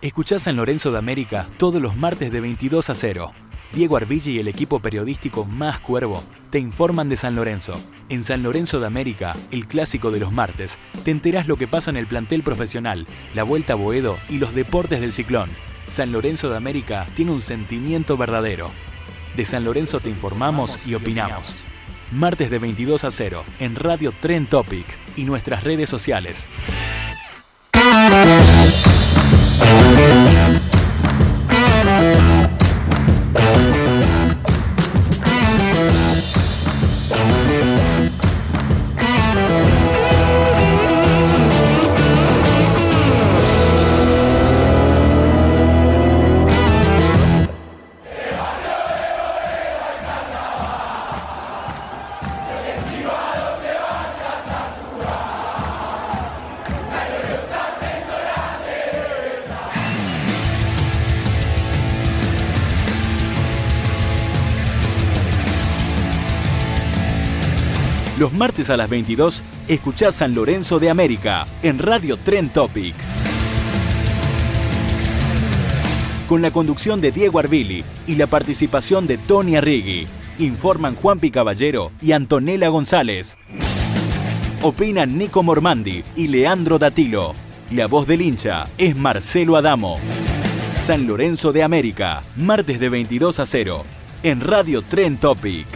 Escuchá San Lorenzo de América todos los martes de 22 a 0. Diego Arbille y el equipo periodístico Más Cuervo te informan de San Lorenzo. En San Lorenzo de América, el clásico de los martes, te enterás lo que pasa en el plantel profesional, la Vuelta a Boedo y los deportes del ciclón. San Lorenzo de América tiene un sentimiento verdadero. De San Lorenzo te informamos y opinamos. Martes de 22 a 0 en Radio Tren Topic y nuestras redes sociales. A las 22, escuchá San Lorenzo de América en Radio Tren Topic. Con la conducción de Diego Arbili y la participación de Tony Arrigui, informan Juan Caballero y Antonella González. Opinan Nico Mormandi y Leandro Datilo. La voz del hincha es Marcelo Adamo. San Lorenzo de América, martes de 22 a 0, en Radio Tren Topic.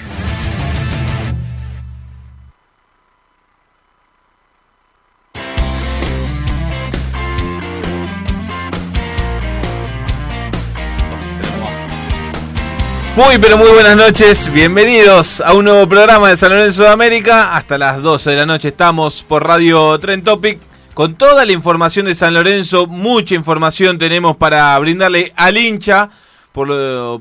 Muy pero muy buenas noches, bienvenidos a un nuevo programa de San Lorenzo de América. Hasta las 12 de la noche estamos por Radio Tren Topic con toda la información de San Lorenzo. Mucha información tenemos para brindarle al hincha. Por,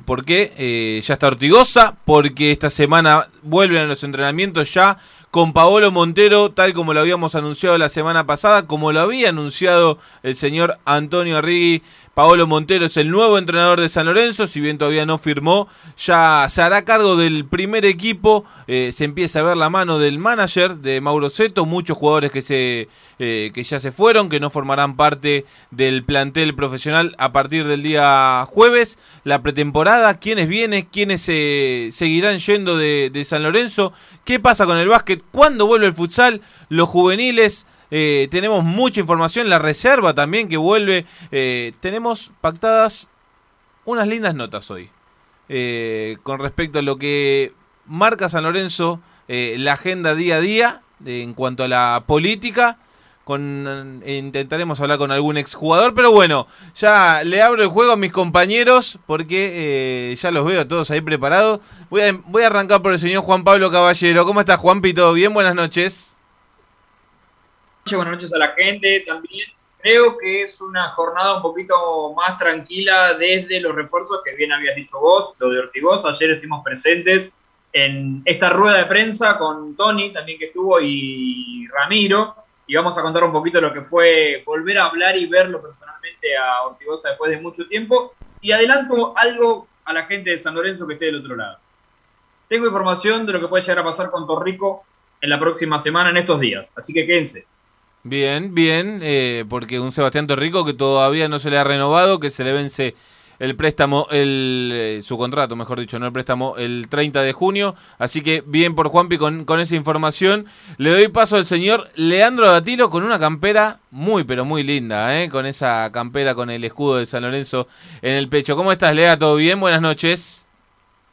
porque eh, ya está Ortigosa, porque esta semana vuelven a los entrenamientos ya con Paolo Montero, tal como lo habíamos anunciado la semana pasada, como lo había anunciado el señor Antonio Arrigui Paolo Montero es el nuevo entrenador de San Lorenzo, si bien todavía no firmó, ya se hará cargo del primer equipo, eh, se empieza a ver la mano del manager de Mauro Seto, muchos jugadores que, se, eh, que ya se fueron, que no formarán parte del plantel profesional a partir del día jueves, la pretemporada, quiénes vienen, quiénes se seguirán yendo de, de San Lorenzo, qué pasa con el básquet, cuándo vuelve el futsal, los juveniles, eh, tenemos mucha información, la reserva también que vuelve. Eh, tenemos pactadas unas lindas notas hoy. Eh, con respecto a lo que marca San Lorenzo, la agenda día a día en cuanto a la política. Con, intentaremos hablar con algún exjugador, pero bueno, ya le abro el juego a mis compañeros porque ya los veo todos ahí preparados. Voy a, voy a arrancar por el señor Juan Pablo Caballero. ¿Cómo estás, Juanpi? ¿Todo bien? Buenas noches buenas noches a la gente también. Creo que es una jornada un poquito más tranquila desde los refuerzos que bien habías dicho vos, lo de Ortigoz. Ayer estuvimos presentes en esta rueda de prensa con Tony también que estuvo y Ramiro. Y vamos a contar un poquito lo que fue volver a hablar y verlo personalmente a Ortigoza después de mucho tiempo. Y adelanto algo a la gente de San Lorenzo que esté del otro lado. Tengo información de lo que puede llegar a pasar con Torrico en la próxima semana, en estos días. Así que quédense. Bien, bien, eh, porque un Sebastián Torrico que todavía no se le ha renovado, que se le vence el préstamo, el, eh, su contrato, mejor dicho, no el préstamo, el 30 de junio. Así que bien por Juanpi con, con esa información. Le doy paso al señor Leandro Datilo con una campera muy, pero muy linda, ¿eh? con esa campera con el escudo de San Lorenzo en el pecho. ¿Cómo estás, Lea? ¿Todo bien? Buenas noches.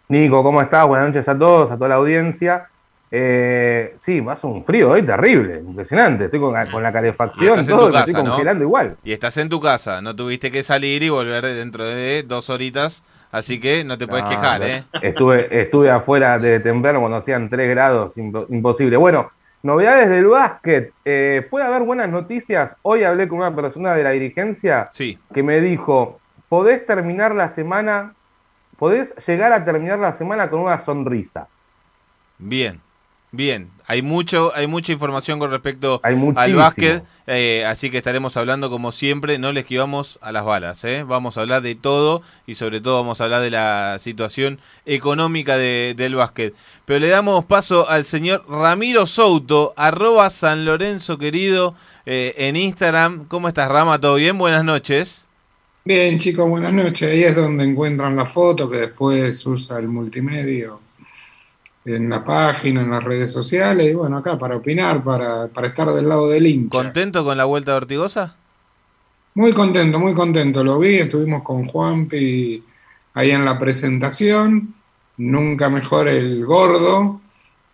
Nico, ¿cómo estás? Buenas noches a todos, a toda la audiencia. Eh, sí, hace un frío hoy terrible, impresionante. Estoy con, la calefacción, todo, estoy congelando igual. Y estás en tu casa, no tuviste que salir y volver dentro de dos horitas, así que no te puedes quejar, ¿eh? Estuve, estuve afuera de temprano cuando hacían 3 grados, imposible. Bueno, novedades del básquet. Eh, puede haber buenas noticias. Hoy hablé con una persona de la dirigencia sí. que me dijo podés terminar la semana, podés llegar a terminar la semana con una sonrisa. Bien, Bien, hay mucho, hay mucha información con respecto al básquet, eh, así que estaremos hablando como siempre, no le esquivamos a las balas, ¿eh? vamos a hablar de todo y sobre todo vamos a hablar de la situación económica del básquet. Pero le damos paso al señor Ramiro Souto, arroba San Lorenzo querido eh, en Instagram. ¿Cómo estás Rama? ¿Todo bien? Buenas noches. Bien chicos, buenas noches. Ahí es donde encuentran la foto que después usa el multimedio en la página, en las redes sociales, y bueno, acá para opinar, para, para estar del lado del hincha. ¿Contento con la vuelta de Ortigosa? Muy contento, muy contento. Lo vi, estuvimos con Juanpi ahí en la presentación, nunca mejor el gordo,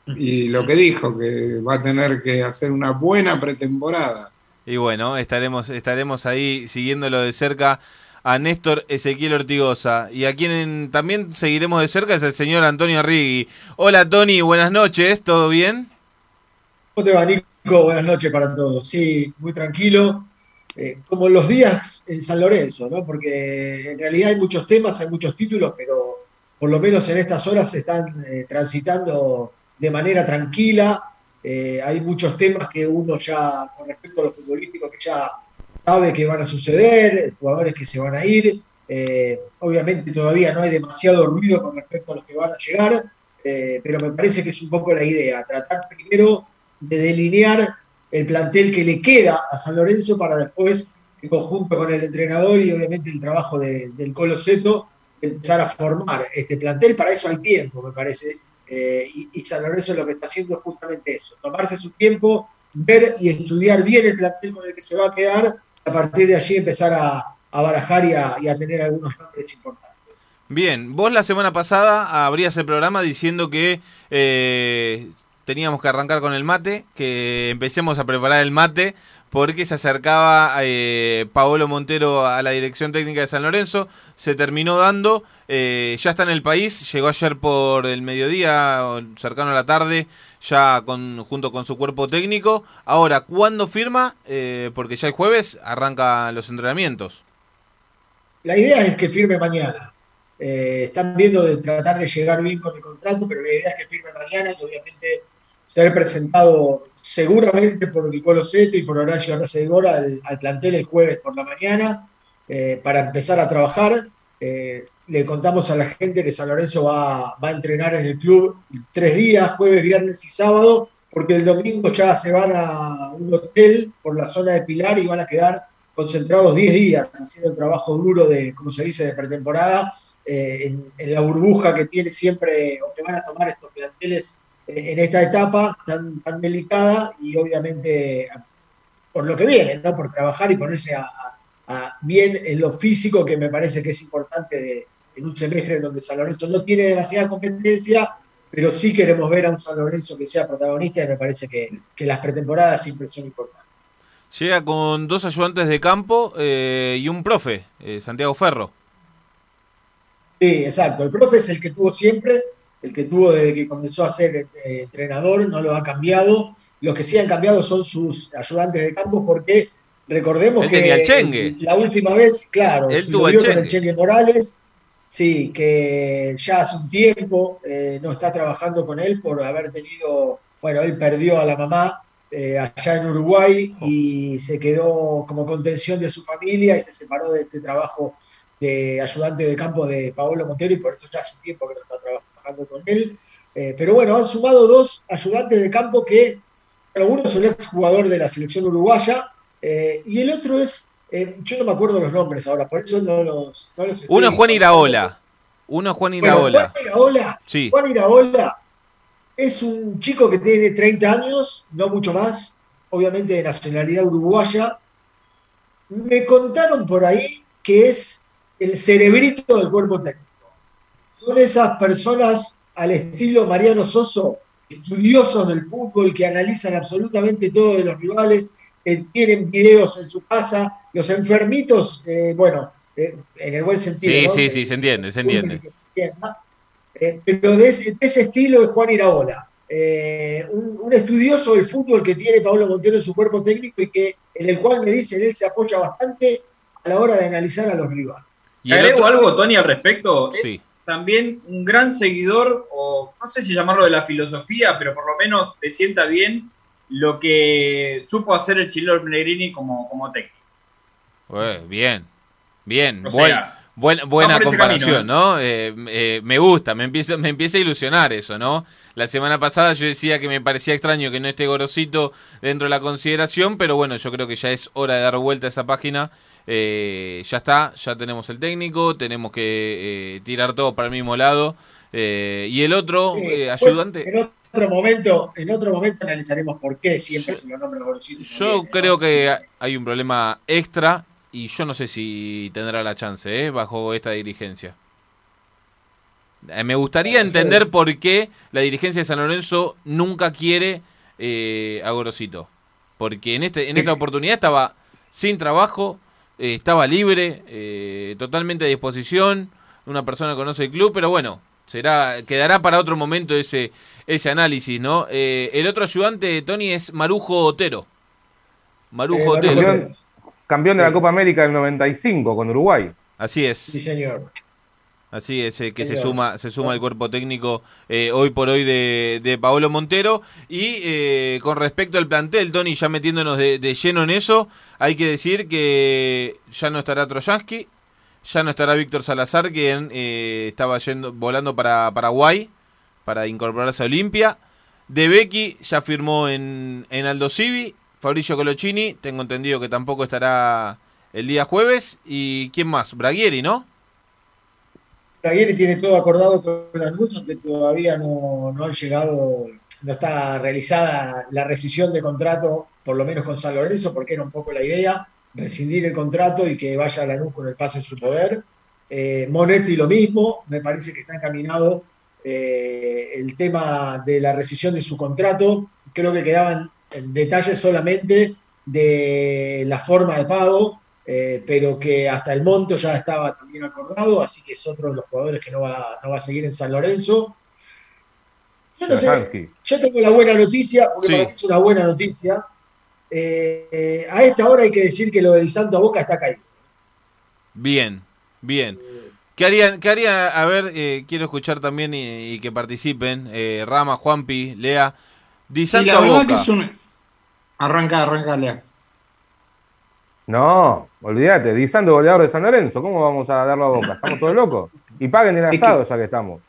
y lo que dijo, que va a tener que hacer una buena pretemporada. Y bueno, estaremos, estaremos ahí siguiéndolo de cerca a Néstor Ezequiel Ortigosa. Y a quien también seguiremos de cerca es el señor Antonio Rigui. Hola Tony, buenas noches, ¿todo bien? ¿Cómo te va, Nico? Buenas noches para todos. Sí, muy tranquilo. Eh, como los días en San Lorenzo, ¿no? Porque en realidad hay muchos temas, hay muchos títulos, pero por lo menos en estas horas se están eh, transitando de manera tranquila. Eh, hay muchos temas que uno ya, con respecto a los futbolísticos, que ya sabe que van a suceder, jugadores que se van a ir. Eh, obviamente todavía no hay demasiado ruido con respecto a los que van a llegar, eh, pero me parece que es un poco la idea, tratar primero de delinear el plantel que le queda a San Lorenzo para después, en conjunto con el entrenador y obviamente el trabajo del Colo Seto, empezar a formar este plantel. Para eso hay tiempo, me parece. Eh, y, y San Lorenzo lo que está haciendo es justamente eso, tomarse su tiempo, ver y estudiar bien el plantel con el que se va a quedar, a partir de allí empezar a, barajar y a, tener algunos nombres importantes. Bien, vos la semana pasada abrías el programa diciendo que eh, teníamos que arrancar con el mate, que empecemos a preparar el mate porque se acercaba eh, Paolo Montero a la dirección técnica de San Lorenzo, se terminó dando, eh, ya está en el país, llegó ayer por el mediodía, cercano a la tarde, ya con, junto con su cuerpo técnico. Ahora, ¿cuándo firma? Eh, porque ya el jueves arrancan los entrenamientos. La idea es que firme mañana. están viendo de tratar de llegar bien con el contrato, pero la idea es que firme mañana y obviamente ser presentado seguramente por Nicolo Seto y por Horacio Arcegora al, al plantel el jueves por la mañana eh, para empezar a trabajar. Eh, le contamos a la gente que San Lorenzo va, va, a entrenar en el club tres días, jueves, viernes y sábado, porque el domingo ya se van a un hotel por la zona de Pilar y van a quedar concentrados 10 días haciendo el trabajo duro de, como se dice, de pretemporada, eh, en, en, la burbuja que tiene siempre, o que van a tomar estos planteles en esta etapa tan, delicada y obviamente por lo que viene, ¿no? por trabajar y ponerse a, bien en lo físico, que me parece que es importante en un semestre donde San Lorenzo no tiene demasiada competencia, pero sí queremos ver a un San Lorenzo que sea protagonista y me parece que, las pretemporadas siempre son importantes. Llega con dos ayudantes de campo eh, y un profe, eh, Santiago Ferro. Sí, exacto. El profe es el que tuvo siempre, el que tuvo desde que comenzó a ser eh, entrenador, no lo ha cambiado. Los que sí han cambiado son sus ayudantes de campo porque recordemos que la última vez, claro, Él tuvo el con el Chengue Morales, sí, que ya hace un tiempo eh, no está trabajando con él por haber tenido, bueno, él perdió a la mamá eh, allá en Uruguay y se quedó como contención de su familia y se separó de este trabajo de ayudante de campo de Paolo Montero y por eso ya hace un tiempo que no está trabajando con él. Eh, pero bueno, han sumado dos ayudantes de campo que, uno es un exjugador de la selección uruguaya y el otro es, eh, yo no me acuerdo los nombres ahora, por eso no los... uno es Juan Iraola. Uno es Juan Iraola. Juan Iraola, sí. Juan Iraola es un chico que tiene 30 años, no mucho más, obviamente de nacionalidad uruguaya. Me contaron por ahí que es el cerebrito del cuerpo técnico son esas personas al estilo Mariano Soso, estudiosos del fútbol, que analizan absolutamente todo de los rivales, que tienen videos en su casa, los enfermitos, eh, bueno, eh, en el buen sentido. Sí, sí, sí, se entiende, se entiende. Eh, pero de ese, estilo es Juan Iraola, un, un, estudioso del fútbol que tiene Pablo Montero en su cuerpo técnico y que en el cual me dicen él se apoya bastante a la hora de analizar a los rivales. Y agrego algo, Tony, al respecto. Es también un gran seguidor, o no sé si llamarlo de la filosofía, pero por lo menos le sienta bien lo que supo hacer el chileno Pellegrini como, como técnico. Bien, bien. buena, buena comparación, ¿eh? ¿no? Eh, eh, me gusta, me empieza, me empieza a ilusionar eso, ¿no? La semana pasada yo decía que me parecía extraño que no esté Gorosito dentro de la consideración, pero bueno, yo creo que ya es hora de dar vuelta a esa página. Eh, ya está, ya tenemos el técnico, tenemos que eh, tirar todo para el mismo lado. Eh, y el otro ayudante. en otro momento, en otro momento analizaremos por qué siempre se lo nombra Gorosito. Yo creo que hay un problema extra y yo no sé si tendrá la chance bajo esta dirigencia. Eh, me gustaría entender por qué la dirigencia de San Lorenzo nunca quiere eh, a Gorosito. Porque en, este, en esta oportunidad estaba sin trabajo, eh, estaba libre, eh, totalmente a disposición, una persona que conoce el club, pero bueno, será quedará para otro momento ese, ese análisis, ¿no? el otro ayudante, Tony, es Marujo Otero. Marujo Otero. Campeón, de la Copa América del 95 con Uruguay. Así es. Sí, señor. Así es, eh, que se suma, se suma el cuerpo técnico eh, hoy por hoy de, de Paolo Montero. Y eh, con respecto al plantel, Tony, ya metiéndonos de, lleno en eso, hay que decir que ya no estará Trojansky, ya no estará Víctor Salazar, quien estaba yendo, volando para Paraguay para incorporarse a Olimpia. De Becky ya firmó en, en Aldo Civi. Fabricio Colochini, tengo entendido que tampoco estará el día jueves. ¿Y quién más? Braguieri, ¿no? Braguieri tiene todo acordado con Lanús, aunque todavía no, no han llegado, no está realizada la rescisión de contrato, por lo menos con San Lorenzo, porque era un poco la idea, rescindir el contrato y que vaya Lanús con el pase en su poder. Eh, Monetti lo mismo, me parece que está encaminado eh, el tema de la rescisión de su contrato. Creo que quedaban detalles solamente de la forma de pago eh, pero que hasta el monto ya estaba también acordado, así que es otro de los jugadores que no va, no va a seguir en San Lorenzo. Yo no sé, yo tengo la buena noticia, porque es una buena noticia. Eh, a esta hora hay que decir que lo de Di Santo a Boca está caído. Bien, bien. ¿Qué haría, qué haría a ver, eh, quiero escuchar también y, que participen, Rama, Juanpi, Lea, Di Santo a Boca. Arranca, arranca, Lea. No, olvídate, Disando goleador de San Lorenzo, ¿cómo vamos a darlo a boca? ¿Estamos todos locos? Y paguen el asado ya que estamos.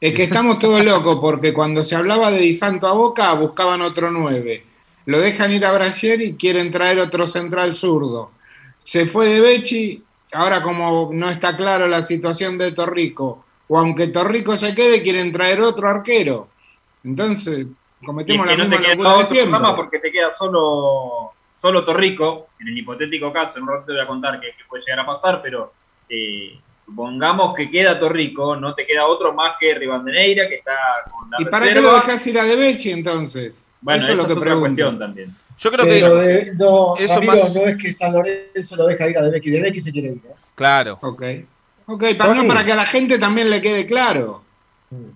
Es que estamos todos locos, porque cuando se hablaba de Di Santo a Boca, buscaban otro nueve. Lo dejan ir a Brasil y quieren traer otro central zurdo. Se fue de Becci, ahora como no está claro la situación de Torrico, o aunque Torrico se quede, quieren traer otro arquero. Entonces, cometemos la misma locura de siempre. Porque te queda solo solo Torrico, en el hipotético caso, en un rato te voy a contar qué puede llegar a pasar, pero eh, supongamos que queda Torrico, no te queda otro más que Ribandeneira, que está con la ¿Y para qué lo dejas ir a Debechi entonces? Bueno, eso es lo que es otra cuestión también. Yo creo que no, eso más... no es que San Lorenzo lo deja ir a Debechi, Debechi se quiere ir. ¿eh? Claro. Ok. Ok, para, para que a la gente también le quede claro.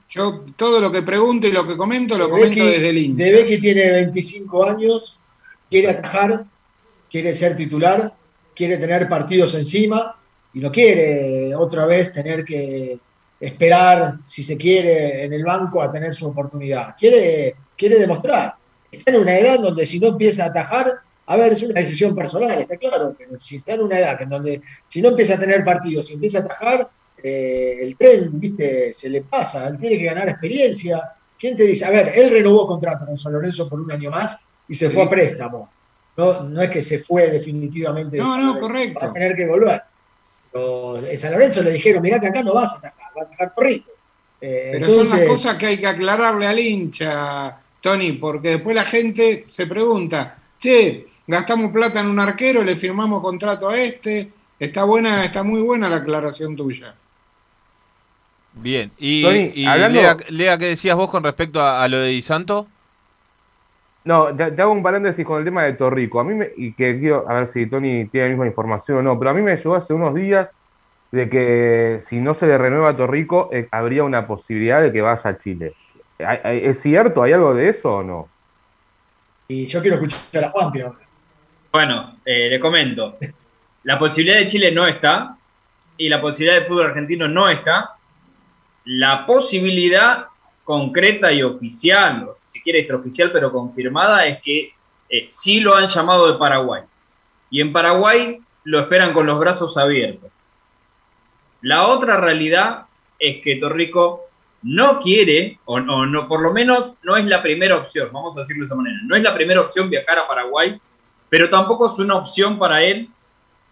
Yo todo lo que pregunto y lo que comento lo comento desde el hincha. Debecky tiene 25 años, quiere atajar, quiere ser titular, quiere tener partidos encima y no quiere otra vez tener que esperar, si se quiere, en el banco a tener su oportunidad. Quiere, quiere demostrar. Está en una edad donde si no empieza a atajar, a ver, es una decisión personal, está claro, pero si está en una edad en donde si no empieza a tener partidos, si empieza a atajar, eh, el tren, viste, se le pasa, él tiene que ganar experiencia. ¿Quién te dice? A ver, él renovó contrato con San Lorenzo por un año más y se fue a préstamo. No, no es que se fue definitivamente. No, no, correcto. Va a tener que volver. Pero en San Lorenzo le dijeron, mirá que acá no vas a atajar, vas a atajar rico. Eh, Pero son las cosas que hay que aclararle al hincha, Tony, porque después la gente se pregunta, che, gastamos plata en un arquero, le firmamos contrato a este. Está buena, está muy buena la aclaración tuya. Bien, y, Lea, ¿qué decías vos con respecto a, a lo de Di Santo? No, te, hago un paréntesis con el tema de Torrico. A mí me, y que quiero, a ver si Tony tiene la misma información o no, pero a mí me llegó hace unos días de que si no se le renueva a Torrico, eh, habría una posibilidad de que vaya a Chile. ¿Es cierto? ¿Hay algo de eso o no? Y yo quiero escuchar a Juan Bueno, eh, le comento. La posibilidad de Chile no está, y la posibilidad de fútbol argentino no está, la posibilidad concreta y oficial, o si quiere extraoficial, pero confirmada, es que eh, sí lo han llamado de Paraguay. Y en Paraguay lo esperan con los brazos abiertos. La otra realidad es que Torrico no quiere, o no, por lo menos no es la primera opción, vamos a decirlo de esa manera, no es la primera opción viajar a Paraguay, pero tampoco es una opción para él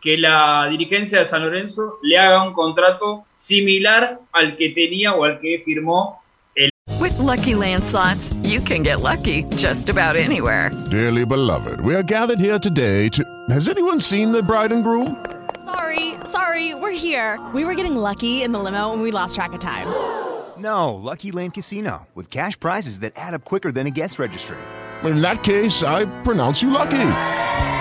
que la dirigencia de San Lorenzo le haga un contrato similar al que tenía o al que firmó el. With lucky landslots, you can get lucky just about anywhere. Dearly beloved, we are gathered here today to. Has anyone seen the bride and groom? Sorry, sorry, we're here. We were getting lucky in the limo and we lost track of time. No, Lucky Land Casino, with cash prizes that add up quicker than a guest registry. In that case, I pronounce you lucky.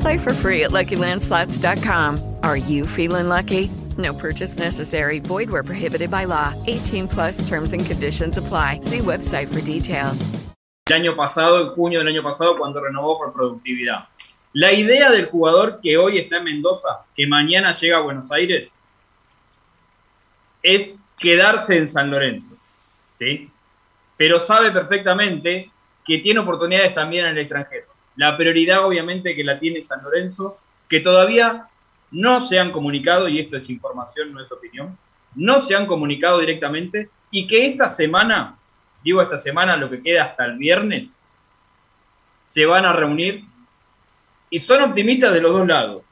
Play for free at LuckyLandSlots.com. Are you feeling lucky? No purchase necessary. Void where prohibited by law. 18 plus terms and conditions apply. See website for details. El año pasado, en junio del año pasado, cuando renovó por productividad. La idea del jugador que hoy está en Mendoza, que mañana llega a Buenos Aires, es quedarse en San Lorenzo. ¿sí? Pero sabe perfectamente que tiene oportunidades también en el extranjero. La prioridad obviamente que la tiene San Lorenzo, que todavía no se han comunicado, y esto es información, no es opinión, no se han comunicado directamente y que esta semana, digo esta semana, lo que queda hasta el viernes, se van a reunir y son optimistas de los dos lados.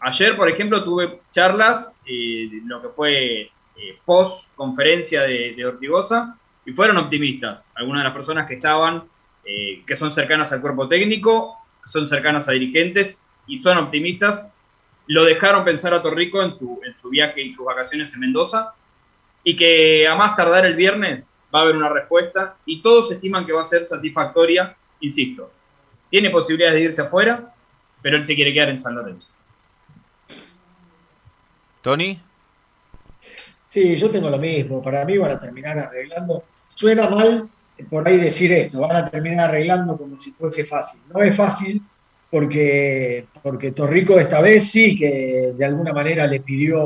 Ayer, por ejemplo, tuve charlas, eh, lo que fue eh, post conferencia de, de, Ortigosa, y fueron optimistas. Algunas de las personas que estaban, eh, que son cercanas al cuerpo técnico, son cercanas a dirigentes y son optimistas, lo dejaron pensar a Torrico en su, en su viaje y sus vacaciones en Mendoza, y que a más tardar el viernes va a haber una respuesta, y todos estiman que va a ser satisfactoria, insisto. Tiene posibilidades de irse afuera, pero él se quiere quedar en San Lorenzo. ¿Tony? Sí, yo tengo lo mismo. Para mí van a terminar arreglando. Suena mal por ahí decir esto, van a terminar arreglando como si fuese fácil. No es fácil porque, porque Torrico esta vez sí que de alguna manera le pidió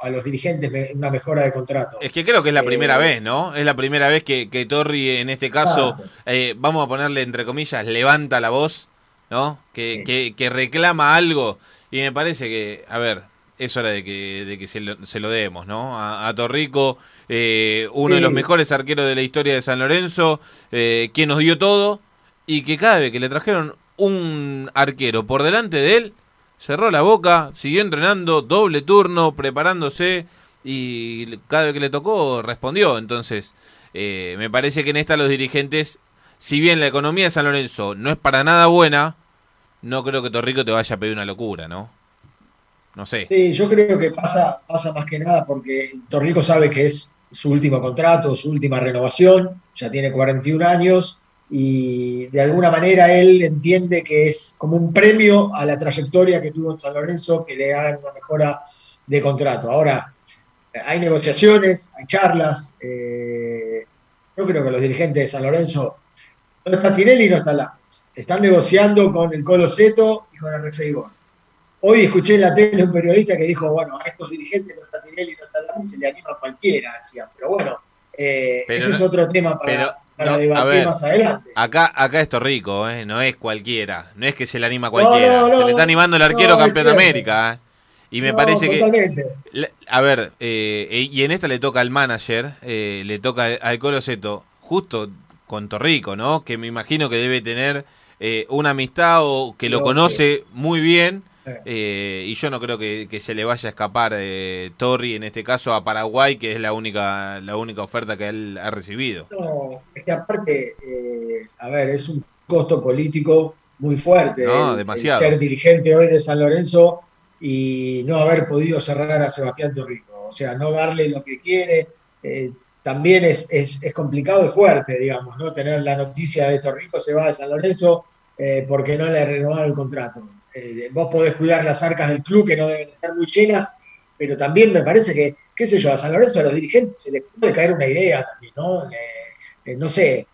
a los dirigentes una mejora de contrato. Es que creo que es la primera vez, ¿no? Es la primera vez que, que Torri en este caso, eh, vamos a ponerle entre comillas, levanta la voz ¿no? Que, que, que, reclama algo. Y me parece que, a ver, es hora de que, de que se, lo, se lo demos, ¿no? A, a Torrico, eh, uno sí. de los mejores arqueros de la historia de San Lorenzo, eh, que nos dio todo, y que cada vez que le trajeron un arquero por delante de él, cerró la boca, siguió entrenando, doble turno, preparándose, y cada vez que le tocó respondió. Entonces, eh, me parece que en esta los dirigentes si bien la economía de San Lorenzo no es para nada buena, no creo que Torrico te vaya a pedir una locura, ¿no? No sé. Sí, yo creo que pasa, pasa más que nada porque Torrico sabe que es su último contrato, su última renovación, ya tiene 41 años y de alguna manera él entiende que es como un premio a la trayectoria que tuvo en San Lorenzo que le hagan una mejora de contrato. Ahora, hay negociaciones, hay charlas. Eh, yo creo que los dirigentes de San Lorenzo no está Tinelli y no está Lápiz. Están negociando con el Colo Seto y con el Rexeigón. Hoy escuché en la tele un periodista que dijo, bueno, a estos dirigentes no está Tinelli y no está Lápiz, se le anima a cualquiera, decía. Pero bueno, eh, pero ese no, es otro tema para, pero, para no, debatir ver, más adelante. Acá, acá esto rico, ¿eh? no es cualquiera, no es que se le anima a cualquiera, se le está animando el arquero campeón de América. ¿eh? Y me parece totalmente. que. A ver, eh, y en esta le toca al manager, eh, le toca al Colo Seto, justo con Torrico, ¿no? Que me imagino que debe tener eh, una amistad o que lo conoce muy bien. Eh, y yo no creo que, que, se le vaya a escapar eh, Torri en este caso a Paraguay, que es la única la única oferta que él ha recibido. No, es que aparte, eh, a ver, es un costo político muy fuerte. No, el, demasiado. El ser dirigente hoy de San Lorenzo y no haber podido cerrar a Sebastián Torrico. o sea, no darle lo que quiere, eh, también es, es, es, complicado y fuerte, digamos, ¿no? Tener la noticia de Torrico se va de San Lorenzo eh, porque no le renovaron el contrato. Eh, vos podés cuidar las arcas del club que no deben estar muy llenas, pero también me parece que, qué sé yo, a San Lorenzo a los dirigentes se les puede caer una idea también, ¿no? no sé,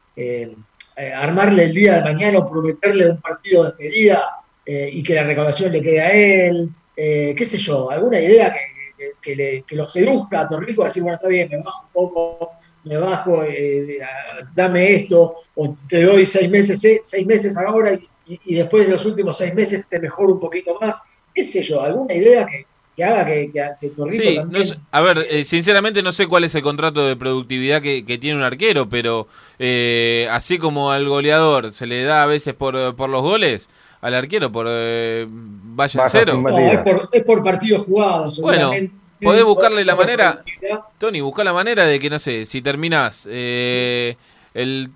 armarle el día de mañana o prometerle un partido de despedida y que la recaudación le quede a él, qué sé yo, alguna idea que, que, le, que lo seduzca a Torrico a decir, bueno, está bien, me bajo un poco, me bajo, eh, dame esto, o te doy seis meses, seis meses ahora y, y, después de los últimos seis meses te mejoro un poquito más. ¿Qué sé yo? ¿Alguna idea que, que haga que, que, Torrico sí, también... a ver, eh, sinceramente no sé cuál es el contrato de productividad que, tiene un arquero, pero eh, así como al goleador se le da a veces por, por los goles, al arquero por eh, vaya, cero. es, por, es por partidos jugados. Bueno, podés buscarle la manera, Tony, buscar la manera de que, no sé, si terminás eh, el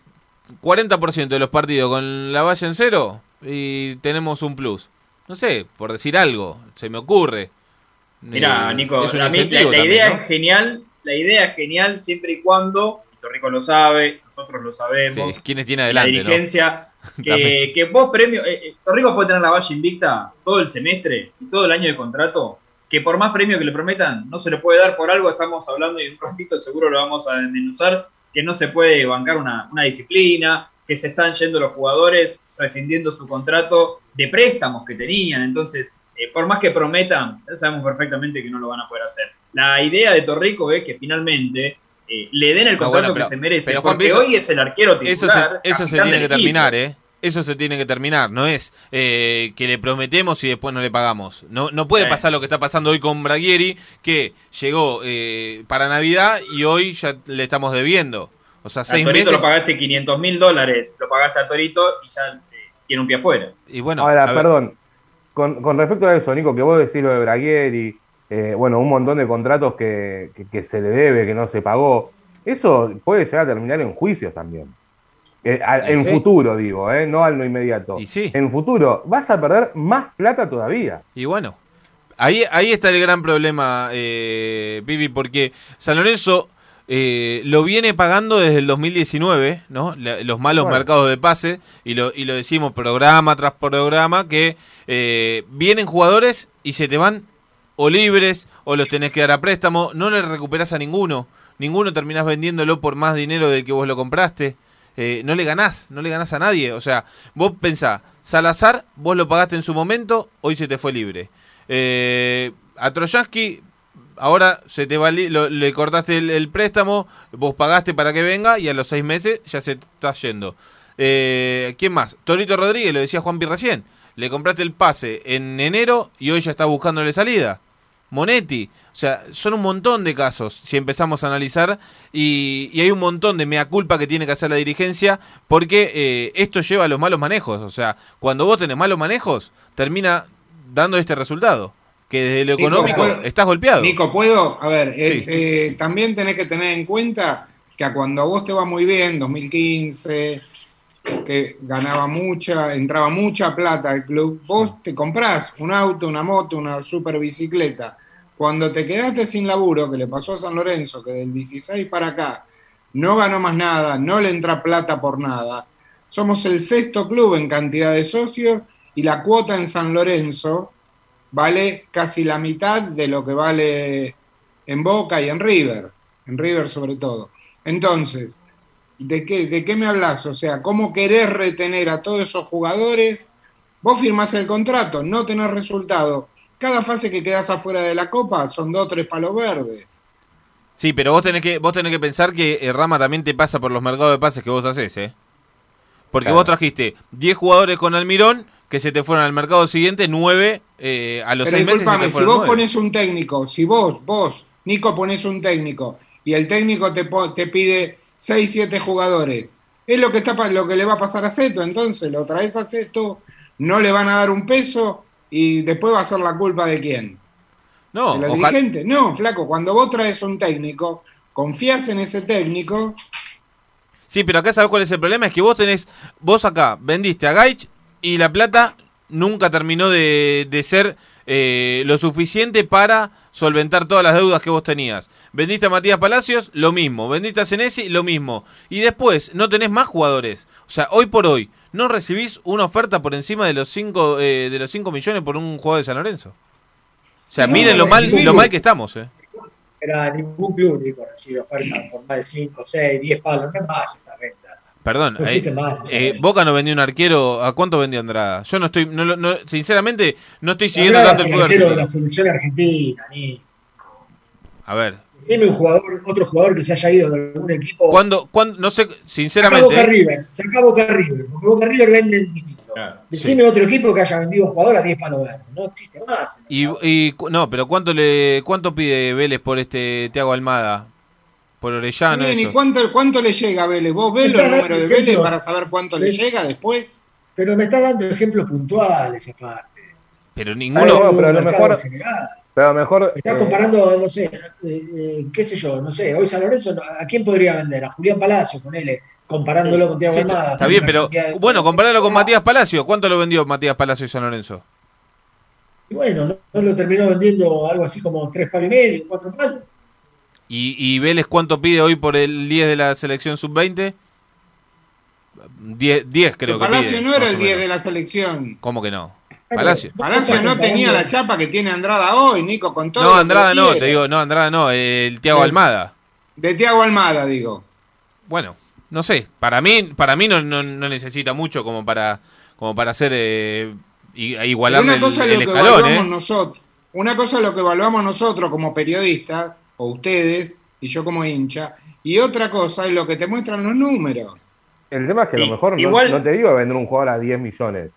40% de los partidos con la valla en cero y tenemos un plus. No sé, por decir algo, se me ocurre. Mira, eh, Nico, la, idea es genial, la idea es genial siempre y cuando, Torrico lo sabe, nosotros lo sabemos. ¿Quiénes tiene adelante? La dirigencia, que, que, vos premio, eh, eh puede tener la valla invicta todo el semestre y todo el año de contrato, que por más premio que le prometan, no se le puede dar por algo, estamos hablando y un ratito seguro lo vamos a denunciar, que no se puede bancar una, disciplina, que se están yendo los jugadores rescindiendo su contrato de préstamos que tenían, entonces, eh, por más que prometan, sabemos perfectamente que no lo van a poder hacer. La idea de Torrico es que finalmente eh, le den el contrato que se merece. porque hoy es el arquero titular. Eso se, tiene que terminar, ¿eh? Eso se tiene que terminar, no es eh, que le prometemos y después no le pagamos. No, no puede pasar lo que está pasando hoy con Braguieri, que llegó para Navidad y hoy ya le estamos debiendo. O sea, seis Torito meses. lo pagaste 500 mil dólares, lo pagaste a Torito y ya tiene un pie afuera. Y bueno, Ahora, perdón, con, con, respecto a eso, Nico, que vos decís lo de Braguieri, eh, bueno, un montón de contratos que, se le debe, que no se pagó. Eso puede llegar a terminar en juicios también. Eh, en futuro, digo, eh, no al no inmediato. Y sí. En futuro vas a perder más plata todavía. Y bueno, ahí, ahí está el gran problema, eh, Vivi, porque San Lorenzo lo viene pagando desde el 2019, ¿no? los malos mercados de pase, y lo, y lo decimos programa tras programa, que vienen jugadores y se te van o libres o los tenés que dar a préstamo, no le recuperás a ninguno, ninguno terminás vendiéndolo por más dinero del que vos lo compraste, eh, no le ganás, no le ganás a nadie, o sea, vos pensá, Salazar, vos lo pagaste en su momento, hoy se te fue libre. Eh, a Trojansky, ahora se te va, le cortaste el, préstamo, vos pagaste para que venga y a los seis meses ya se está yendo. Eh, ¿Quién más? Torito Rodríguez, lo decía Juan Pi recién. Le compraste el pase en enero y hoy ya está buscándole salida. Monetti. O sea, son un montón de casos si empezamos a analizar y, hay un montón de mea culpa que tiene que hacer la dirigencia porque eh, esto lleva a los malos manejos. O sea, cuando vos tenés malos manejos, termina dando este resultado. Que desde lo económico estás golpeado. Nico, ¿puedo? A ver, eh, también tenés que tener en cuenta que a cuando a vos te va muy bien, 2015, que ganaba mucha, entraba mucha plata al club, vos te comprás un auto, una moto, una super bicicleta. Cuando te quedaste sin laburo, que le pasó a San Lorenzo, que del 16 para acá no ganó más nada, no le entra plata por nada, somos el sexto club en cantidad de socios y la cuota en San Lorenzo vale casi la mitad de lo que vale en Boca y en River, en River sobre todo. Entonces, ¿De qué, ¿De qué me hablas? O sea, ¿cómo querés retener a todos esos jugadores? Vos firmás el contrato, no tenés resultado. Cada fase que quedás afuera de la copa son dos o tres palos verdes. Sí, pero vos tenés que, vos tenés que pensar que el Rama también te pasa por los mercados de pases que vos haces, ¿eh? Porque vos trajiste 10 jugadores con Almirón que se te fueron al mercado siguiente, 9 eh, a los 6 meses. Se te si vos pones un técnico, si vos, vos, Nico, pones un técnico y el técnico te, te pide 6, 7 jugadores. Es lo que, está, lo que le va a pasar a Seto, entonces lo traes a Seto, no le van a dar un peso y después va a ser la culpa de quién. No, ¿De los dirigentes? No, flaco, cuando vos traes un técnico, confías en ese técnico. Sí, pero acá sabes cuál es el problema, es que vos tenés, vos acá vendiste a Gaich y la plata nunca terminó de, de ser eh, lo suficiente para solventar todas las deudas que vos tenías. Vendiste a Matías Palacios, lo mismo. Vendiste a Senesi, lo mismo. Y después, no tenés más jugadores. O sea, hoy por hoy, no recibís una oferta por encima de los 5 eh, de los 5 millones por un jugador de San Lorenzo. O sea, No, miren lo mal, lo mal que estamos, eh. Era ningún club, Nico, recibe ofertas por más de 5, 6, 10 palos. No es más esas rentas. Perdón, No eh, existe más, eh, esa Boca no vendió un arquero. ¿A cuánto vendió Andrada? Yo no estoy, no, no- sinceramente, no estoy siguiendo tanto el fútbol arquero de la selección argentina, Nico. A ver, Decime un jugador, otro jugador que se haya ido de algún equipo. ¿cuándo, cuándo, no sé, Saca sinceramente, Boca eh, River, saca Boca River, porque Boca River vende distinto. Decime otro equipo que haya vendido un jugador a 10 palos verdes. No existe más. y, y no, pero cuánto le, cuánto pide Vélez por este Thiago Almada, por Orellano, Bien, ¿y cuánto, cuánto le llega a Vélez? ¿Vos ves los números de Vélez para saber cuánto le llega después? Pero me está dando ejemplos puntuales, aparte. Pero ninguno, hablando pero a lo mejor- general. Pero mejor. Me estás eh, comparando, no sé, eh, eh, qué sé yo, no sé, hoy San Lorenzo, ¿a quién podría vender? A Julián Palacio, ponele, comparándolo con Thiago Sí, Almada. está, está bien, pero de- bueno, compararlo con Matías Palacio. ¿Cuánto lo vendió Matías Palacio y San Lorenzo? Y bueno, no, no lo terminó vendiendo algo así como tres palos y medio, cuatro palos. ¿Y, y Vélez cuánto pide hoy por el 10 de la selección sub-20? 10, 10 creo Que que Palacio pide, no era el o 10 menos. de la selección. ¿Cómo que no? Palacio. Palacio no tenía la chapa que tiene Andrada hoy, Nico, con todo. No, Andrada no, te digo, no, Andrada no, el Thiago Sí. Almada. De Tiago Almada, digo. Bueno, no sé, para mí, para mí no, no, no necesita mucho como para, como para hacer eh, i- Pero igualarle una el, cosa es el lo que escalón, evaluamos ¿eh? nosotros. Una cosa es lo que evaluamos nosotros como periodistas, o ustedes, y yo como hincha, y otra cosa es lo que te muestran los números. El tema es que a lo mejor no- igual- no, te digo vender un jugador a 10 millones.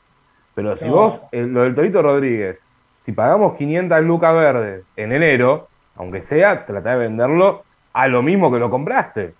Pero si No. vos, eh, lo del Torito Rodríguez, si pagamos 500 lucas verdes en enero, aunque sea, trata de venderlo a lo mismo que lo compraste.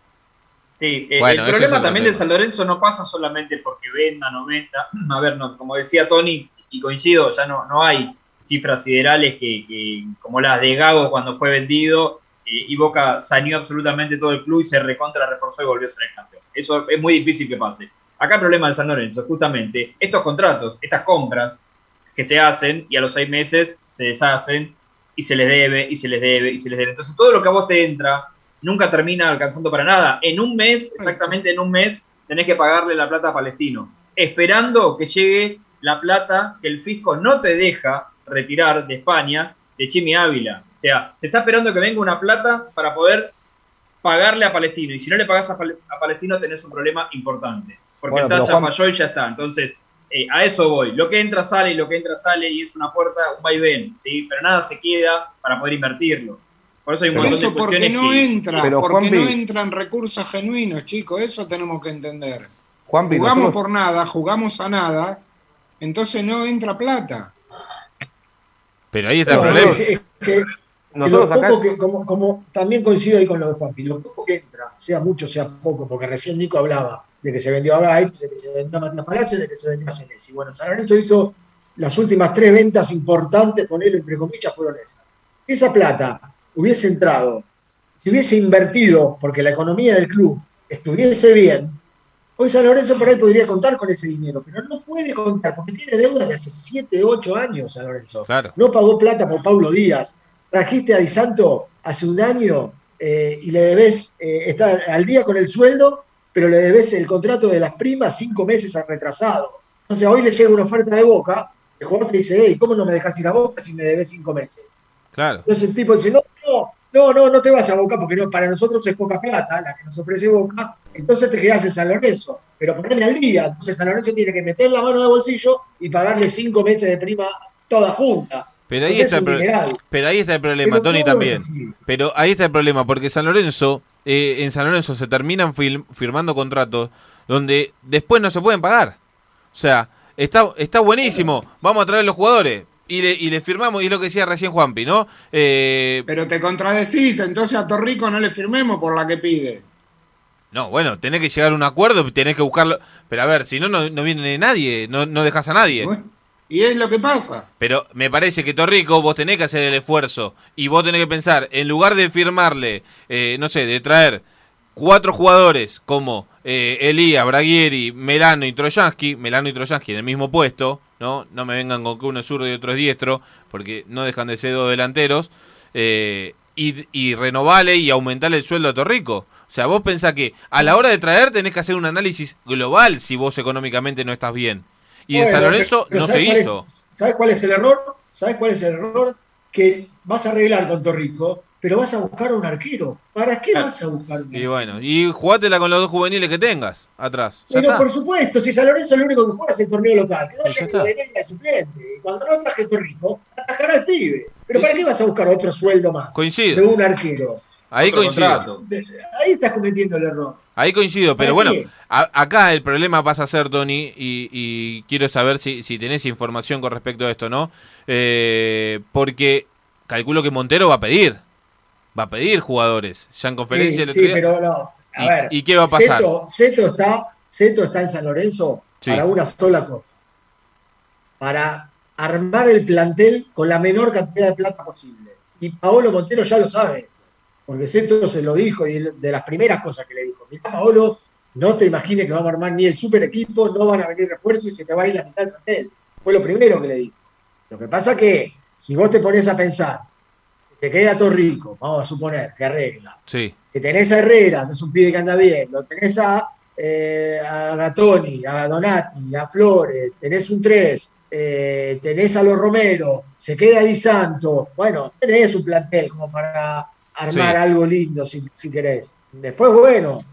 Sí, eh, Bueno, el problema también de San Lorenzo no pasa solamente porque venda, no venda. A ver, no, como decía Tony, y coincido, ya no, no hay cifras siderales que, que- como las de Gago cuando fue vendido eh, y Boca saneó absolutamente todo el club y se recontra reforzó y volvió a ser el campeón. Eso es muy difícil que pase. Acá el problema de San Lorenzo, justamente, estos contratos, estas compras que se hacen y a los seis meses se deshacen y se les debe y se les debe y se les debe. Entonces todo lo que a vos te entra nunca termina alcanzando para nada. En un mes, exactamente en un mes, tenés que pagarle la plata a Palestino, esperando que llegue la plata que el fisco no te deja retirar de España de Chimi Ávila. O sea, se está esperando que venga una plata para poder pagarle a Palestino. Y si no le pagas a, Pal- a Palestino, tenés un problema importante. Porque Bueno, el pero Juan- falló y ya está. Entonces, eh, a eso voy. Lo que entra sale y lo que entra sale y es una puerta, un vaivén, ¿sí? Pero nada se queda para poder invertirlo. Por eso hay un Por montón eso, de porque cuestiones no que... entra, Pero, porque no entran recursos genuinos, chicos, eso tenemos que entender. Jugamos nosotros- por nada, jugamos a nada, entonces no entra plata. Pero ahí está No, el problema. es- es que nosotros lo acá. poco que, como, como también coincido ahí con lo de Juanpi, lo poco que entra, sea mucho, sea poco, porque recién Nico hablaba de que se vendió a Gait, de que se vendió a Matías Palacio, de que se vendió a Senesi. Bueno, San Lorenzo hizo las últimas tres ventas importantes, ponerlo entre comillas, fueron esas. Si esa plata hubiese entrado, si hubiese invertido, porque la economía del club estuviese bien, hoy San Lorenzo por ahí podría contar con ese dinero, pero no puede contar, porque tiene deuda de hace 7, 8 años San Lorenzo Claro. no pagó plata por Paulo Díaz. Trajiste a Di Santo hace un año eh, y le debes, eh, está al día con el sueldo, pero le debes el contrato de las primas cinco meses al retrasado. Entonces hoy le llega una oferta de Boca, el jugador te dice, hey, ¿cómo no me dejas ir a Boca si me debes cinco meses? Claro. Entonces el tipo dice, no, no, no, no, no te vas a Boca porque no, para nosotros es poca plata la que nos ofrece Boca, entonces te quedas en San Lorenzo, pero poneme al día, entonces San Lorenzo tiene que meter la mano de bolsillo y pagarle cinco meses de prima toda junta. Pero ahí, Entonces está es el pero ahí está el problema, Pero Tony también. Pero ahí está el problema, porque San Lorenzo, eh, en San Lorenzo se terminan firmando contratos donde después no se pueden pagar. O sea, está, está buenísimo, vamos a traer los jugadores y le, y le firmamos, y es lo que decía recién Juanpi, ¿no? Eh, Pero te contradecís, entonces a Torrico no le firmemos por la que pide. no, bueno, tenés que llegar a un acuerdo, tenés que buscarlo. Pero a ver, si no, no, no viene nadie, no, no dejas a nadie. Bueno, Y es lo que pasa. Pero me parece que Torrico, vos tenés que hacer el esfuerzo y vos tenés que pensar, en lugar de firmarle, eh, no sé, de traer cuatro jugadores como eh, Elías, Braguieri, Melano y Trojansky, Melano y Trojansky en el mismo puesto, ¿no? No me vengan con que uno es zurdo y otro es diestro, porque no dejan de ser dos delanteros. eh, y, y renovale y aumentarle el sueldo a Torrico. O sea, vos pensás que a la hora de traer tenés que hacer un análisis global si vos económicamente no estás bien. Y en Bueno, San Lorenzo pero no se ¿sabes cuál hizo. es- ¿Sabes cuál es el error? ¿Sabes cuál es el error? Que vas a arreglar con Torrico, pero vas a buscar un arquero. ¿Para qué vas a buscar un Y bueno, y jugátela con los dos juveniles que tengas atrás. Ya Pero está. por supuesto, si San Lorenzo lo único que juega es el torneo local, que ya vaya está. de suplente. Y cuando no traje Torrico, atajará al pibe. Pero ¿para qué vas a buscar otro sueldo más Coincido. de un arquero? Ahí coincido. contrato. Ahí estás cometiendo el error. Ahí coincido, pero ¿Para bueno, a- acá el problema pasa a ser, Tony, y, y quiero saber si, si tenés información con respecto a esto, ¿no? Eh, porque calculo que Montero va a pedir, va a pedir jugadores. Ya en conferencia Sí, sí, día- pero no. A ¿Y- ver, y qué va a pasar? Ceto, Ceto está, Ceto está en San Lorenzo Sí. para una sola cosa. Para armar el plantel con la menor cantidad de plata posible. Y Paolo Montero ya lo sabe. Porque Ceto se lo dijo y de las primeras cosas que le dijo. Paolo, no te imagines que vamos a armar ni el super equipo, no van a venir refuerzos y se te va a ir la mitad del plantel. Fue lo primero que le dijo. Lo que pasa que si vos te pones a pensar, que se queda Torrico, vamos a suponer que arregla, Sí, que tenés a Herrera, que es un pibe que anda bien, lo tenés a, eh, a Gatoni, a Donati, a Flores, tenés un 3, tenés a los Romero, se queda Di Santo, bueno, tenés un plantel como para armar Sí. algo lindo si, si querés. Después, bueno,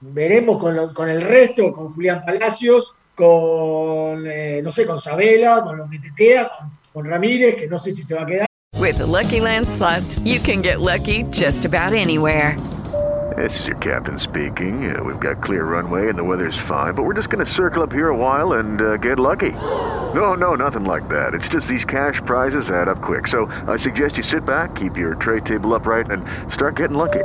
veremos con, lo- con el resto, con Julián Palacios, con, eh, no sé, con Sabela, con lo que te queda, con, con Ramírez, que no sé si se va a quedar. With the Lucky Land slots, you can get lucky just about anywhere. This is your captain speaking. Uh, we've got clear runway and the weather's fine, but we're just going to circle up here a while and uh, get lucky. No, no, nothing like that. It's just these cash prizes add up quick. So I suggest you sit back, keep your tray table upright, and start getting lucky.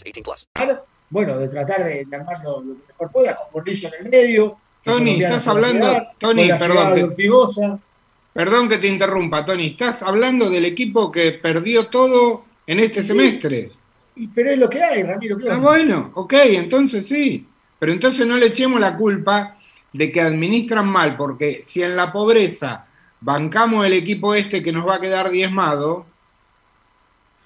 18 plus. bueno, de tratar de, de armarlo lo que mejor pueda, con Gordillo en el medio. Tony, estás hablando, quedar, Tony, perdón. Perdón que te interrumpa, Tony. Estás hablando del equipo que perdió todo en este Sí. semestre. Y, pero es lo que hay, Ramiro. ¿qué Ah, bueno, ok, entonces sí. Pero entonces no le echemos la culpa de que administran mal, porque si en la pobreza bancamos el equipo este que nos va a quedar diezmado,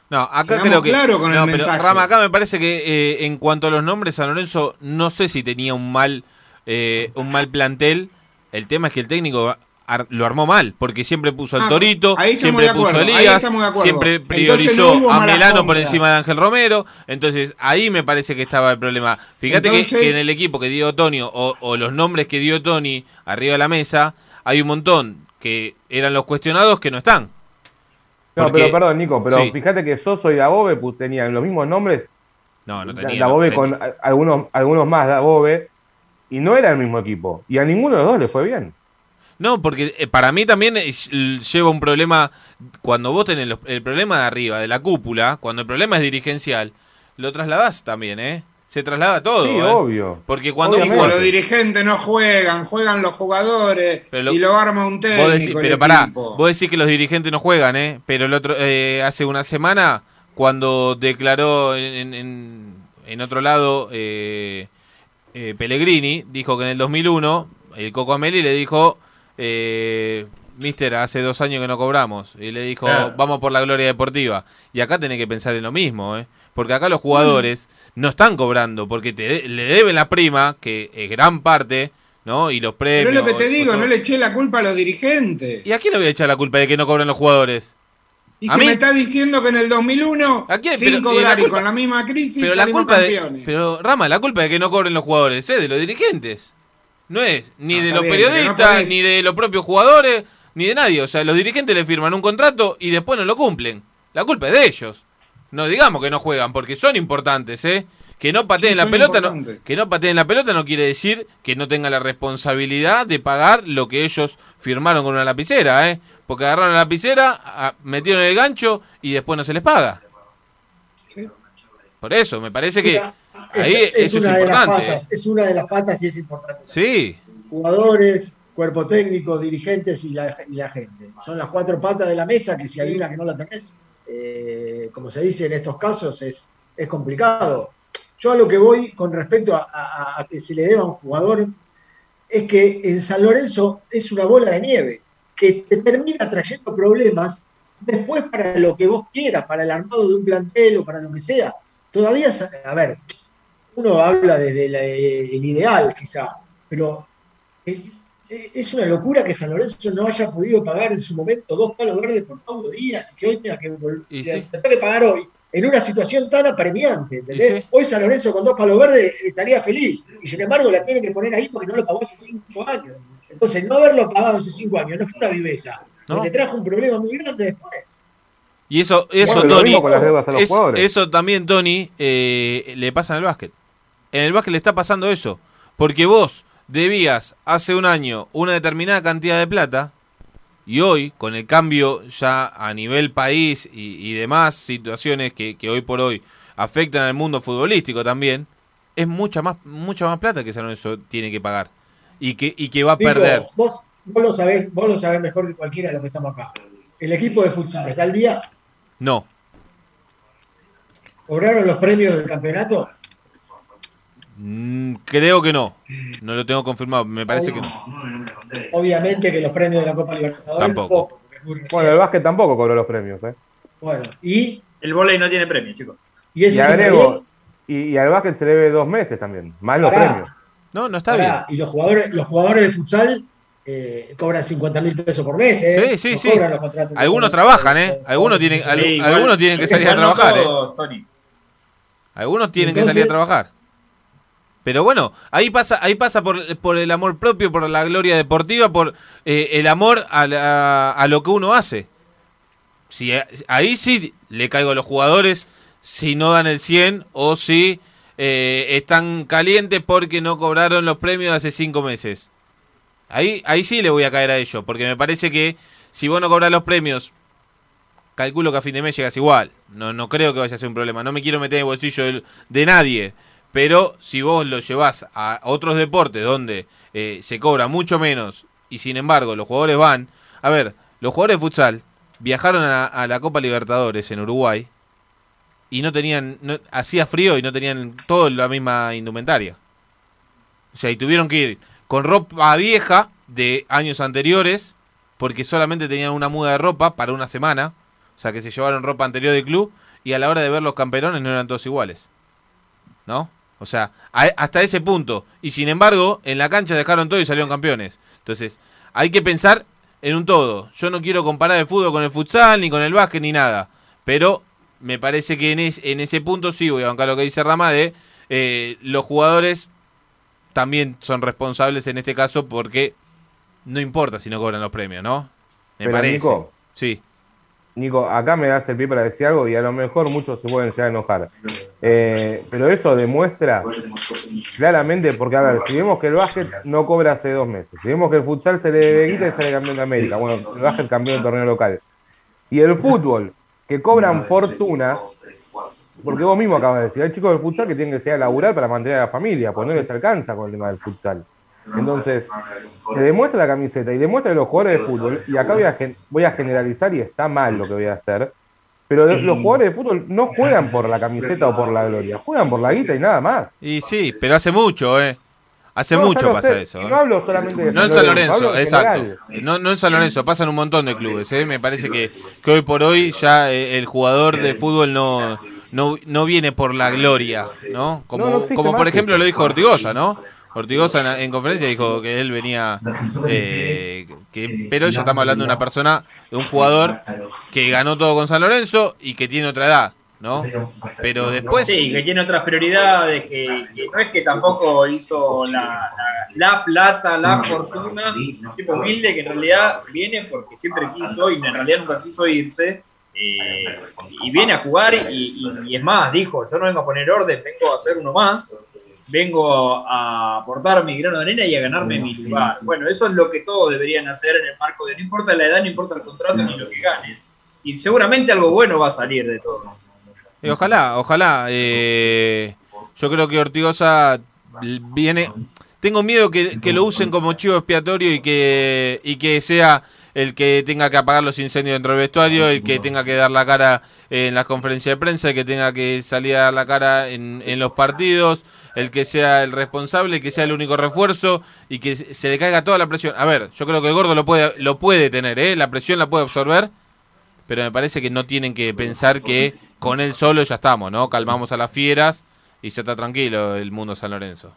No, acá creo que. claros con el no, pero mensaje. Rama, acá me parece que eh, en cuanto a los nombres, San Lorenzo no sé si tenía un mal, eh, un mal plantel. El tema es que el técnico ar- lo armó mal, porque siempre puso al Ah, Torito, siempre puso a Elías, siempre priorizó no a Melano por encima de Ángel Romero. Entonces ahí me parece que estaba el problema. Fíjate que- Entonces- que, en el equipo que dio Tony o, o los nombres que dio Tony arriba de la mesa, hay un montón que eran los cuestionados que no están. No, Porque- pero perdón, Nico, pero Sí. fíjate que Soso y Dabobe pues, tenían los mismos nombres. No, no Da- tenía. Dabobe no con tenía. algunos, algunos más Dabobe, y no era el mismo equipo. Y a ninguno de los dos le fue bien. No, porque eh, para mí también eh, ll- lleva un problema, cuando vos tenés el problema de arriba, de la cúpula, cuando el problema es dirigencial, lo trasladás también, ¿eh? Se traslada todo. Sí, ¿eh? obvio. Porque cuando... Obviamente, cuando- los dirigentes no juegan, juegan los jugadores Pero lo- y lo arma un técnico. vos pero pará, vos decís que los dirigentes no juegan, ¿eh? Pero el otro, eh, hace una semana, cuando declaró en, en- en otro lado eh, eh, Pellegrini, dijo que en el 2001, el Coco Ameli le dijo... Eh, Mister, hace dos años que no cobramos. Y le dijo, Claro. vamos por la gloria deportiva. Y acá tenés que pensar en lo mismo, ¿eh? Porque acá los jugadores no están cobrando, porque te de- le deben la prima, que es gran parte, ¿no? Y los premios. Pero es lo que te digo, todo. no le eché la culpa a los dirigentes. ¿Y a quién le voy a echar la culpa de que no cobran los jugadores? Y ¿A se mí? me está diciendo que en el 2001, ¿A quién? sin Pero, cobrar y la y, culpa- con la misma crisis, Pero la culpa de, pero Rama, la culpa de que no cobren los jugadores es de los dirigentes. No es ni de los bien, pero no periodistas, podés- ni de los propios jugadores, ni de nadie. O sea, los dirigentes le firman un contrato y después no lo cumplen. La culpa es de ellos. No digamos que no juegan, porque son importantes, ¿eh? Que no pateen Sí, la pelota, no, que no pateen la pelota no quiere decir que no tengan la responsabilidad de pagar lo que ellos firmaron con una lapicera, ¿eh? Porque agarraron la lapicera, metieron el gancho y después no se les paga. Por eso, me parece que Mira, ahí es, es eso es una de las importante. patas, es una de las patas y es importante. Sí, Jugadores, cuerpo técnico, dirigentes y la, y la gente. Son las cuatro patas de la mesa que si hay una que no la tenés, eh, como se dice en estos casos, es, es complicado. Yo a lo que voy con respecto a, que se le deba a un jugador es que en San Lorenzo es una bola de nieve que te termina trayendo problemas después para lo que vos quieras, para el armado de un plantel o para lo que sea. Todavía, a ver, uno habla desde la- el ideal quizá, pero eh, eh, es una locura que San Lorenzo no haya podido pagar en su momento dos palos verdes por Pablo Díaz y que hoy tenga que, vol- Y que sí. tenga que pagar hoy en una situación tan apremiante. ¿entendés? Sí. Hoy San Lorenzo con dos palos verdes estaría feliz y sin embargo la tiene que poner ahí porque no lo pagó hace cinco años. Entonces, no haberlo pagado hace cinco años no fue una viveza, No. te trajo un problema muy grande después. y eso, eso Bueno, Tony, mismo con las deudas a los es- jugadores. eso también, Tony, eh, le pasa en el básquet. En el básquet le está pasando eso. Porque vos debías hace un año una determinada cantidad de plata y hoy, con el cambio ya a nivel país y, y demás situaciones que, que hoy por hoy afectan al mundo futbolístico también, es mucha más, mucha más plata que San Lorenzo tiene que pagar y que, y que va a Digo, perder. Vos, vos lo sabés, vos lo sabés mejor que cualquiera de los que estamos acá. El equipo de futsal está al día, No, cobraron los premios del campeonato. Mm, creo que no. No lo tengo confirmado, me parece que no. Obviamente que los premios de la Copa Libertadores Tampoco. Bueno, el básquet tampoco cobró los premios, ¿eh? Bueno, y, El volei no tiene premio, chicos. y Y agrego, y, y al básquet se le debe dos meses también, más los Pará. premios. No, no está Pará, bien. Y los jugadores, los jugadores de futsal eh, cobran 50 mil pesos por mes, ¿eh? Sí, sí, No los Algunos trabajan, ¿eh? Algunos tienen, Sí, al- igual. algunos tienen que salir a trabajar, ¿eh? Tony. Algunos tienen que salir a trabajar. Pero bueno, ahí pasa, ahí pasa por, el amor propio, por la gloria deportiva, por eh, el amor a, la- a lo que uno hace. Si, ahí sí le caigo a los jugadores si no dan el 100 o si eh, están calientes porque no cobraron los premios hace cinco meses. Ahí, ahí sí le voy a caer a ellos, porque me parece que si vos no cobras los premios, calculo que a fin de mes llegas igual. No, no creo que vaya a ser un problema. No me quiero meter en el bolsillo de nadie. Pero si vos lo llevas a otros deportes donde eh, se cobra mucho menos y sin embargo los jugadores van... A ver, los jugadores de futsal viajaron a, la Copa Libertadores en Uruguay y no tenían... hacía frío y no tenían todo la misma indumentaria. O sea, y tuvieron que ir con ropa vieja de años anteriores porque solamente tenían una muda de ropa para una semana. O sea, que se llevaron ropa anterior del club y a la hora de ver los camperones no eran todos iguales. ¿No? O sea, a- hasta ese punto. Y sin embargo, en la cancha dejaron todo y salieron campeones. Entonces, hay que pensar en un todo. Yo no quiero comparar el fútbol con el futsal, ni con el básquet, ni nada. Pero me parece que en, es- en ese punto sí voy a bancar lo que dice Rama de eh, los jugadores también son responsables en este caso porque no importa si no cobran los premios, ¿no? Me Pero, parece. Nico, Sí. Nico, acá me das el pie para decir algo y a lo mejor muchos se pueden llegar a enojar. Eh, pero eso demuestra claramente, porque a ver, si vemos que el básquet no cobra hace dos meses, si vemos que el futsal se le debe guita y sale campeón de América, bueno, el básquet campeón del torneo local, y el fútbol, que cobran fortunas, porque vos mismo acabas de decir, hay chicos del futsal que tienen que salir a para mantener a la familia, pues no les alcanza con el tema del futsal. Entonces, te demuestra la camiseta y demuestra que los jugadores de fútbol, y acá voy a, gen- voy a generalizar y está mal lo que voy a hacer, pero los jugadores de fútbol no juegan por la camiseta o por la gloria, juegan por la guita y nada más. Y sí, pero hace mucho, ¿eh? Hace No, mucho pasa sé, eso. y ¿eh? no hablo solamente de No en San Lorenzo, exacto. No, no en San Lorenzo, pasan un montón de clubes. ¿eh? Me parece que, que hoy por hoy ya eh, el jugador de fútbol no, no, no viene por la gloria, ¿no? Como, No, no existe como por ejemplo lo dijo Ortigosa, ¿no? Ortigosa en, en conferencia dijo que él venía... eh, pero ya estamos hablando de una persona, de un jugador que ganó todo con San Lorenzo y que tiene otra edad, ¿no? Pero después... Sí, que tiene otras prioridades, que, no es que tampoco hizo la, la, la plata, la fortuna, un tipo humilde que en realidad viene porque siempre quiso y en realidad nunca quiso irse, eh, y viene a jugar y, y- y es más, dijo, yo no vengo a poner orden, vengo a hacer uno más, vengo a aportar mi grano de arena y a ganarme mi lugar. Bueno, eso es lo que todos deberían hacer en el marco de no importa la edad, no importa el contrato ni lo que ganes. Y seguramente algo bueno va a salir de todo. Y ojalá, ojalá. eh, yo creo que Ortigosa viene. Tengo miedo que, que lo usen como chivo expiatorio y que, y que sea el que tenga que apagar los incendios dentro del vestuario, el que tenga que dar la cara en las conferencias de prensa, el que tenga que salir a dar la cara en, en los partidos, el que sea el responsable, que sea el único refuerzo y que se le caiga toda la presión. A ver, yo creo que el gordo lo puede, lo puede tener, ¿eh? la presión la puede absorber, pero me parece que no tienen que pensar que con él solo ya estamos, ¿no? Calmamos a las fieras y ya está tranquilo el mundo San Lorenzo.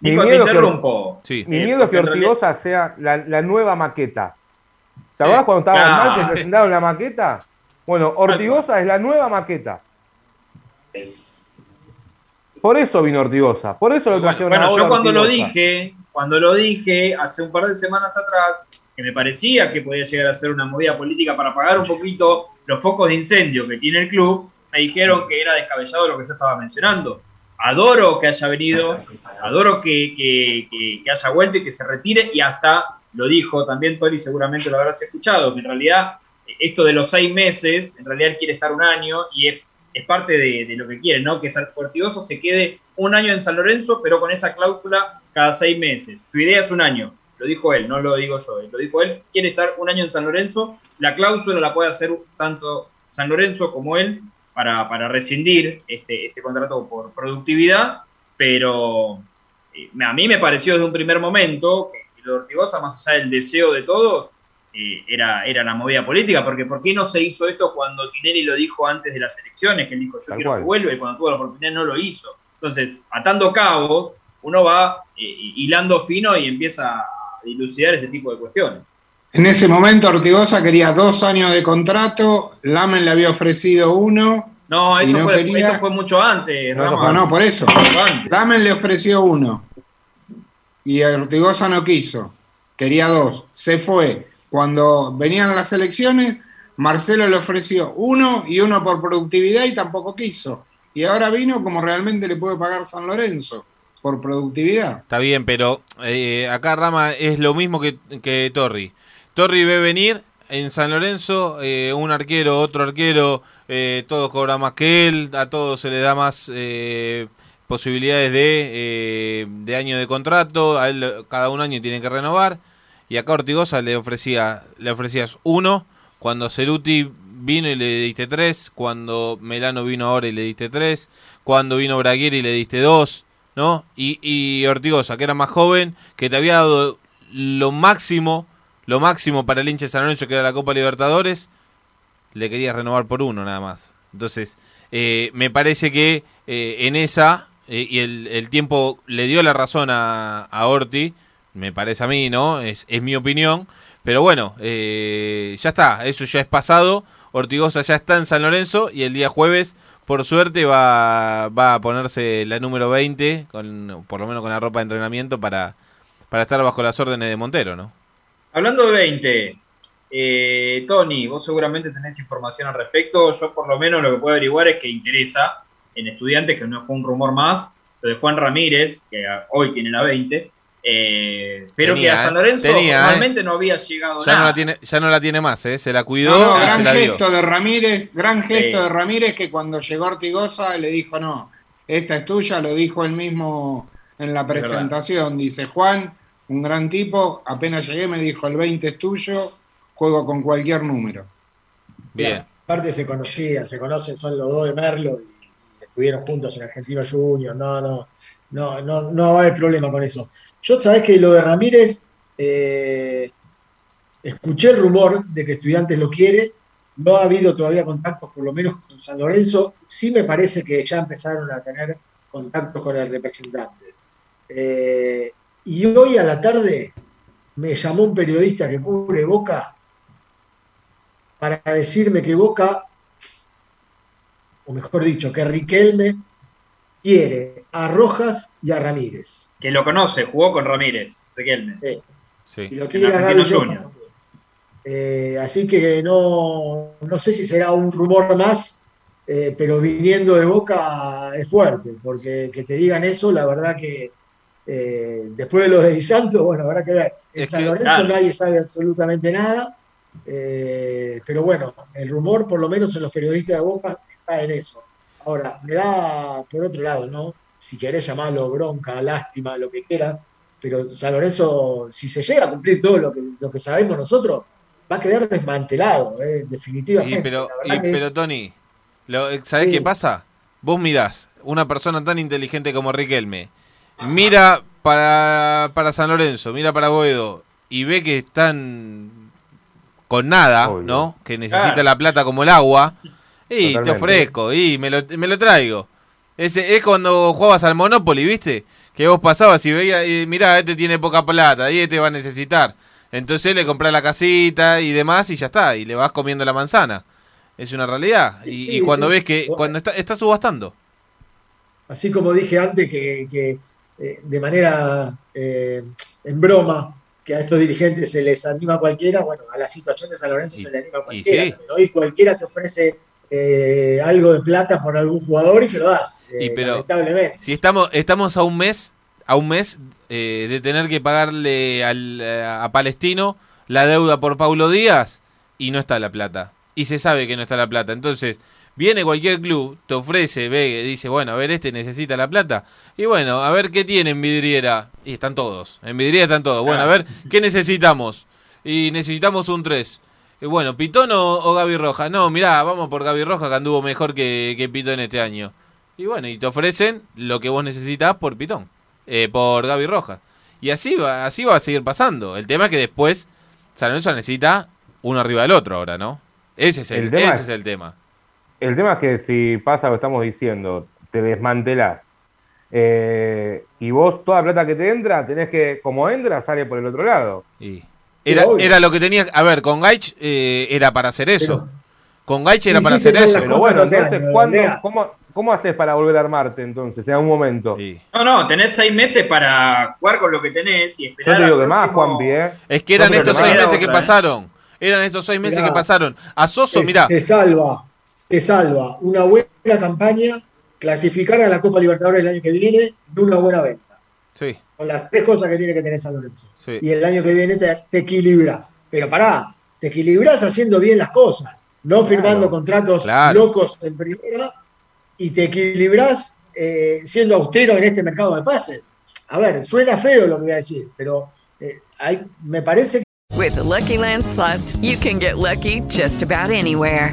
Mi te miedo, es que, interrumpo. Sí. mi miedo es que Ortigosa sea la, la nueva maqueta. ¿Te acuerdas cuando estaba claro. mal que presentaron la maqueta? Bueno, Ortigosa es la nueva maqueta. Por eso vino Ortigosa, por eso lo trajeron Bueno, ahora yo cuando lo dije, cuando lo dije hace un par de semanas atrás, que me parecía que podía llegar a ser una movida política para apagar un poquito los focos de incendio que tiene el club, me dijeron que era descabellado lo que yo estaba mencionando. Adoro que haya venido, adoro que, que- que- que haya vuelto y que se retire, y hasta lo dijo también Tori, seguramente lo habrás escuchado, que en realidad eh, esto de los seis meses, en realidad él quiere estar un año y es, es parte de, lo que quiere, ¿no? Que San Ortigoso se quede un año en San Lorenzo, pero con esa cláusula cada seis meses. Su idea es un año, lo dijo él, no lo digo yo, lo dijo él, quiere estar un año en San Lorenzo, la cláusula la puede hacer tanto San Lorenzo como él para, para rescindir este, este contrato por productividad, pero eh, a mí me pareció desde un primer momento que lo Ortigosa, más allá del deseo de todos, eh, era, era la movida política, porque ¿por qué no se hizo esto cuando Tinelli lo dijo antes de las elecciones? Que él dijo, yo Tal quiero cual. que vuelva, y cuando tuvo la oportunidad no lo hizo. Entonces, atando cabos, uno va eh, hilando fino y empieza a dilucidar este tipo de cuestiones. En ese momento Ortigosa quería dos años de contrato, Lamen le había ofrecido uno. No, eso, no fue, quería- eso fue mucho antes, No. No, no, por eso. Lamen le ofreció uno. Y Ortigosa no quiso. Quería dos. Se fue. Cuando venían las elecciones, Marcelo le ofreció uno y uno por productividad y tampoco quiso. Y ahora vino como realmente le puede pagar San Lorenzo, por productividad. Está bien, pero eh, acá Rama es lo mismo que, que Torri. Torri ve venir en San Lorenzo eh, un arquero, otro arquero, eh, todos cobran más que él, a todos se le da más eh, posibilidades de, eh, de año de contrato, a él cada un año tiene que renovar. Y acá Ortigosa le ofrecía, le ofrecías uno, cuando Ceruti vino y le diste tres, cuando Melano vino ahora y le diste tres, cuando vino Braguer y le diste dos, ¿no? Y, y Ortigosa, que era más joven, que te había dado lo máximo, lo máximo para el hincha de San Lorenzo, que era la Copa Libertadores, le querías renovar por uno nada más. Entonces, eh, me parece que eh, en esa, eh, y el, tiempo le dio la razón a, a Orti, me parece a mí, ¿no? Es, es mi opinión. Pero bueno, eh, ya está, eso ya es pasado. Ortigosa ya está en San Lorenzo y el día jueves, por suerte, va, va a ponerse la número 20, con, por lo menos con la ropa de entrenamiento, para, para estar bajo las órdenes de Montero, ¿no? Hablando de 20, eh, Tony, vos seguramente tenés información al respecto. Yo por lo menos lo que puedo averiguar es que interesa en estudiantes, que no fue un rumor más, lo de Juan Ramírez, que hoy tiene la 20, eh, pero Tenía, que a San eh, Lorenzo tenía, normalmente no había llegado Ya nada. no, la tiene, ya no la tiene más, ¿eh? Se la cuidó No, no, y se gran dio. gesto de Ramírez, gran gesto de Ramírez que cuando llegó Ortigosa le dijo no, esta es tuya, lo dijo él mismo en la presentación, dice Juan, un gran tipo, apenas llegué me dijo el 20 es tuyo, juego con cualquier número. Bien. Aparte se conocían, se conocen, son los dos de Merlo y estuvieron juntos en Argentino Junior. No, no, no, no, no va a haber problema con eso. Yo sabés que lo de Ramírez, eh, escuché el rumor de que Estudiantes lo quiere. No ha habido todavía contactos, por lo menos con San Lorenzo. Sí me parece que ya empezaron a tener contactos con el representante. Eh, y hoy a la tarde me llamó un periodista que cubre Boca para decirme que Boca, o mejor dicho, que Riquelme quiere a Rojas y a Ramírez. Que lo conoce, jugó con Ramírez, Riquelme. Sí. Sí. Y lo quiere a Gaby Rojas. Eh, así que no, no sé si será un rumor más, eh, pero viniendo de boca es fuerte, porque que te digan eso, la verdad que eh, después de lo de Di Santo, bueno, habrá que ver. En Es San Lorenzo nadie sabe absolutamente nada, eh, pero bueno, el rumor, por lo menos en los periodistas de Boca, está en eso. Ahora, me da por otro lado, ¿no? Si querés llamarlo bronca, lástima, lo que quieras, pero San Lorenzo, si se llega a cumplir todo lo que, lo que sabemos nosotros, va a quedar desmantelado, ¿eh? definitivamente. Y pero, y- pero es- Tony, lo- ¿sabés Sí. qué pasa? Vos mirás, una persona tan inteligente como Riquelme, mira para, para San Lorenzo, mira para Boedo, y ve que están con nada, ¿no? Que necesita Claro. la plata como el agua, y te ofrezco, y me lo, me lo traigo. Ese, es cuando jugabas al Monopoly, ¿viste? Que vos pasabas y veías, y mirá, este tiene poca plata, y este va a necesitar. Entonces le compras la casita y demás, y ya está, y le vas comiendo la manzana. Es una realidad. Y, Sí, y cuando sí. ves que, cuando está, está subastando. así como dije antes que, que, eh, de manera eh, en broma que a estos dirigentes se les anima cualquiera, bueno, a la situación de San Lorenzo se le anima cualquiera. hoy cualquiera te ofrece eh, algo de plata por algún jugador y se lo das, Y eh, pero lamentablemente. si estamos, estamos a un mes, a un mes eh, de tener que pagarle al, eh, a Palestino la deuda por Paulo Díaz y no está la plata. Y se sabe que no está la plata. Entonces, viene cualquier club, te ofrece, ve, dice, bueno, a ver, este necesita la plata. Y bueno, a ver qué tiene en vidriera. Y están todos. En vidriera están todos. Bueno, a ver, ¿qué necesitamos? Y necesitamos un 3. Y bueno, ¿Pitón o, o Gaby Roja? No, mirá, vamos por Gaby Roja que anduvo mejor que, que Pitón este año. Y bueno, y te ofrecen lo que vos necesitas por Pitón, eh, por Gaby Rojas. Y así va, así va a seguir pasando. El tema es que después San Lorenzo necesita uno arriba del otro ahora, ¿no? Ese es el, El tema ese es- es el tema. El tema es que si pasa lo que estamos diciendo, te desmantelás eh, y vos toda la plata que te entra, tenés que, como entra, sale por el otro lado. Era, era lo que tenía. A ver, con Gaich eh, era para hacer eso. con Gaich era para hacer eso. Pero bueno, entonces, ¿cuándo- cómo, ¿cómo haces para volver a armarte entonces, en algún momento? No, no, tenés seis meses para jugar con lo que tenés y Yo esperar. te digo que más, Juanpi, ¿eh? Es que eran Yo estos seis meses que ¿eh? pasaron. Eran estos seis meses Mirá. que pasaron. A Soso, Te- mirá. Te salva, te salva una buena campaña, clasificar a la Copa Libertadores el año que viene y una buena venta. Sí, Con las tres cosas que tiene que tener San Lorenzo. sí. Y el año que viene te, te equilibras. Pero pará, te equilibras haciendo bien las cosas, no firmando contratos claro. locos en primera y te equilibras eh, siendo austero en este mercado de pases. A ver, suena feo lo que voy a decir, pero eh, hay- me parece With the Lucky Land slots, you can get lucky just about anywhere.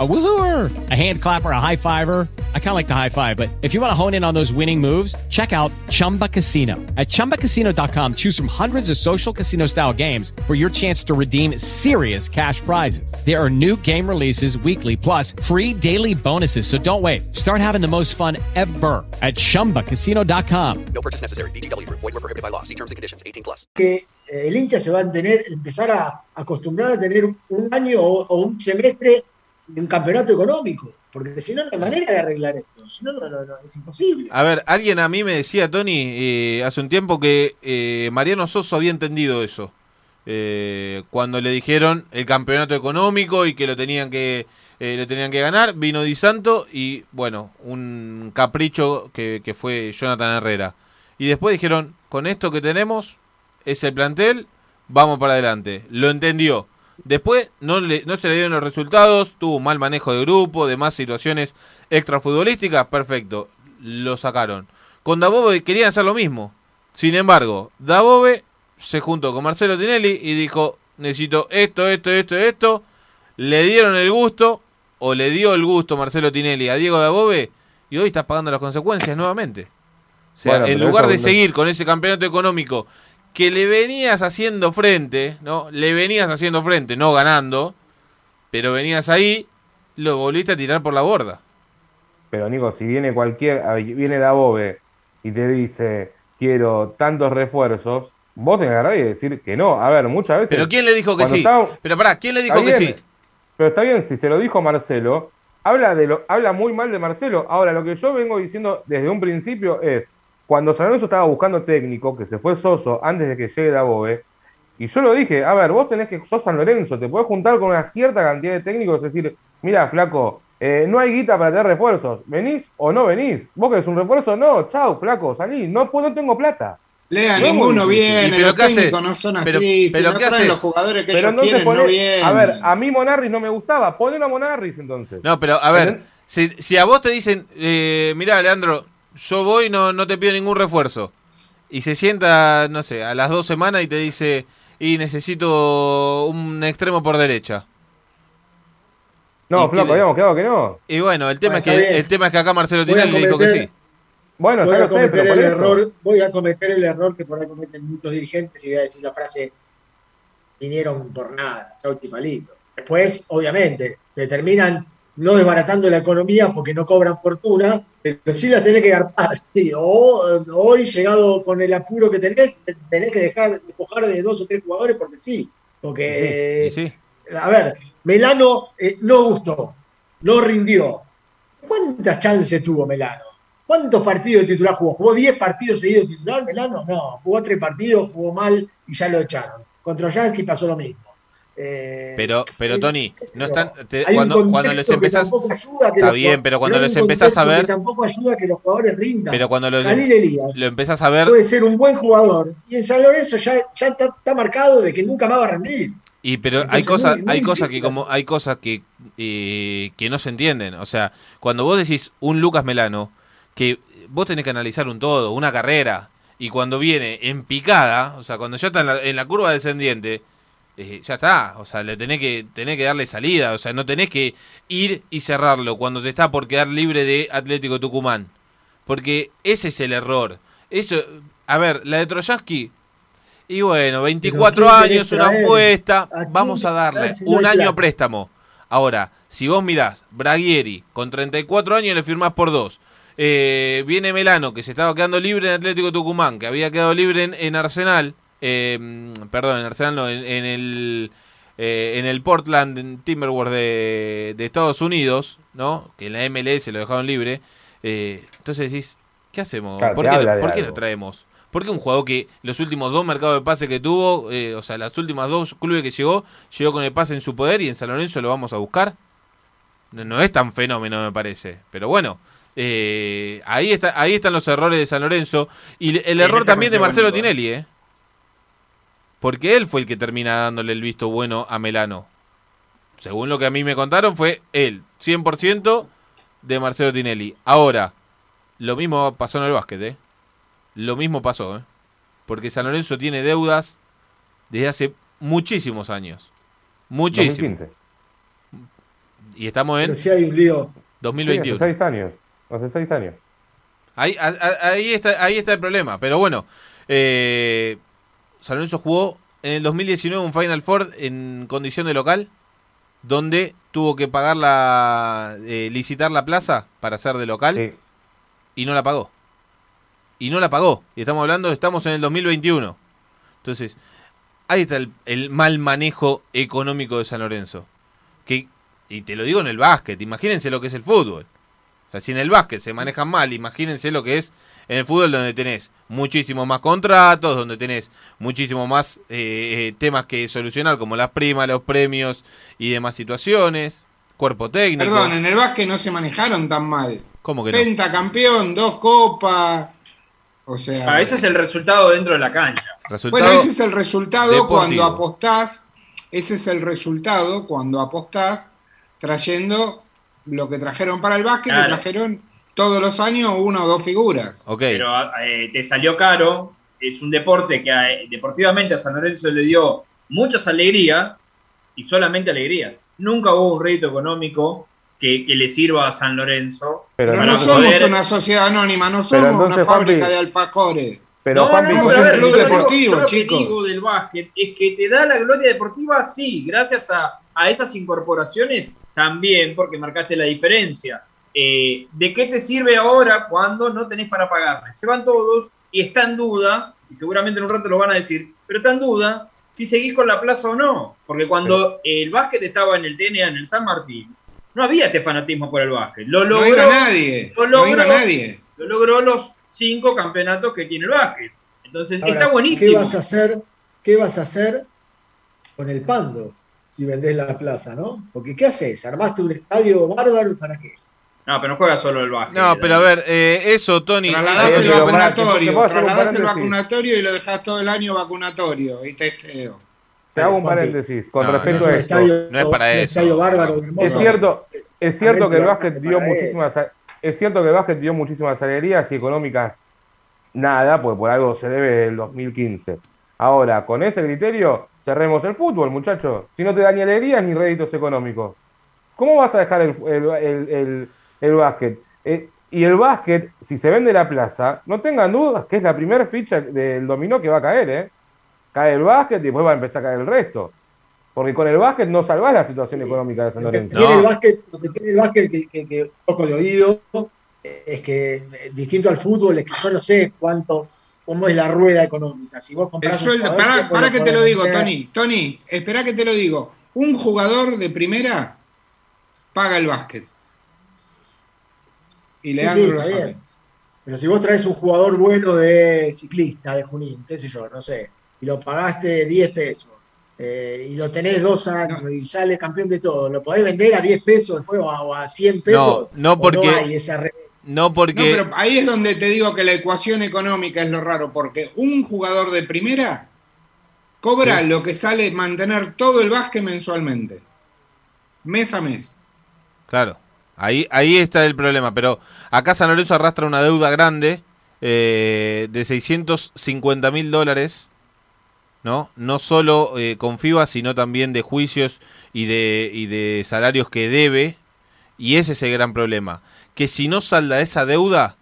A woohooer, a hand clapper, a high fiver. I kind of like the high five, but if you want to hone in on those winning moves, check out Chumba Casino. At chumbacasino.com, choose from hundreds of social casino style games for your chance to redeem serious cash prizes. There are new game releases weekly, plus free daily bonuses. So don't wait. Start having the most fun ever at chumbacasino.com. No purchase necessary. VGW Group. Void were prohibited by law. See terms and conditions. 18 plus. que eh, el hincha se va a tener, empezar a acostumbrar a tener un año o, o un semestre en campeonato económico, porque si no, no hay manera de arreglar esto, si no, no, no, no, es imposible. A ver, alguien a mí me decía, Tony, eh, hace un tiempo que eh, Mariano Soso había entendido eso. Eh, cuando le dijeron el campeonato económico y que lo tenían que eh, lo tenían que ganar, vino Di Santo y bueno, un capricho que, que fue Jonathan Herrera. Y después dijeron, con esto que tenemos, es el plantel, vamos para adelante. Lo entendió. Después no, le, no se le dieron los resultados, tuvo un mal manejo de grupo, demás situaciones extrafutbolísticas, perfecto, lo sacaron. Con Dabove querían hacer lo mismo. Sin embargo, Dabove se juntó con Marcelo Tinelli y dijo, necesito esto, esto, esto, esto. Le dieron el gusto, o le dio el gusto Marcelo Tinelli a Diego Dabove, y hoy está pagando las consecuencias nuevamente. O sea, Bueno, en lugar de seguir con ese campeonato económico que le venías haciendo frente, ¿no? Le venías haciendo frente, no ganando, pero venías ahí, lo volviste a tirar por la borda. Pero Nico, si viene cualquier, viene Dabove y te dice, quiero tantos refuerzos, vos tenés que agarrar y decir que no. A ver, muchas veces... Pero ¿quién le dijo que sí? estaba- Pero pará, ¿quién le dijo que bien, sí? Pero está bien, si se lo dijo Marcelo, habla, de lo, habla muy mal de Marcelo. Ahora, lo que yo vengo diciendo desde un principio es, cuando San Lorenzo estaba buscando técnico, que se fue Soso antes de que llegue Dabove, y yo lo dije, a ver, vos tenés que, sos San Lorenzo, te podés juntar con una cierta cantidad de técnicos, es decir, mira, flaco, eh, no hay guita para tener refuerzos, ¿venís o no venís? ¿Vos querés un refuerzo? No, chau, flaco, salí, no, puedo, no tengo plata. Lea, No ninguno viene, ¿Y pero los qué haces? técnicos no son Pero- así, si pero no ¿qué traen los jugadores que Pero ellos quieren, no poné- vienen. a ver, a mí Monarris no me gustaba, ponelo a Monarris entonces. No, pero a ver, si, si a vos te dicen, eh, mira, Leandro, yo voy, no, no te pido ningún refuerzo. Y se sienta, no sé, a las dos semanas y te dice, y necesito un extremo por derecha. No, ¿Y qué flaco, le- habíamos quedado que no. Y bueno, el tema, es, que, bien. el tema es que acá Marcelo Tinelli le dijo que cometer- sí. Bueno, voy ya a lo sé, cometer pero por el eso. error, voy a cometer el error que por ahí cometen muchos dirigentes y voy a decir la frase vinieron por nada, chau palito. Después, obviamente, te terminan no desbaratando la economía porque no cobran fortuna, pero sí la tenés que garpar. Sí, o, hoy, llegado con el apuro que tenés, tenés que dejar despojar de dos o tres jugadores porque sí. Porque, sí. a ver, Melano eh, no gustó, no rindió. ¿Cuántas chances tuvo Melano? ¿Cuántos partidos de titular jugó? ¿Jugó 10 partidos seguidos de titular Melano? No, jugó 3 partidos, jugó mal y ya lo echaron. Contra Yansky pasó lo mismo. Eh, Pero, pero Tony, no están, te- cuando, les empezás, está los bien, pero cuando les empezás a ver, tampoco ayuda que los jugadores rindan. pero cuando lo, Elías lo empezás a ver, puede ser un buen jugador y en San Lorenzo ya, ya está, está marcado de que nunca más va a rendir. Y pero Entonces, hay cosas, muy- muy hay cosas que como hay cosas que eh, que no se entienden. O sea, cuando vos decís un Lucas Melano, que vos tenés que analizar un todo, una carrera, y cuando viene en picada, o sea, cuando ya está en la, en la curva descendiente, eh, ya está. O sea, le tenés que tenés que darle salida. O sea, no tenés que ir y cerrarlo cuando te está por quedar libre de Atlético Tucumán, porque ese es el error. Eso, a ver, la de Troyansky. Y bueno, 24 ¿quién querés años, una apuesta, ¿A vamos a darle si un año plata? préstamo. Ahora, si vos mirás, Braguieri, con 34 años le firmás por dos. Eh, viene Melano, que se estaba quedando libre en Atlético Tucumán, que había quedado libre en, en Arsenal. Eh, perdón, en Arsenal no, en, en el, eh, en el Portland en Timberwolves de, de Estados Unidos, ¿no? Que en la MLS lo dejaron libre. Eh, entonces decís, ¿qué hacemos? Claro, ¿Por qué, por lo traemos? ¿Por qué un jugador que los últimos dos mercados de pase que tuvo, eh, o sea, las últimas dos clubes que llegó, llegó con el pase en su poder y en San Lorenzo lo vamos a buscar? No, no es tan fenómeno, me parece. Pero bueno, eh, ahí, está, ahí están los errores de San Lorenzo. Y el Sí, error también de Marcelo Tinelli, ¿eh? Porque él fue el que termina dándole el visto bueno a Melano. Según lo que a mí me contaron, fue él, 100% de Marcelo Tinelli. Ahora, lo mismo pasó en el básquet, ¿eh? Lo mismo pasó, ¿eh? Porque San Lorenzo tiene deudas desde hace muchísimos años. Muchísimo. 2015. Y estamos en Pero si hay un lío. Sí, 2021. hace seis años. Hace seis años. Ahí, a- a- ahí, está, ahí está el problema. Pero bueno, eh, San Lorenzo jugó en el 2019 un Final Four en condición de local, donde tuvo que pagar la, eh, licitar la plaza para ser de local Sí. y no la pagó. Y no la pagó. Y estamos hablando, estamos en el 2021. Entonces, ahí está el, el mal manejo económico de San Lorenzo. Que, y te lo digo en el básquet, imagínense lo que es el fútbol. O sea, si en el básquet se manejan mal, imagínense lo que es en el fútbol donde tenés muchísimos más contratos, donde tenés muchísimo más eh, eh, temas que solucionar, como las primas, los premios y demás situaciones, cuerpo técnico. Perdón, en el básquet no se manejaron tan mal. ¿Cómo que no? Pentacampeón, dos copas. O sea. Ah, ese es el resultado dentro de la cancha. Resultado Bueno, ese es el resultado deportivo. cuando apostás. Ese es el resultado cuando apostás trayendo lo que trajeron para el básquet, Claro. que trajeron todos los años una o dos figuras. Ok. Pero eh, te salió caro. Es un deporte que eh, deportivamente a San Lorenzo le dio muchas alegrías y solamente alegrías. Nunca hubo un rédito económico que, que le sirva a San Lorenzo. Pero, no somos poder- una sociedad anónima, no somos una fábrica Juanpi, de alfajores. Pero no, Juanpi, no, no, pero club digo- deportivo, yo lo que chico. digo del básquet es que te da la gloria deportiva, sí, gracias a, a esas incorporaciones también, porque marcaste la diferencia. Eh, ¿De qué te sirve ahora cuando no tenés para pagarle? Se van todos y está en duda, y seguramente en un rato lo van a decir, pero está en duda si seguís con la plaza o no. Porque cuando el básquet estaba en el TNA, en el San Martín, no había este fanatismo por el básquet. Lo No logró, iba nadie. Lo No logró, iba nadie. lo logró los cinco campeonatos que tiene el básquet. Entonces, Ahora, está ¿Qué buenísimo. vas a hacer? ¿Qué vas a hacer con el Pando si vendés la plaza, no? Porque ¿qué haces? ¿Armaste un estadio bárbaro para qué? No, pero no juega solo el básquet. No, pero a ver, eh, eso, Tony. Trasladás eso- el vacunatorio, trasladás el vacunatorio y lo dejás todo el año vacunatorio y testeo. Te hago un paréntesis con No, respecto es a esto. estadio, no es para eso. estadio bárbaro, hermoso. Es cierto, es cierto que el básquet dio muchísimas es cierto que el básquet dio muchísimas alegrías y económicas nada, pues por algo se debe desde el 2015. Ahora, con ese criterio, cerremos el fútbol, muchachos. Si no te da ni alegrías ni réditos económicos. ¿Cómo vas a dejar el, el, el- el- el básquet? Eh, y el básquet, si se vende la plaza, no tengan dudas que es la primera ficha del dominó que va a caer, ¿eh? Cae el básquet y después va a empezar a caer el resto. Porque con el básquet no salvás la situación económica de San Lo que Lorenzo. tiene No. el básquet, lo que tiene el básquet que, que, que un poco de oído, es que eh, distinto al fútbol, es que yo no sé cuánto, cómo es la rueda económica. Si vos El comprás un sueldo, pará que te lo digo. Tony. Tony, espera que te lo digo. Un jugador de primera paga el básquet. Y Sí, Leandro sí, lo está sabe. bien. Pero si vos traes un jugador bueno de ciclista, de Junín, qué sé yo, no sé, y lo pagaste 10 pesos, eh, y lo tenés dos años y sale campeón de todo, ¿lo podés vender a 10 pesos después o a, o a 100 pesos? no, ¿O porque- No hay esa re- No No, pero ahí es donde te digo que la ecuación económica es lo raro, porque un jugador de primera cobra Sí. lo que sale mantener todo el básquet mensualmente. Mes a mes. Claro, ahí, ahí está el problema. Pero acá San Lorenzo arrastra una deuda grande eh, de 650 mil dólares, ¿no? No solo eh, con FIBA, sino también de juicios y de, y de salarios que debe. Y ese es el gran problema. Que si no salda esa deuda,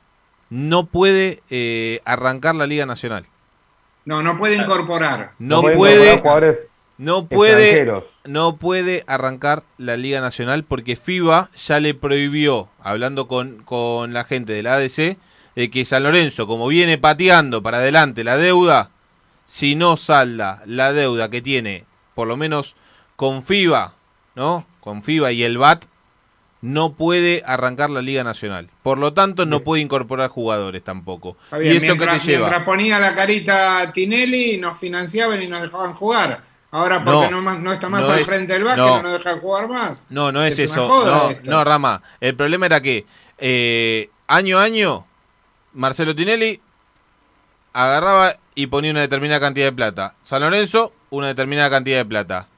no puede eh, arrancar la Liga Nacional. No, no puede incorporar. No puede, incorporar jugadores no puede, no puede arrancar la Liga Nacional porque FIBA ya le prohibió, hablando con, con la gente de la ADC, de que San Lorenzo, como viene pateando para adelante la deuda, si no salda la deuda que tiene, por lo menos con FIBA, ¿no? Con FIBA y el BAT, no puede arrancar la Liga Nacional. Por lo tanto, no puede incorporar jugadores tampoco. Bien, ¿Y eso que te lleva? mientras ponía la carita Tinelli, nos financiaban y nos dejaban jugar. Ahora, porque no, No, más- no está más no al es- frente del básquet, no. no. nos dejan jugar más. No, no es, eso. no, esto. no, Rama. El problema era que eh, año a año Marcelo Tinelli agarraba y ponía una determinada cantidad de plata. San Lorenzo, una determinada cantidad de plata.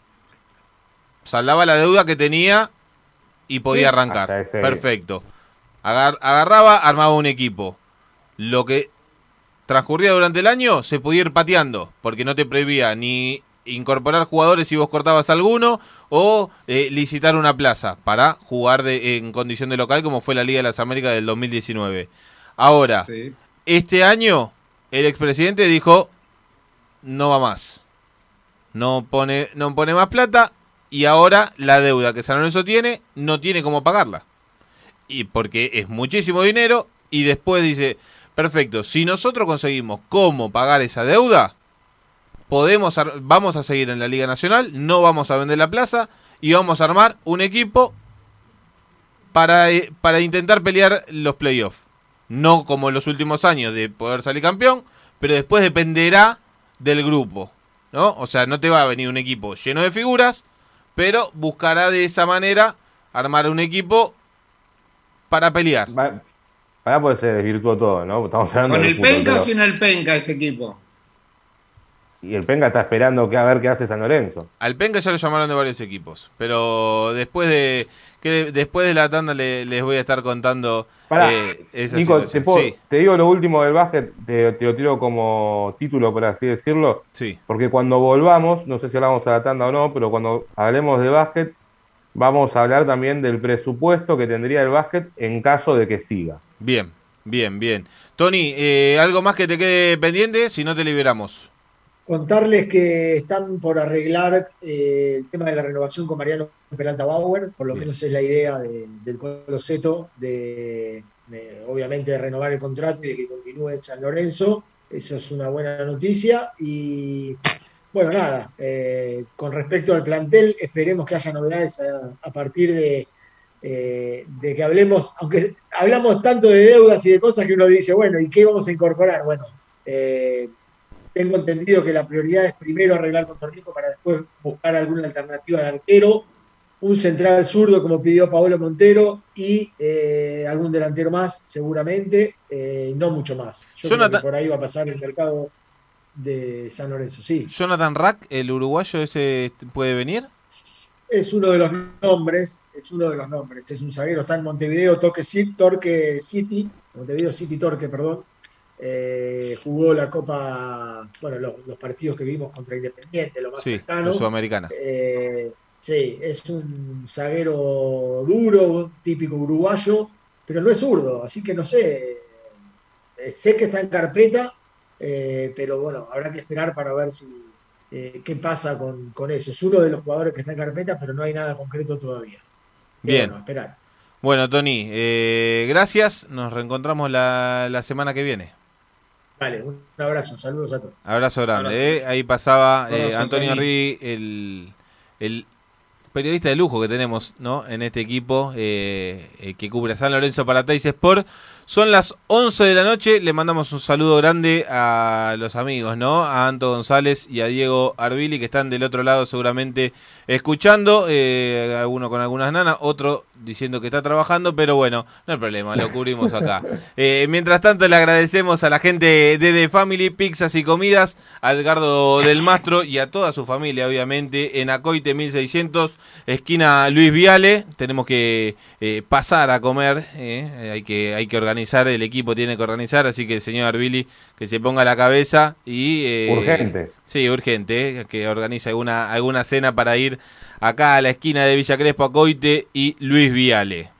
Saldaba la deuda que tenía y podía Sí, arrancar. ese- Perfecto. Agar- agarraba, armaba un equipo. Lo que transcurría durante el año se podía ir pateando, porque no te prohibía ni incorporar jugadores si vos cortabas alguno o eh, licitar una plaza para jugar de- en condición de local como fue la Liga de las Américas del 2019. Ahora, Sí. este año el expresidente dijo no va más. No pone, no pone más plata y ahora la deuda que San Lorenzo tiene no tiene cómo pagarla. Y porque es muchísimo dinero y después dice, perfecto, si nosotros conseguimos cómo pagar esa deuda, podemos ar- vamos a seguir en la Liga Nacional, no vamos a vender la plaza y vamos a armar un equipo para, eh, para intentar pelear los playoffs. No como en los últimos años de poder salir campeón, pero después dependerá del grupo, ¿no? O sea, no te va a venir un equipo lleno de figuras, pero buscará de esa manera armar un equipo para pelear. Va- Para pues se desvirtuó todo, ¿no? Estamos hablando ¿Con el fútbol, penca pero- o sin el penca ese equipo? Y el Penga está esperando que a ver qué hace San Lorenzo. Al Penca ya lo llamaron de varios equipos, pero después de que después de la tanda le- les voy a estar contando Pará, eh, esa Nico, te, puedo- Sí, te digo lo último del básquet, te, te lo tiro como título, por así decirlo, sí. porque cuando volvamos, no sé si hablamos a la tanda o no, pero cuando hablemos de básquet, vamos a hablar también del presupuesto que tendría el básquet en caso de que siga. Bien. Bien, bien. Tony, eh, ¿algo más que te quede pendiente? Si no te liberamos. Contarles que están por arreglar eh, el tema de la renovación con Mariano Peralta Bauer, por lo Bien. menos es la idea de- del Colo Seto, de, de, obviamente de renovar el contrato y de que continúe San Lorenzo. Eso es una buena noticia. Y bueno, nada, eh, con respecto al plantel, esperemos que haya novedades a, a partir de, eh, de que hablemos, aunque hablamos tanto de deudas y de cosas que uno dice, bueno, ¿y qué vamos a incorporar? Bueno, eh, tengo entendido que la prioridad es primero arreglar con Torrico para después buscar alguna alternativa de arquero, un central zurdo como pidió Paolo Montero y eh, algún delantero más seguramente, eh, no mucho más. Yo creo Jonathan- que por ahí va a pasar el mercado de San Lorenzo, sí. Jonathan Rack, el uruguayo, ese puede venir. Es uno de los nombres, es uno de los nombres. Es un zaguero, está en Montevideo, Torque City, Montevideo City Torque, perdón. Eh, jugó la Copa, bueno, los, los partidos que vimos contra Independiente, lo más Sí, cercano. sudamericana. Eh, sí, es un zaguero duro, típico uruguayo, pero no es zurdo, así que no sé. Eh, sé que está en carpeta, eh, pero bueno, habrá que esperar para ver si qué pasa con, con eso. Es uno de los jugadores que está en carpeta, pero no hay nada concreto todavía. Así Bien. bueno, esperar. Bueno, Tony, eh, gracias. Nos reencontramos la, la semana que viene. Vale, un abrazo, saludos a todos. Abrazo grande. ¿eh? Ahí pasaba eh, Antonio. Rí, el, el periodista de lujo que tenemos ¿no? en este equipo eh, eh, que cubre a San Lorenzo para Teis Sport. Son las 11 de la noche. Le mandamos un saludo grande a los amigos, ¿no? A Anto González y a Diego Arbili que están del otro lado seguramente escuchando. Eh, alguno con algunas nanas, otro diciendo que está trabajando, pero bueno, no hay problema, lo cubrimos acá. Eh, mientras tanto, le agradecemos a la gente de The Family, Pizzas y Comidas, a Edgardo del Mastro y a toda su familia, obviamente, en Acoite 1600, esquina Luis Viale. Tenemos que eh, pasar a comer, eh, hay, que, hay que organizar, el equipo tiene que organizar, así que el señor Arbili que se ponga a la cabeza y... eh, Urgente. Sí, urgente, eh, que organice alguna, alguna cena para ir acá a la esquina de Villa Crespo, Acoite y Luis Viale.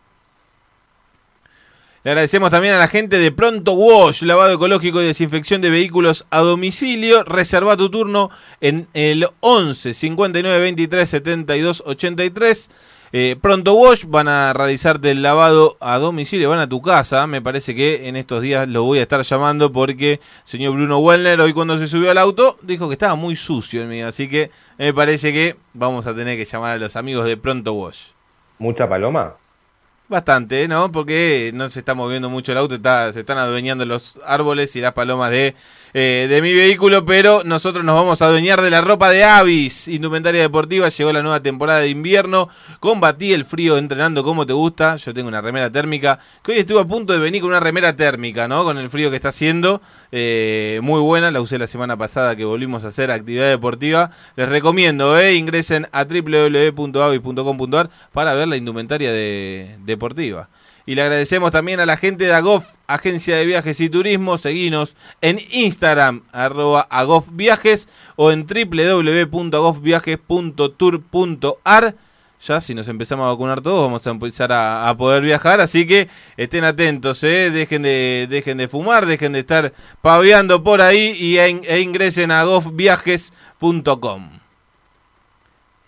Le agradecemos también a la gente de Pronto Wash, lavado ecológico y desinfección de vehículos a domicilio. Reserva tu turno en el 11 59 23 72 83. Eh, Pronto Wash van a realizarte el lavado a domicilio, van a tu casa. Me parece que en estos días lo voy a estar llamando porque señor Bruno Wellner hoy cuando se subió al auto dijo que estaba muy sucio el mío. Así que me parece que vamos a tener que llamar a los amigos de Pronto Wash. ¿Mucha paloma? Bastante, ¿no? Porque no se está moviendo mucho el auto, está, se están adueñando los árboles y las palomas de, eh, de mi vehículo, pero nosotros nos vamos a adueñar de la ropa de Avis, indumentaria deportiva, llegó la nueva temporada de invierno, combatí el frío entrenando como te gusta, yo tengo una remera térmica, que hoy estuve a punto de venir con una remera térmica, ¿no? Con el frío que está haciendo, eh, muy buena, la usé la semana pasada que volvimos a hacer actividad deportiva, les recomiendo, ¿eh? Ingresen a www.avis.com.ar para ver la indumentaria de, deportiva. Y le agradecemos también a la gente de Agof, Agencia de Viajes y Turismo. Seguinos en Instagram, arroba Agof Viajes o en www.agofviajes.tour.ar. Ya si nos empezamos a vacunar todos, vamos a empezar a, poder viajar. Así que estén atentos, ¿eh? dejen, de, dejen de fumar, dejen de estar paveando por ahí y, e, e ingresen a agofviajes.com.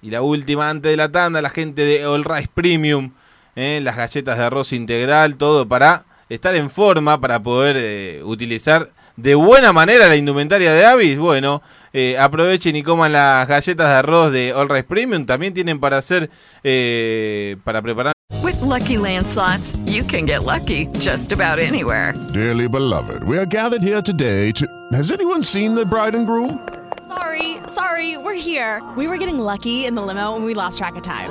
Y la última antes de la tanda, la gente de All Rice Premium, ¿eh? las galletas de arroz integral, todo para estar en forma, para poder eh, utilizar de buena manera la indumentaria de Avis. Bueno, eh, aprovechen y coman las galletas de arroz de All Rice Premium. También tienen para hacer, eh, para preparar. With Lucky Land slots, you can get lucky just about anywhere. Dearly beloved, we are gathered here today to. Has anyone seen the bride and groom? Sorry, sorry, we're here. We were getting lucky in the limo and we lost track of time.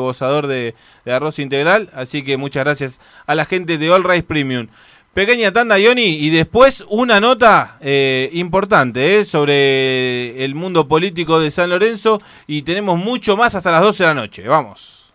rebozador de, de arroz integral, así que muchas gracias a la gente de All Rice Premium. Pequeña tanda, Ioni, y después una nota eh, importante eh, sobre el mundo político de San Lorenzo y tenemos mucho más hasta las 12 de la noche. Vamos.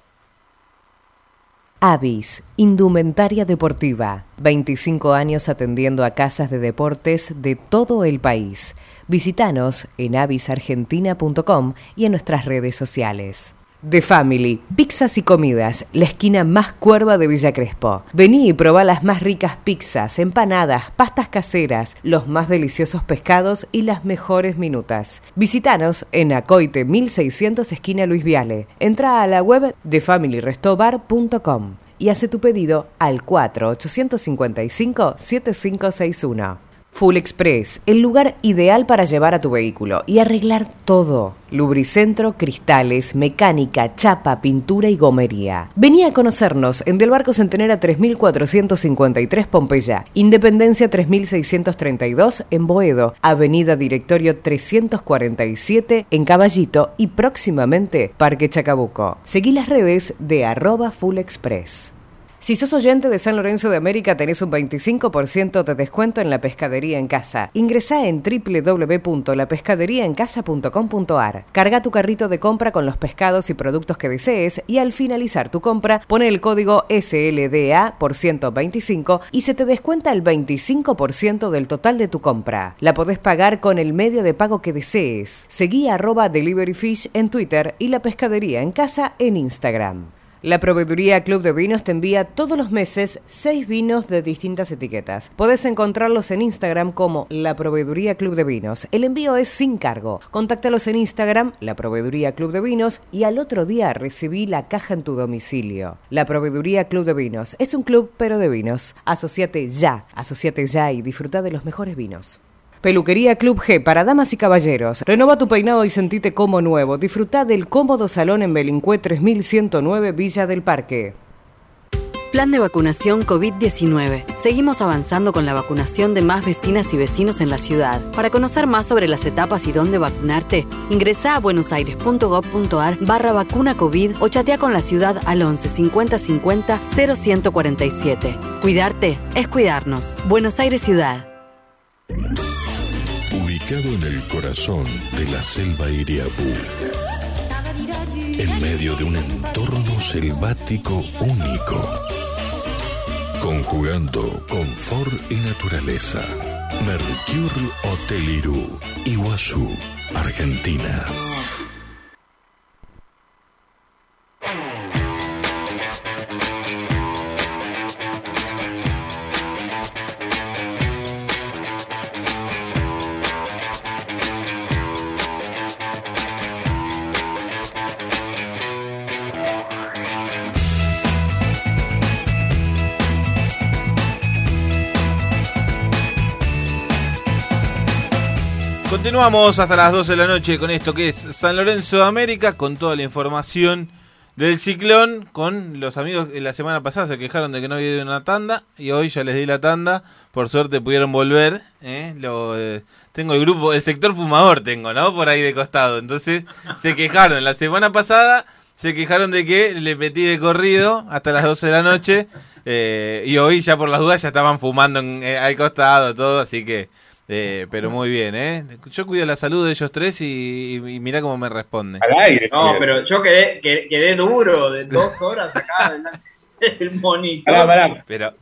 Avis, Indumentaria Deportiva. 25 años atendiendo a casas de deportes de todo el país. Visítanos en avisargentina.com y en nuestras redes sociales. The Family, pizzas y comidas, la esquina más cuerva de Villa Crespo. Vení y probá las más ricas pizzas, empanadas, pastas caseras, los más deliciosos pescados y las mejores minutas. Visítanos en Acoite 1600 esquina Luis Viale. Entra a la web thefamilyrestobar.com y hace tu pedido al 4-855-7561. Full Express, el lugar ideal para llevar a tu vehículo y arreglar todo. Lubricentro, cristales, mecánica, chapa, pintura y gomería. Vení a conocernos en Del Barco Centenera 3453 Pompeya, Independencia 3632 en Boedo, Avenida Directorio 347 en Caballito y próximamente Parque Chacabuco. Seguí las redes de arroba Full Express. Si sos oyente de San Lorenzo de América, tenés un 25% de descuento en la pescadería en casa. Ingresá en www.lapescaderiaencasa.com.ar. Carga tu carrito de compra con los pescados y productos que desees y al finalizar tu compra, pone el código SLDA por 125 y se te descuenta el 25% del total de tu compra. La podés pagar con el medio de pago que desees. Seguí arroba deliveryfish en Twitter y la pescadería en casa en Instagram. La Proveeduría Club de Vinos te envía todos los meses seis vinos de distintas etiquetas. Podés encontrarlos en Instagram como La Proveeduría Club de Vinos. El envío es sin cargo. Contáctalos en Instagram, La Proveeduría Club de Vinos, y al otro día recibí la caja en tu domicilio. La Proveeduría Club de Vinos es un club pero de vinos. Asociate ya, asociate ya y disfruta de los mejores vinos. Peluquería Club G para damas y caballeros. Renova tu peinado y sentite como nuevo. Disfruta del cómodo salón en Belincue 3109 Villa del Parque. Plan de vacunación COVID-19. Seguimos avanzando con la vacunación de más vecinas y vecinos en la ciudad. Para conocer más sobre las etapas y dónde vacunarte, ingresa a buenosaires.gov.ar barra vacuna COVID o chatea con la ciudad al 11 50 50 0147. Cuidarte es cuidarnos. Buenos Aires Ciudad. En el corazón de la selva Iriapú, en medio de un entorno selvático único, conjugando confort y naturaleza. Mercure Hotel Irú, Iguazú, Argentina. Continuamos hasta las 12 de la noche con esto que es San Lorenzo de América, con toda la información del ciclón, con los amigos que la semana pasada se quejaron de que no había ido una tanda y hoy ya les di la tanda, por suerte pudieron volver, ¿eh? Lo, eh, tengo el grupo, el sector fumador tengo, ¿no? Por ahí de costado, entonces se quejaron, la semana pasada se quejaron de que le metí de corrido hasta las 12 de la noche eh, y hoy ya por las dudas ya estaban fumando en- eh, al costado, todo, así que... Eh, pero muy bien, ¿eh? Yo cuido la salud de ellos tres y, y mirá cómo me responden. No, pero yo quedé, quedé, quedé duro de dos horas acá delante del monitor. Pará, pará. Pero,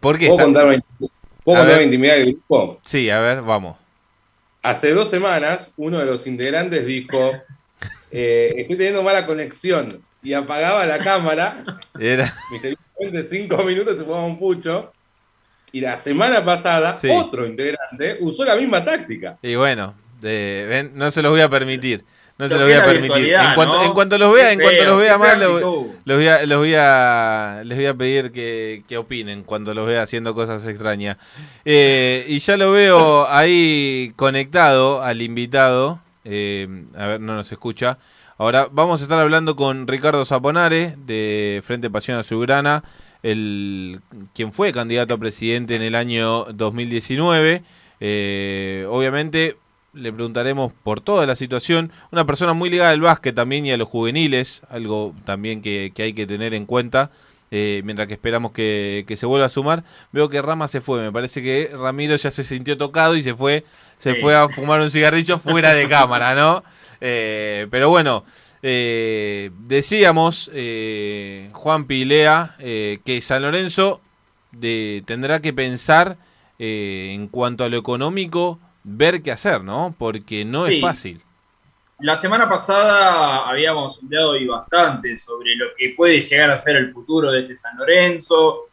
¿por qué? ¿Puedo está- contar, una- ¿puedo A intimidad del grupo? Sí, a ver, vamos. Hace dos semanas, uno de los integrantes dijo: eh, Estoy teniendo mala conexión. Y apagaba la cámara. Era. Misteriosamente, cinco minutos se fumaba un pucho. Y la semana pasada, Sí. otro integrante usó la misma táctica. Y bueno, de- ven, no se los voy a permitir. no se Lo lo que voy a permitir. En cuanto, ¿no? en cuanto los vea, en cuanto los vea más, los voy a, los voy a, les voy a pedir que, que opinen cuando los vea haciendo cosas extrañas. Eh, y ya lo veo ahí conectado al invitado. eh, a ver, no nos escucha. Ahora vamos a estar hablando con Ricardo Zaponare de Frente Pasión Azulgrana, el quien fue candidato a presidente en el año 2019. Eh, obviamente le preguntaremos por toda la situación. Una persona muy ligada al básquet también y a los juveniles, algo también que, que hay que tener en cuenta. eh, mientras que esperamos que, que se vuelva a sumar, veo que Rama se fue. Me parece que Ramiro ya se sintió tocado y se fue, se Sí. fue a fumar un cigarrillo fuera de cámara, ¿no? Eh, pero bueno, eh, decíamos, eh, Juan Pilea, eh, que San Lorenzo de, tendrá que pensar eh, en cuanto a lo económico, ver qué hacer, ¿no? Porque no Sí. es fácil. La semana pasada habíamos hablado hoy bastante sobre lo que puede llegar a ser el futuro de este San Lorenzo,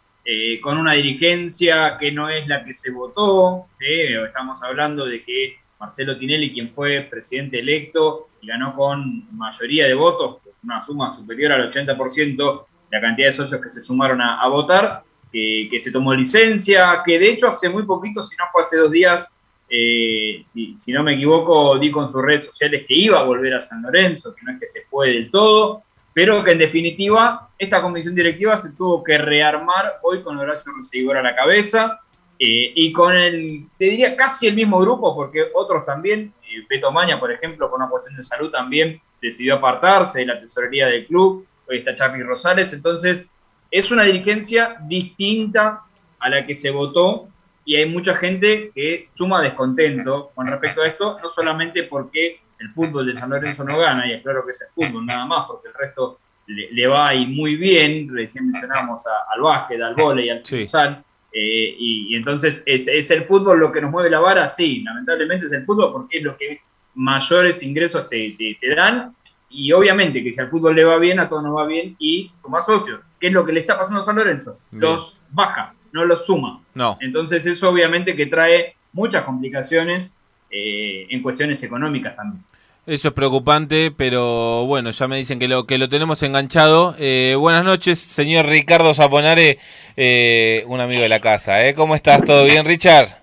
con una dirigencia que no es la que se votó. Estamos hablando de que Marcelo Tinelli, quien fue presidente electo y ganó con mayoría de votos, una suma superior al 80%, la cantidad de socios que se sumaron a, votar, que, se tomó licencia, que de hecho hace muy poquito, si no fue hace dos días, eh, si, si no me equivoco, dijo en sus redes sociales que iba a volver a San Lorenzo, que no es que se fue del todo, pero que en definitiva esta comisión directiva se tuvo que rearmar hoy con Horacio Recibidor a la cabeza eh, y con el, te diría, casi el mismo grupo, porque otros también, eh, Beto Maña, por ejemplo, por una cuestión de salud también decidió apartarse de la tesorería del club, hoy está Charly Rosales, entonces es una dirigencia distinta a la que se votó y hay mucha gente que suma descontento con respecto a esto, no solamente porque el fútbol de San Lorenzo no gana, y es claro que es el fútbol nada más, porque el resto le, le va y muy bien, recién mencionamos a- al básquet, al vóley, al Sí. Eh, y, y entonces ¿es, es el fútbol lo que nos mueve la vara, sí, lamentablemente es el fútbol porque es lo que mayores ingresos te, te- te dan, y obviamente que si al fútbol le va bien, a todos nos va bien, y suma socios, que es lo que le está pasando a San Lorenzo, Bien. los baja, no los suma. No. Entonces eso obviamente que trae muchas complicaciones eh, en cuestiones económicas también. Eso es preocupante, pero bueno, ya me dicen que lo que lo tenemos enganchado. Eh, buenas noches, señor Ricardo Zaponare, eh, un amigo de la casa. ¿eh? ¿Cómo estás? ¿Todo bien, Richard?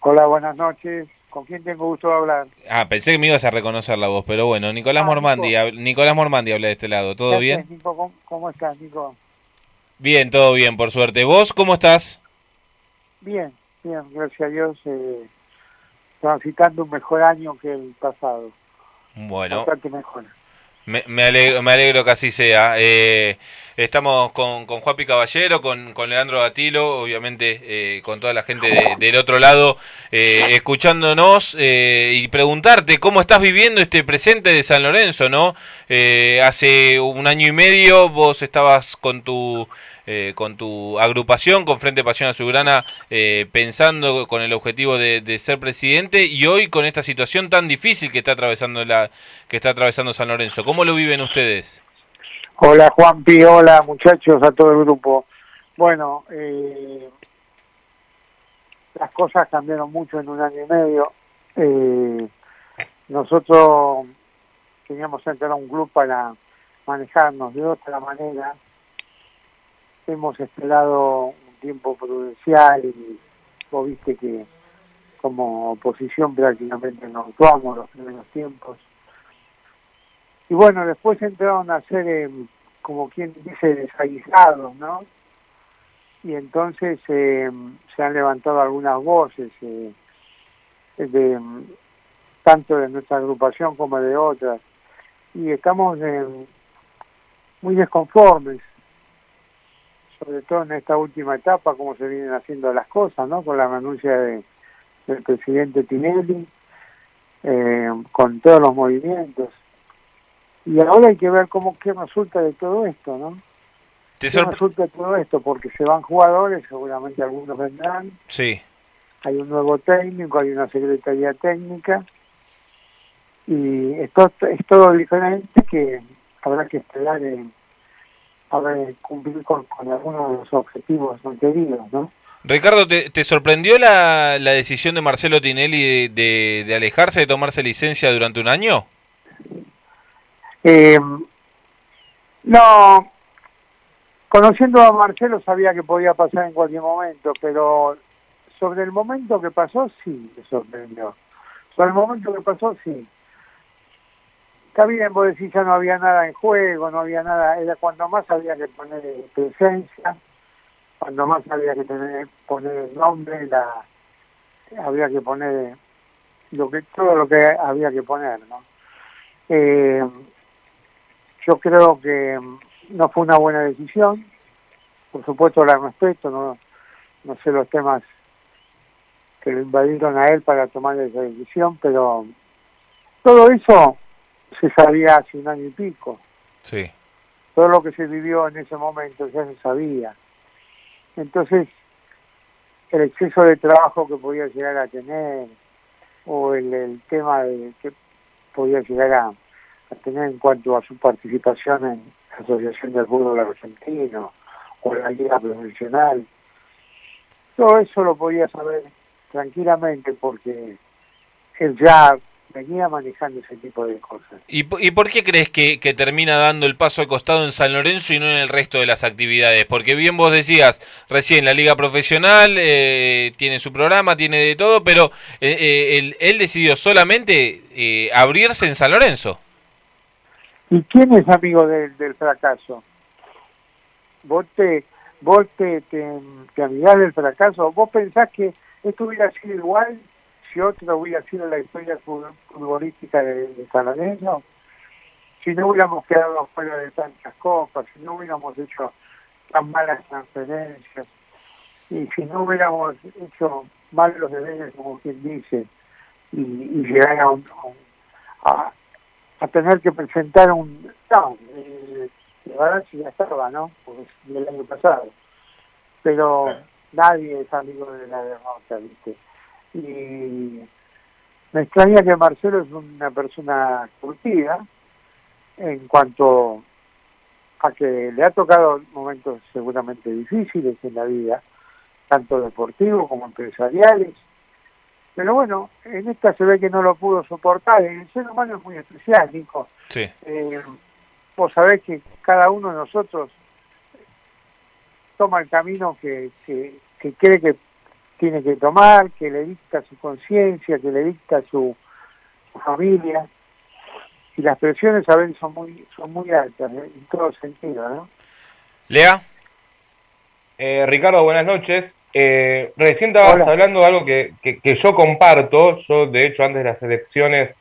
Hola, buenas noches. ¿Con quién tengo gusto de hablar? Ah, pensé que me ibas a reconocer la voz, pero bueno, Nicolás Ah, Mormandi, Nico. hab- Nicolás Mormandi habla de este lado. ¿Todo ¿Qué bien? Nico? ¿Cómo, cómo estás, Nico? Bien, todo bien, por suerte. ¿Vos cómo estás? Bien, bien, gracias a Dios. Eh, transitando un mejor año que el pasado. Bueno, me, me alegro, me alegro que así sea. Eh, estamos con, con Juapi Caballero, con, con Leandro Gatilo, obviamente eh, con toda la gente de- del otro lado, eh, escuchándonos y preguntarte cómo estás viviendo este presente de San Lorenzo, ¿no? Hace un año y medio vos estabas con tu eh, con tu agrupación, con Frente Pasión Azulgrana, eh, pensando con el objetivo de, ser presidente y hoy con esta situación tan difícil que está atravesando la que está atravesando San Lorenzo. ¿Cómo lo viven ustedes? Hola, Juanpi. Hola, muchachos, a todo el grupo. Bueno, eh, las cosas cambiaron mucho en un año y medio. Eh, nosotros teníamos entrar a un club para manejarnos de otra manera. Hemos esperado un tiempo prudencial y vos viste que como oposición prácticamente no actuamos los primeros tiempos. Y bueno, después entraron a ser, eh, como quien dice, desaguisados, ¿no? Y entonces eh, se han levantado algunas voces, eh, de, tanto de nuestra agrupación como de otras. Y estamos muy desconformes, sobre todo en esta última etapa, cómo se vienen haciendo las cosas, ¿no? Con la renuncia de, del presidente Tinelli, eh, con todos los movimientos. Y ahora hay que ver cómo qué resulta de todo esto, ¿no? ¿Te ¿Qué resulta de todo esto? Porque se van jugadores, seguramente algunos vendrán, Sí. hay un nuevo técnico, hay una secretaría técnica, y esto es todo diferente que habrá que esperar en, a ver, cumplir con, con algunos de los objetivos anteriores, ¿no? Ricardo, ¿te, te sorprendió la, la decisión de Marcelo Tinelli de, de- de alejarse, de tomarse licencia durante un año? Eh, no, conociendo a Marcelo sabía que podía pasar en cualquier momento, pero sobre el momento que pasó, sí, me sorprendió. Sobre el momento que pasó, sí. Está bien, vos decís, ya no había nada en juego, no había nada, era cuando más había que poner presencia, cuando más había que tener, poner el nombre, la, había que poner lo que todo lo que había que poner, ¿no? Eh, yo creo que no fue una buena decisión, por supuesto la respeto, no, no sé los temas que lo invadieron a él para tomar esa decisión, pero todo eso se sabía hace un año y pico. Sí. Todo lo que se vivió en ese momento ya se sabía. Entonces, el exceso de trabajo que podía llegar a tener, o el, el tema de que podía llegar a, a tener en cuanto a su participación en la Asociación del Fútbol Argentino, o la Liga Profesional, todo eso lo podía saber tranquilamente porque él ya venía manejando ese tipo de cosas. ¿Y, po- y por qué crees que, que termina dando el paso al costado en San Lorenzo y no en el resto de las actividades? Porque bien vos decías, recién la liga profesional eh, tiene su programa, tiene de todo, pero eh, eh, él, él decidió solamente eh, abrirse en San Lorenzo. ¿Y quién es amigo del, del fracaso? ¿Vos te, vos te, te, te amigás del fracaso? ¿Vos pensás que esto hubiera sido igual si otro hubiera sido la historia fut- futbolística de, de San Lorenzo? Si no hubiéramos quedado fuera de tantas copas, si no hubiéramos hecho tan malas transferencias, y si no hubiéramos hecho mal los deberes, como quien dice, y, y llegar a, un- a un- a, a tener que presentar un... No, la verdad sí ya estaba, ¿no? Porque es del año pasado. Pero nadie es amigo de la derrota, ¿viste? Y me extraña que Marcelo es una persona curtida en cuanto a que le ha tocado momentos seguramente difíciles en la vida, tanto deportivos como empresariales. Pero bueno, en esta se ve que no lo pudo soportar. El ser humano es muy especial, Nico. Sí. Eh, vos sabés que cada uno de nosotros toma el camino que, que, que cree que tiene que tomar, que le dicta su conciencia, que le dicta su, su familia. Y las presiones a veces son muy, son muy altas, ¿eh? en todo sentido, ¿no? Lea. Eh, Ricardo, buenas noches. Eh, recién estabas Hola. hablando de algo que, que, que yo comparto. Yo, de hecho, antes de las elecciones,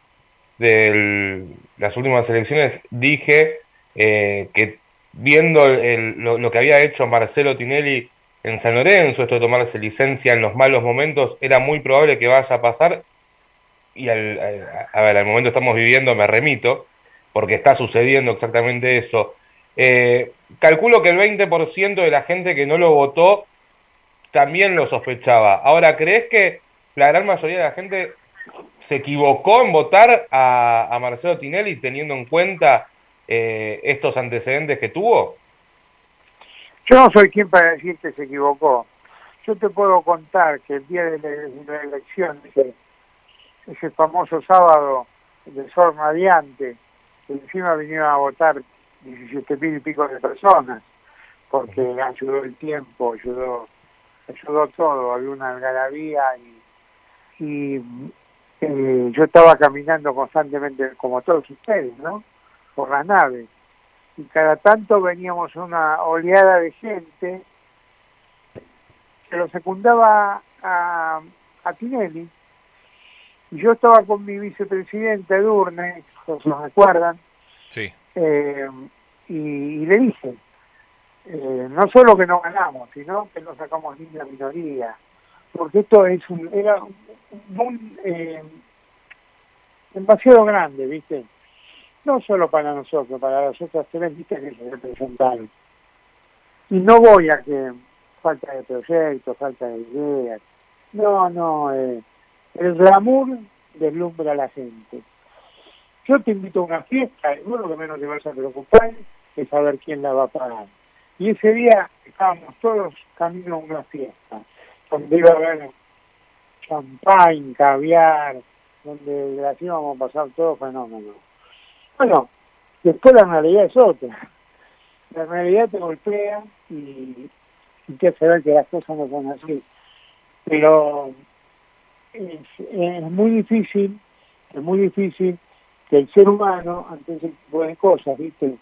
de las últimas elecciones, dije eh, que viendo el- el- lo, lo que había hecho Marcelo Tinelli en San Lorenzo, esto de tomarse licencia en los malos momentos, era muy probable que vaya a pasar. Y al, al- a ver, al momento estamos viviendo me remito, porque está sucediendo exactamente eso. Eh, calculo que el 20% de la gente que no lo votó también lo sospechaba. Ahora, ¿crees que la gran mayoría de la gente se equivocó en votar a, a Marcelo Tinelli teniendo en cuenta eh, estos antecedentes que tuvo? Yo no soy quien para decir que se equivocó. Yo te puedo contar que el día de la, elección, ese, famoso sábado de sol radiante, encima vinieron a votar 17 mil y pico de personas, porque ayudó el tiempo, ayudó, ayudó todo, había una algarabía y, y eh, yo estaba caminando constantemente, como todos ustedes, ¿no? Por las naves y cada tanto veníamos una oleada de gente que lo secundaba a, a Tinelli. Y yo estaba con mi vicepresidente Durne, si lo recuerdan, Sí. eh, y, y le dije, eh, no solo que no ganamos, sino que no sacamos ni la minoría, porque esto es un, era un, un, eh, demasiado grande, ¿viste? No solo para nosotros, para las otras tres vistas que se representaron. Y no voy a que falta de proyectos, falta de ideas. No, no, eh, el glamour deslumbra a la gente. Yo te invito a una fiesta, y lo que menos te vas a preocupar es saber quién la va a pagar. Y ese día estábamos todos camino a una fiesta, donde iba a haber champagne, caviar, donde la íbamos a pasar todo fenómeno. Bueno, Después la realidad es otra. La realidad te golpea y, y te hace ver que las cosas no son así. Pero es, es muy difícil, es muy difícil que el ser humano, ante ese tipo de cosas, ¿viste?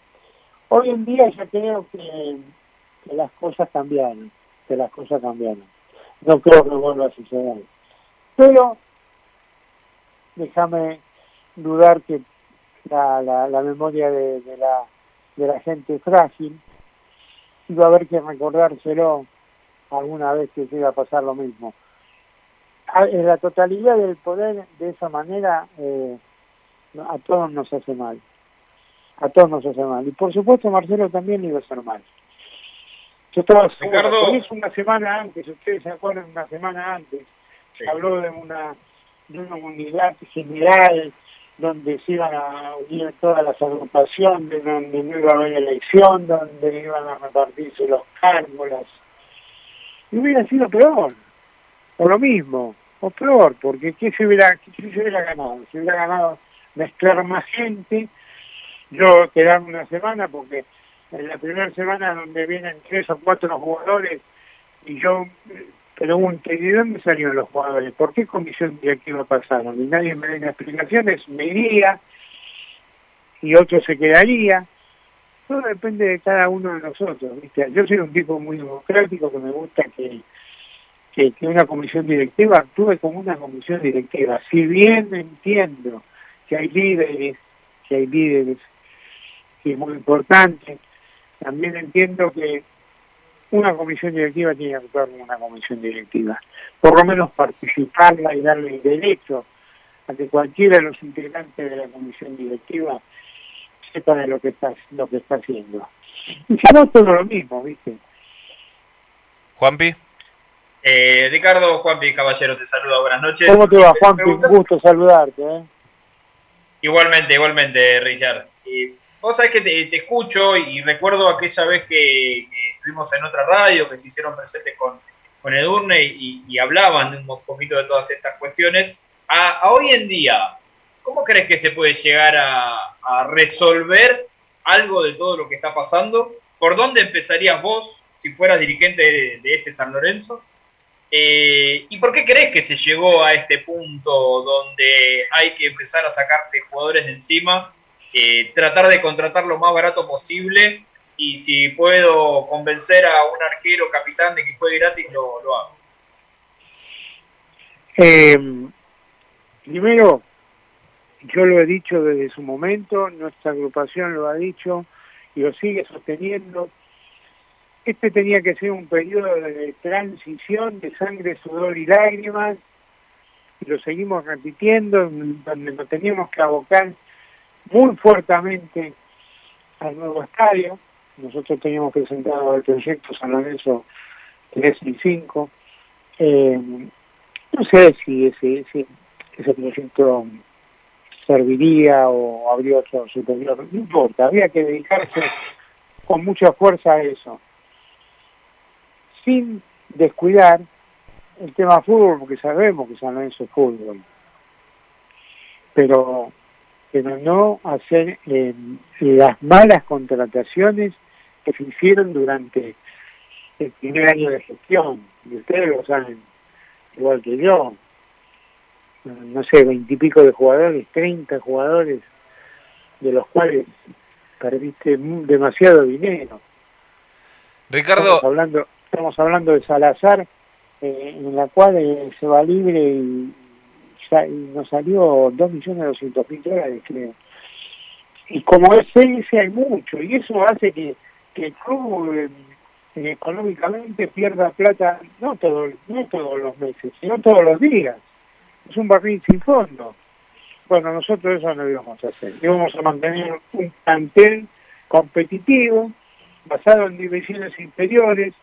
Hoy en día ya creo que, que las cosas cambiaron, que las cosas cambiaron. No creo que vuelva a suceder. Pero déjame dudar que la, la, la memoria de, de la de la gente frágil y va a haber que recordárselo alguna vez que llegue a pasar lo mismo. A- En la totalidad del poder, de esa manera, eh, a todos nos hace mal. A todos nos hace mal. Y por supuesto, Marcelo también iba a hacer mal. Yo estaba Ricardo. una semana antes, ustedes se acuerdan, una semana antes, habló de una, de una unidad general donde se iban a unir todas las agrupaciones, donde no iba a haber elección, donde iban a repartirse los cargos, y hubiera sido peor, o lo mismo, o peor, porque ¿qué se hubiera, qué se hubiera ganado? Se hubiera ganado mezclar más gente, yo quedarme una semana, porque en la primera semana donde vienen tres o cuatro jugadores, y yo pregunto, ¿y de dónde salieron los jugadores? ¿Por qué comisión directiva pasaron? Y nadie me da explicaciones, me iría, y otro se quedaría. Todo depende de cada uno de nosotros, ¿viste? Yo soy un tipo muy democrático que me gusta que, que una comisión directiva actúe como una comisión directiva. Si bien entiendo que hay líderes, que hay líderes, que es muy importante, también entiendo que una comisión directiva tiene que actuar como una comisión directiva. Por lo menos participarla y darle el derecho a que cualquiera de los integrantes de la comisión directiva sepa de lo que está, lo que está haciendo. Y si no, todo lo mismo, ¿viste? Juanpi. Eh, Ricardo Juanpi Caballero te saluda, buenas noches. ¿Cómo te va, Me- Juan? me Un gusto saludarte, ¿eh? Igualmente, igualmente, Richard. Y vos sabés que te, escucho y recuerdo aquella vez que, estuvimos en otra radio, que se hicieron presentes con, con Edurne y, y hablaban un poquito de todas estas cuestiones. A, hoy en día, ¿cómo crees que se puede llegar a, resolver algo de todo lo que está pasando? ¿Por dónde empezarías vos si fueras dirigente de, de este San Lorenzo? Eh, ¿Y por qué crees que se llegó a este punto donde hay que empezar a sacarte jugadores de encima, eh, tratar de contratar lo más barato posible y si puedo convencer a un arquero capitán de que juegue gratis, lo, hago? Eh, primero, yo lo he dicho desde su momento, nuestra agrupación lo ha dicho y lo sigue sosteniendo. Este tenía que ser un periodo de transición de sangre, sudor y lágrimas, lo seguimos repitiendo, en donde nos teníamos que abocar muy fuertemente al nuevo estadio. Nosotros teníamos presentado el proyecto San Lorenzo 3 y 5. Eh, no sé si ese, ese, ese proyecto serviría o habría otro superior, no importa, había que dedicarse con mucha fuerza a eso, sin descuidar el tema fútbol, porque sabemos que San Lorenzo es fútbol, pero, pero no hacer eh, las malas contrataciones que se hicieron durante el primer año de gestión, y ustedes lo saben igual que yo, no sé, veintipico de jugadores, treinta jugadores, de los cuales perdiste demasiado dinero. Ricardo, Estamos hablando, estamos hablando de Salazar, eh, en la cual eh, se va libre y nos salió dos millones doscientos mil dólares, creo. Y como es ese hay mucho, y eso hace que, que el club eh, económicamente pierda plata no, todo, no todos los meses, sino todos los días. Es un barril sin fondo. Bueno, nosotros eso no íbamos a hacer. Íbamos a mantener un plantel competitivo, basado en divisiones inferiores,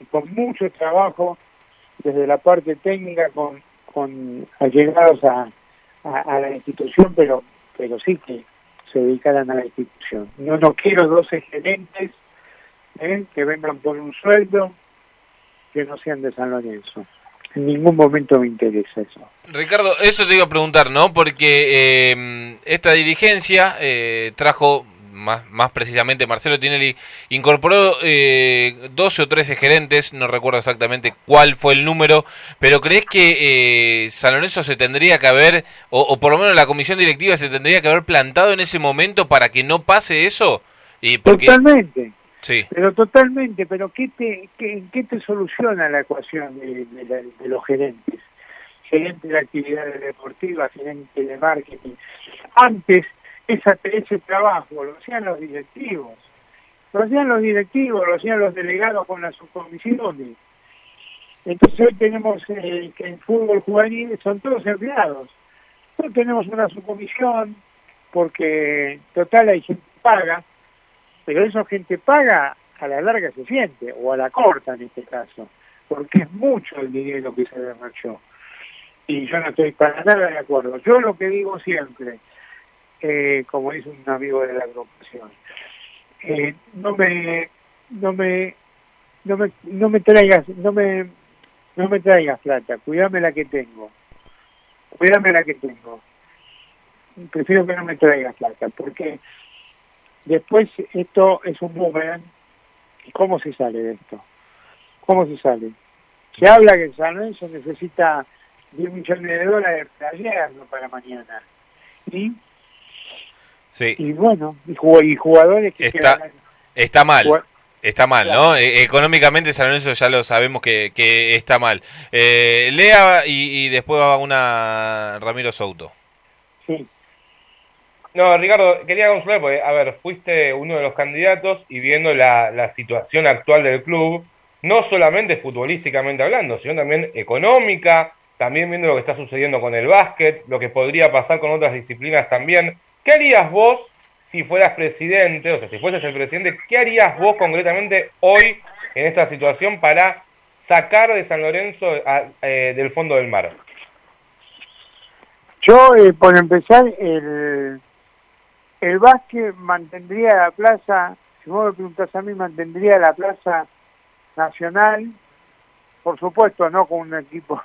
y con mucho trabajo desde la parte técnica con, con allegados a, a, la institución, pero, pero sí que se dedicaran a la institución. Yo no quiero 12 gerentes ¿eh? que vengan por un sueldo que no sean de San Lorenzo. En ningún momento me interesa eso. Ricardo, eso te iba a preguntar, ¿no? Porque eh, esta dirigencia eh, trajo más, más precisamente Marcelo Tinelli, incorporó eh, 12 o 13 gerentes, no recuerdo exactamente cuál fue el número, pero ¿crees que eh, San Lorenzo se tendría que haber, o, o, por lo menos la comisión directiva se tendría que haber plantado en ese momento para que no pase eso? Y porque... Totalmente. Sí. Pero totalmente, pero ¿qué te, qué, ¿qué te soluciona la ecuación de, de, la, de los gerentes? Gerente de actividades deportivas, gerente de marketing. Antes esa, ese trabajo lo hacían los directivos, lo hacían los directivos, lo hacían los delegados con las subcomisiones. Entonces hoy tenemos eh, que en fútbol juvenil son todos empleados. Hoy tenemos una subcomisión porque total hay gente que paga, pero esa gente paga a la larga se siente, o a la corta en este caso, porque es mucho el dinero que se derrochó. Y yo no estoy para nada de acuerdo. Yo lo que digo siempre, eh, como dice un amigo de la agrupación, eh, no me, no me, no me, no me traigas, no me, no me traigas plata, cuídame la que tengo, cuídame la que tengo. Prefiero que no me traigas plata, porque después esto es un boomerang. ¿Y cómo se sale de esto? ¿Cómo se sale? Se habla que San Lorenzo necesita 10 millones de dólares para ayer, para mañana. ¿Y? Y bueno, y, jugadores que está, quedan... está mal. Está mal, ¿no? Eh, económicamente San Lorenzo ya lo sabemos que, que está mal. Eh, Lea y, y, después va una Ramiro Souto. Sí. No, Ricardo, quería consular porque, a ver, fuiste uno de los candidatos y viendo la, la situación actual del club, no solamente futbolísticamente hablando, sino también económica, también viendo lo que está sucediendo con el básquet, lo que podría pasar con otras disciplinas también. ¿Qué harías vos si fueras presidente, o sea, si fueses el presidente, qué harías vos concretamente hoy en esta situación para sacar de San Lorenzo a, eh, del fondo del mar? Yo, eh, por empezar, el, el básquet mantendría la plaza, si vos me preguntás a mí, mantendría la plaza nacional, por supuesto, no con un equipo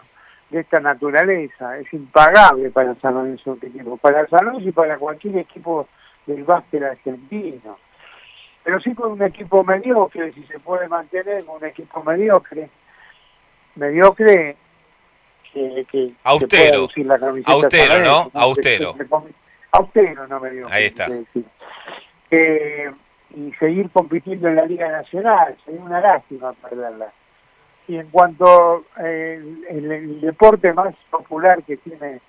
de esta naturaleza, es impagable para San Lorenzo este equipo, para San Lorenzo y para cualquier equipo del básquet argentino. Pero sí con un equipo mediocre, si se puede mantener con un equipo mediocre, mediocre que, que austero, que la austero, ¿no? Austero. Austero, no mediocre. Ahí está. Eh, y seguir compitiendo en la Liga Nacional, sería una lástima perderla. Y en cuanto eh, el, el, deporte más popular que tiene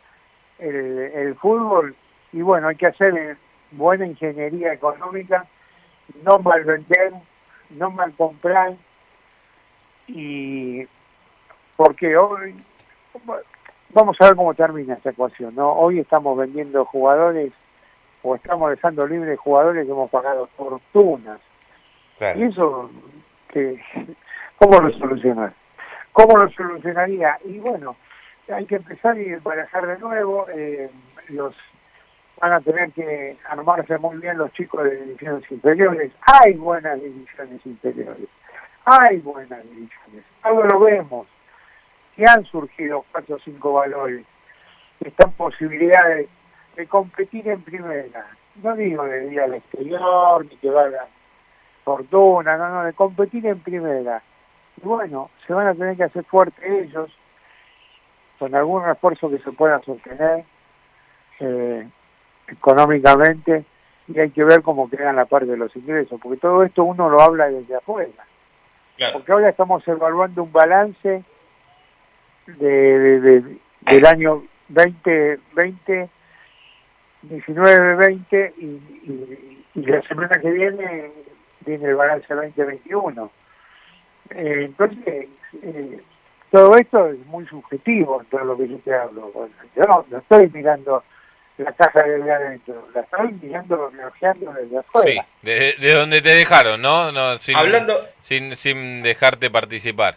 el, el fútbol, y bueno, hay que hacer buena ingeniería económica, no mal vender, no mal comprar, y porque hoy, vamos a ver cómo termina esta ecuación, ¿no? Hoy estamos vendiendo jugadores o estamos dejando libres jugadores que hemos pagado fortunas. Claro. Y eso, que, ¿cómo lo solucionar? ¿Cómo lo solucionaría? Y bueno, hay que empezar y barajar de nuevo. Eh, los van a tener que armarse muy bien los chicos de divisiones inferiores. Hay buenas divisiones inferiores. Hay buenas divisiones. Ahora lo vemos. Que han surgido cuatro o cinco valores. Están posibilidades de competir en primera. No digo de ir al exterior, ni que valga fortuna, no, no, de competir en primera. Y bueno, se van a tener que hacer fuertes ellos, con algún esfuerzo que se pueda sostener eh, económicamente, y hay que ver cómo quedan la parte de los ingresos, porque todo esto uno lo habla desde afuera. Claro. Porque ahora estamos evaluando un balance de, de, de del año 2020 19-20 y, y, y, la semana que viene viene el balance 2021. Eh, entonces, eh, todo esto es muy subjetivo, todo lo que yo te hablo. Yo no, no, estoy mirando la caja de adentro, la estoy mirando, desde afuera. Sí, de, de, donde te dejaron, ¿no? no sin, Hablando... sin, sin dejarte participar.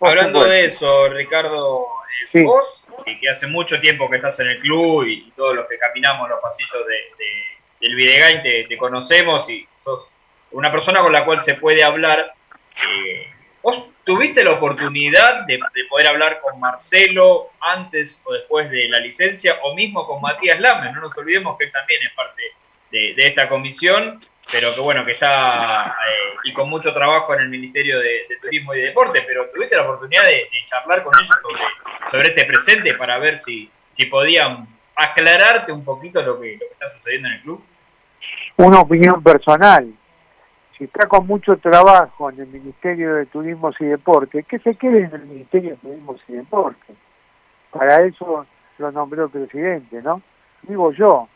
Hablando de eso, Ricardo, sí. vos, y que hace mucho tiempo que estás en el club y todos los que caminamos los pasillos de, de, del Videgain te, te, conocemos y sos una persona con la cual se puede hablar. Eh, ¿Vos tuviste la oportunidad de, de, poder hablar con Marcelo antes o después de la licencia o mismo con Matías Lames? No nos olvidemos que él también es parte de, de esta comisión, pero que bueno, que está eh, y con mucho trabajo en el Ministerio de, de Turismo y Deporte, pero tuviste la oportunidad de, de charlar con ellos sobre, sobre este presente para ver si, si podían aclararte un poquito lo que, lo que está sucediendo en el club. Una opinión personal. Si está con mucho trabajo en el Ministerio de Turismo y Deporte, que se quede en el Ministerio de Turismo y Deporte. Para eso lo nombró el presidente, ¿no? Digo yo.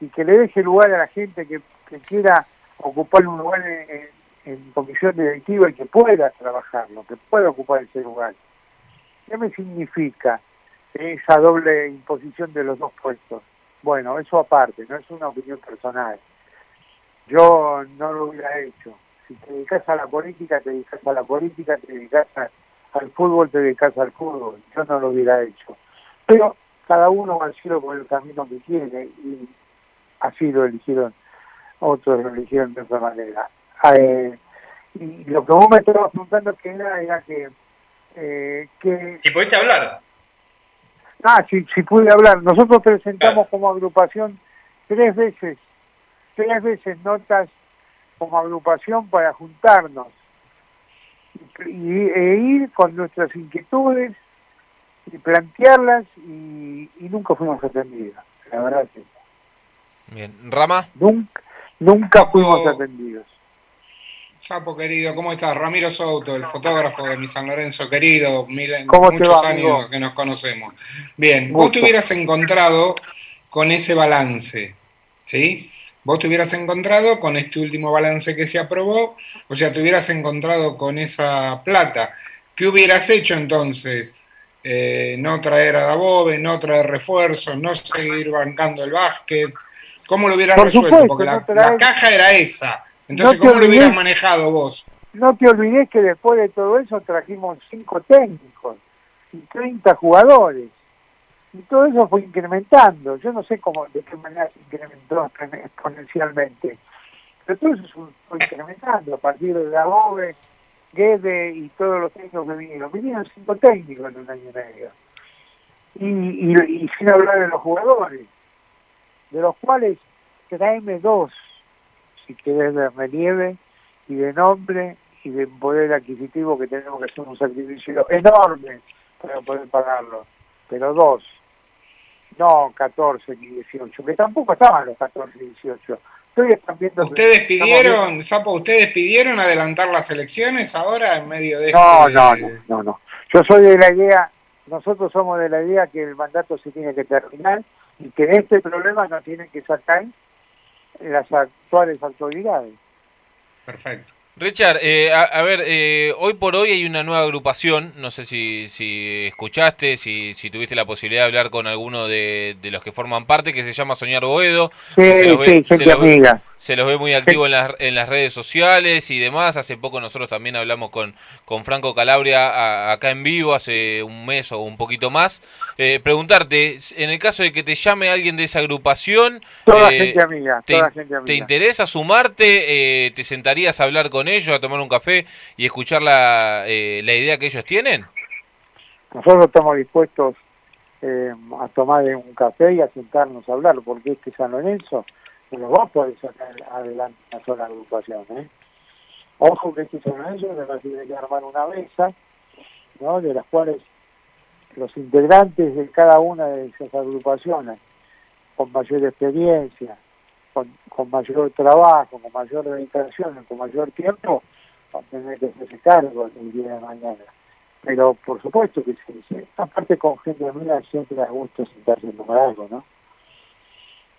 Y que le deje lugar a la gente que, quiera ocupar un lugar en, en comisión directiva y que pueda trabajarlo, que pueda ocupar ese lugar. ¿Qué me significa esa doble imposición de los dos puestos? Bueno, eso aparte, no es una opinión personal. Yo no lo hubiera hecho. Si te dedicas a la política, te dedicas a la política, te dedicas a- al fútbol, te dedicas al fútbol. Yo no lo hubiera hecho. Pero cada uno va al cielo por el camino que quiere y así lo eligieron, otros lo eligieron de otra manera. Eh, y lo que vos me estabas preguntando que era, era que, eh, que Si pudiste hablar. Ah, si, si pude hablar. Nosotros presentamos como agrupación tres veces, tres veces notas como agrupación para juntarnos y, e ir con nuestras inquietudes y plantearlas y, y nunca fuimos atendidos. La verdad que Bien, Rama. nunca, nunca fuimos atendidos. Chapo querido, ¿cómo estás? Ramiro Souto, el fotógrafo de mi San Lorenzo querido, mil, ¿Cómo te muchos va, años amigo? que nos conocemos. Bien, vos te hubieras encontrado con ese balance, ¿sí? Vos te hubieras encontrado con este último balance que se aprobó, o sea, te hubieras encontrado con esa plata. ¿Qué hubieras hecho entonces? Eh, no traer a Dabove, no traer refuerzos, no seguir bancando el básquet. ¿Cómo lo hubieras Por resuelto? supuesto, Porque la, no traer- la caja era esa. Entonces, No ¿cómo lo hubieras manejado vos? No te olvides que después de todo eso trajimos cinco técnicos y 30 jugadores. Y todo eso fue incrementando. Yo no sé cómo, de qué manera se incrementó exponen- exponencialmente. Pero todo eso fue- incrementando a partir de la OVE, Guede y todos los técnicos que vinieron. Vinieron cinco técnicos en un año y medio. Y, y, y sin hablar de los jugadores, de los cuales tráeme dos, si querés, de relieve y de nombre y de poder adquisitivo que tenemos que hacer un sacrificio enorme para poder pagarlo. Pero dos, no 14 ni 18, que tampoco estaban los 14 y 18. Estoy están viendo que ¿Ustedes pidieron, Sapo, ustedes pidieron adelantar las elecciones ahora en medio de No, este- no, no, no, no. Yo soy de la idea, nosotros somos de la idea que el mandato se tiene que terminar y que de este problema no tienen que sacar las actuales autoridades. Perfecto. Richard, eh, a, a ver, eh, hoy por hoy hay una nueva agrupación, no sé si, si escuchaste, si, si tuviste la posibilidad de hablar con alguno de, de los que forman parte, que se llama Soñar Boedo. Sí, se los ve- sí, se gente los ve- amiga. Se los ve muy activos en las, en las redes sociales y demás. Hace poco nosotros también hablamos con, con Franco Calabria a- acá en vivo, hace un mes o un poquito más. Eh, preguntarte, en el caso de que te llame alguien de esa agrupación, Toda eh, gente amiga, te, toda gente ¿te amiga. interesa sumarte? Eh, ¿Te sentarías a hablar con ellos, a tomar un café y escuchar la, eh, la idea que ellos tienen? Nosotros estamos dispuestos eh, a tomar un café y a sentarnos a hablar, porque este San Lorenzo va a poder sacar adelante una sola agrupación. ¿eh? Ojo que Lorenzo le va a tener que armar una mesa, ¿no? de las cuales los integrantes de cada una de esas agrupaciones, con mayor experiencia, con, con mayor trabajo, con mayor dedicación, con mayor tiempo, van a tener que hacerse cargo el día de mañana pero por supuesto que sí, aparte con gente amiga siempre da gusto sentarse en algo, ¿no?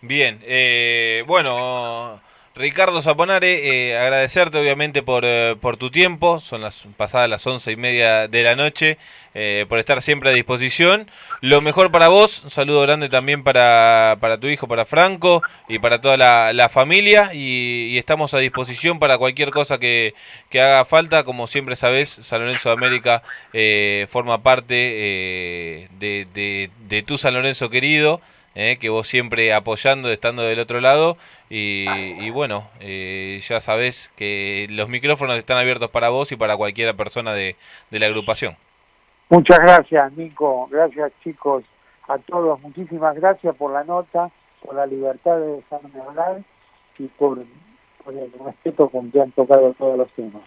Bien, eh, bueno, Ricardo Zaponare, eh, agradecerte obviamente por, eh, por tu tiempo, son las pasadas las once y media de la noche, eh, por estar siempre a disposición. Lo mejor para vos, un saludo grande también para, para tu hijo, para Franco y para toda la, familia y, estamos a disposición para cualquier cosa que, que haga falta. Como siempre sabés, San Lorenzo de América eh, forma parte de, de, de tu San Lorenzo querido eh, que vos siempre apoyando, estando del otro lado. Y, y bueno, eh, ya sabés que los micrófonos están abiertos para vos y para cualquier persona de, de la agrupación. Muchas gracias, Nico. Gracias, chicos, a todos. Muchísimas gracias por la nota, por la libertad de dejarme hablar y por, por el respeto con que han tocado todos los temas.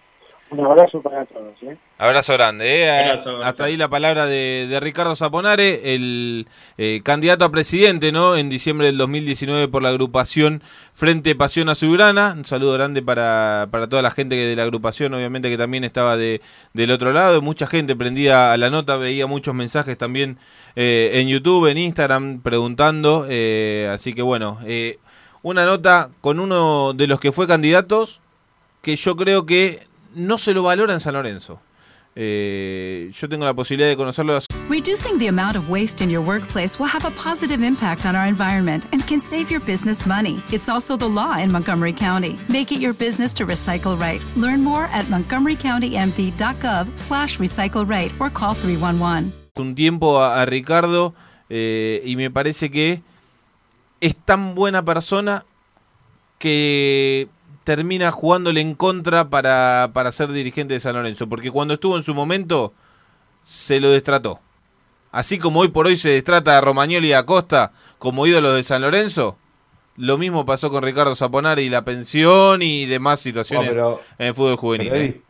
Un abrazo para todos. ¿eh? Abrazo grande. ¿eh? Abrazo, abrazo. Hasta ahí la palabra de, de Ricardo Zaponare, el eh, candidato a presidente ¿no? en diciembre del 2019 por la agrupación Frente Pasión Azulgrana. Un saludo grande para, para toda la gente que de la agrupación, obviamente que también estaba de, del otro lado. Mucha gente prendía a la nota, veía muchos mensajes también eh, en YouTube, en Instagram, preguntando. eh, así que bueno, eh, una nota con uno de los que fue candidatos que yo creo que no se lo valora en San Lorenzo. Eh, yo tengo la posibilidad de conocerlo. Reducing the amount of waste in your workplace will have a positive impact on our environment and can save your business money. It's also the law in Montgomery County. Make it your business to recycle right. Learn more at montgomerycountymd.gov slash recycle right or call 311. un tiempo a, a Ricardo eh, y me parece que es tan buena persona que termina jugándole en contra para, para ser dirigente de San Lorenzo, porque cuando estuvo en su momento se lo destrató. Así como hoy por hoy se destrata a Romagnoli y a Costa como ídolos de San Lorenzo, lo mismo pasó con Ricardo Zaponari y la pensión y demás situaciones No, pero- en el fútbol juvenil. Pero, ¿eh?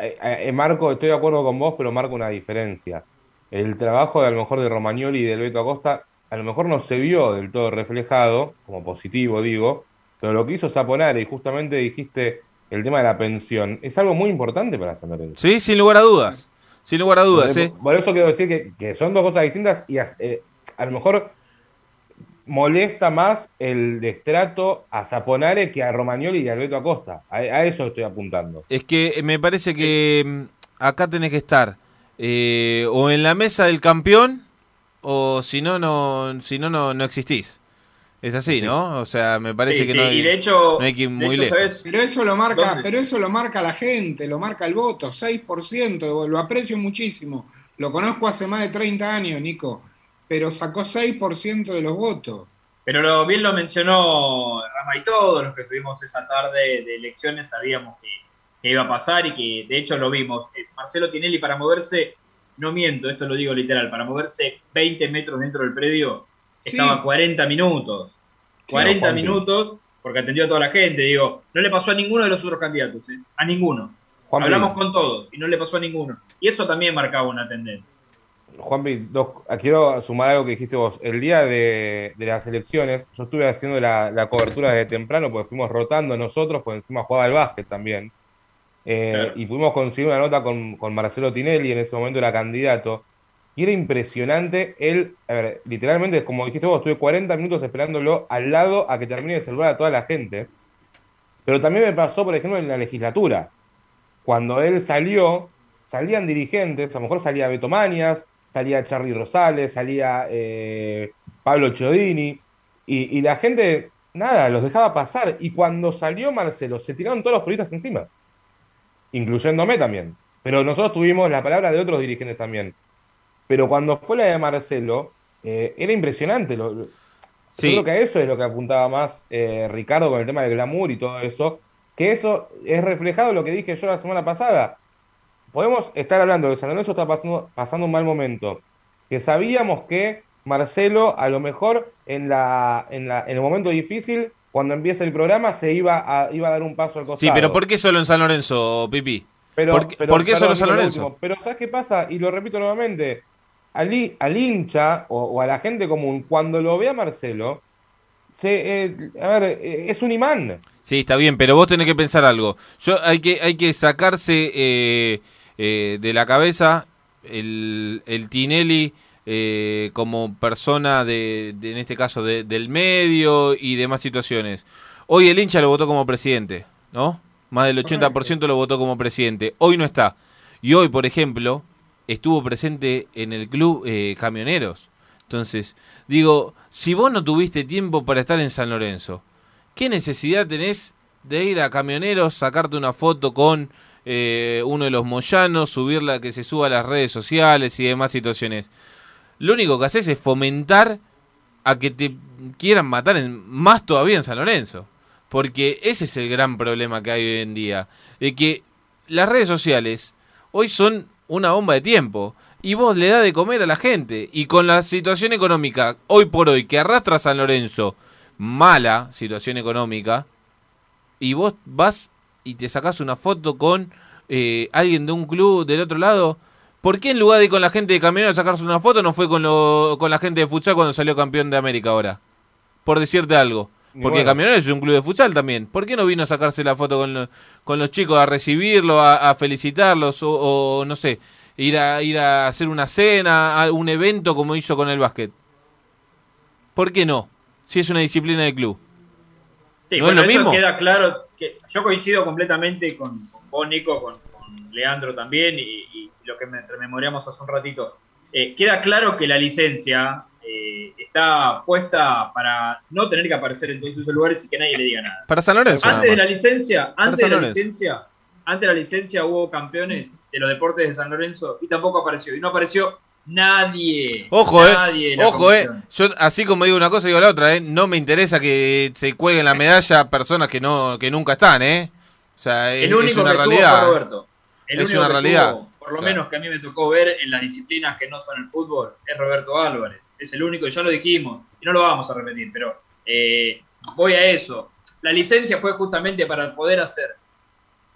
Eh, eh, Marco, estoy de acuerdo con vos, pero marco una diferencia. El trabajo de, a lo mejor de Romagnoli y del Beto Acosta a lo mejor no se vio del todo reflejado, como positivo digo, pero lo que hizo Zaponare, y justamente dijiste el tema de la pensión, es algo muy importante para San Lorenzo. Sí, sin lugar a dudas. Sin lugar a dudas, Entonces, ¿eh? Por eso quiero decir que, que son dos cosas distintas y eh, a lo mejor molesta más el destrato a Zaponare que a Romagnoli y a Beto Acosta. A, a eso estoy apuntando. Es que me parece que mm, acá tenés que estar eh, o en la mesa del campeón o si no, no, si no, no, no existís. Es así, ¿no? O sea, me parece Sí, que sí, no hay, y de hecho- no hay que ir de muy hecho, lejos. ¿sabes? Pero eso lo marca, ¿Dónde? pero eso lo marca la gente, lo marca el voto, 6%, lo aprecio muchísimo. Lo conozco hace más de 30 años, Nico, pero sacó 6% de los votos. Pero lo, bien lo mencionó Rama y todos los que estuvimos esa tarde de elecciones sabíamos que, que iba a pasar y que de hecho lo vimos. Eh, Marcelo Tinelli para moverse, no miento, esto lo digo literal, para moverse 20 metros dentro del predio Sí. estaba 40 minutos. 40 Juanpi. minutos porque atendió a toda la gente. Digo, no le pasó a ninguno de los otros candidatos, ¿eh? a ninguno. Hablamos con todos y no le pasó a ninguno. Y eso también marcaba una tendencia. Juanpi, dos- ah, quiero sumar algo que dijiste vos. El día de, de las elecciones, yo estuve haciendo la, la cobertura desde temprano porque fuimos rotando nosotros, por encima jugaba el básquet también. Eh, Claro. Y pudimos conseguir una nota con, con Marcelo Tinelli, en ese momento era candidato. Y era impresionante. Él, a ver, literalmente, como dijiste vos, estuve 40 minutos esperándolo al lado a que termine de saludar a toda la gente. Pero también me pasó, por ejemplo, en la legislatura. Cuando él salió, salían dirigentes, a lo mejor salía Beto Mañas, salía Charly Rosales, salía eh, Pablo Chiodini, y, y la gente, nada, los dejaba pasar. Y cuando salió Marcelo, se tiraron todos los periodistas encima, incluyéndome también. Pero nosotros tuvimos la palabra de otros dirigentes también. Pero cuando fue la de Marcelo, eh, era impresionante. Lo, lo- Sí. Creo que a eso es lo que apuntaba más eh, Ricardo con el tema del glamour y todo eso. Que eso es reflejado en lo que dije yo la semana pasada. Podemos estar hablando de que San Lorenzo está pasando, pasando un mal momento. Que sabíamos que Marcelo, a lo mejor en, la, en, la, en el momento difícil, cuando empieza el programa, se iba a, iba a dar un paso al costado. Sí, pero ¿por qué solo en San Lorenzo, Pipi? Pero, ¿Por, qué- pero, por qué perdón, solo San digo lo Lorenzo? último, Pero ¿sabes qué pasa? Y lo repito nuevamente. Al, al hincha o, o a la gente común, cuando lo ve a Marcelo, se, eh, a ver, eh, es un imán. Sí, está bien, pero vos tenés que pensar algo. Yo hay que hay que sacarse eh, eh, de la cabeza el, el Tinelli eh, como persona de, de, en este caso de- del medio y demás situaciones. Hoy el hincha lo votó como presidente, ¿no? Más del 80% lo votó como presidente. Hoy no está. Y hoy, por ejemplo, estuvo presente en el club eh, Camioneros. Entonces, digo, si vos no tuviste tiempo para estar en San Lorenzo, ¿qué necesidad tenés de ir a Camioneros, sacarte una foto con eh, uno de los moyanos, subirla, que se suba a las redes sociales y demás situaciones? Lo único que haces es fomentar a que te quieran matar en, más todavía en San Lorenzo. Porque ese es el gran problema que hay hoy en día. De que las redes sociales hoy son una bomba de tiempo. Y vos le das de comer a la gente. Y con la situación económica hoy por hoy que arrastra San Lorenzo, mala situación económica, y vos vas y te sacás una foto con eh, alguien de un club del otro lado, ¿por qué en lugar de ir con la gente de camionero a sacarse una foto no fue con, lo, con la gente de futsal cuando salió campeón de América ahora? Por decirte algo. Porque bueno. Camionero es un club de futsal también. ¿Por qué no vino a sacarse la foto con, lo- con los chicos, a recibirlo, a, a felicitarlos o, o, no sé, ir a, ir a hacer una cena, a un evento como hizo con el básquet? ¿Por qué no? Si es una disciplina de club. Sí, ¿No bueno, es lo eso mismo? queda claro. que Yo coincido completamente con, con vos, Nico, con, con Leandro también, y, y lo que me rememoramos hace un ratito. Eh, queda claro que la licencia eh, está puesta para no tener que aparecer en todos esos lugares y que nadie le diga nada. Para San Lorenzo. Antes de la licencia, antes de la licencia, antes de la licencia hubo campeones de los deportes de San Lorenzo y tampoco apareció. Y no apareció nadie. Ojo, nadie eh. Ojo, eh. Yo, así como digo una cosa, digo la otra, eh. No me interesa que se cuelguen la medalla personas que no que nunca están, eh. O sea, es, único es una que realidad. fue Roberto. El Es único una que realidad. Por lo menos que a mí me tocó ver en las disciplinas que no son el fútbol, es Roberto Álvarez. Es el único, y ya lo dijimos, y no lo vamos a repetir, pero eh, voy a eso. La licencia fue justamente para poder hacer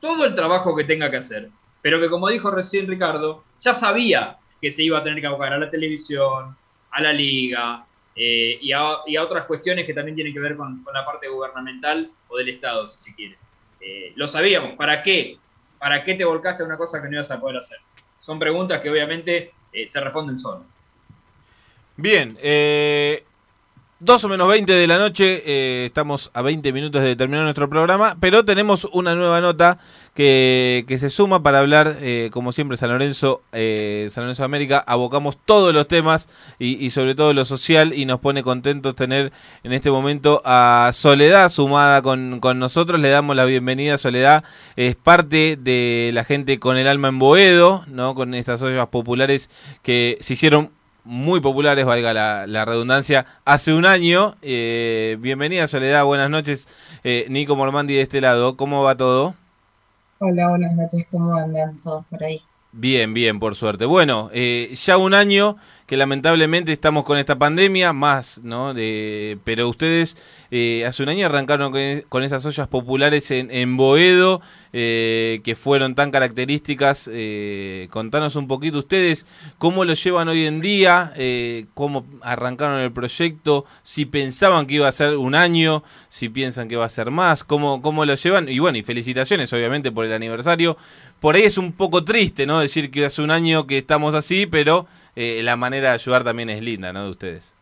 todo el trabajo que tenga que hacer, pero que como dijo recién Ricardo, ya sabía que se iba a tener que abocar a la televisión, a la liga eh, y, a, y a otras cuestiones que también tienen que ver con, con la parte gubernamental o del Estado, si se quiere. Eh, lo sabíamos. ¿Para qué? ¿Para qué te volcaste a una cosa que no ibas a poder hacer? Son preguntas que obviamente eh, se responden solas. Bien, eh, 2 o menos 20 de la noche, eh, estamos a 20 minutos de terminar nuestro programa, pero tenemos una nueva nota que, se suma para hablar, eh, como siempre, San Lorenzo, eh, San Lorenzo América, abocamos todos los temas y, sobre todo lo social y nos pone contentos tener en este momento a Soledad sumada con, con nosotros, le damos la bienvenida, Soledad es parte de la gente con el alma en Boedo, ¿no? con estas ollas populares que se hicieron muy populares, valga la, la redundancia, hace un año. Eh, bienvenida Soledad, buenas noches. Eh, Nico Mormandi de este lado, ¿cómo va todo? Hola, buenas noches, ¿cómo andan todos por ahí? Bien, bien, por suerte. Bueno, eh, ya un año que lamentablemente estamos con esta pandemia, más, ¿no? De, pero ustedes eh, hace un año arrancaron con, esas ollas populares en, en Boedo, eh, que fueron tan características. Eh, contanos un poquito ustedes cómo lo llevan hoy en día, eh, cómo arrancaron el proyecto, si pensaban que iba a ser un año, si piensan que va a ser más, cómo, cómo lo llevan. Y bueno, y felicitaciones obviamente por el aniversario. Por ahí es un poco triste, ¿no? Decir que hace un año que estamos así, pero eh, la manera de ayudar también es linda, ¿no? De ustedes.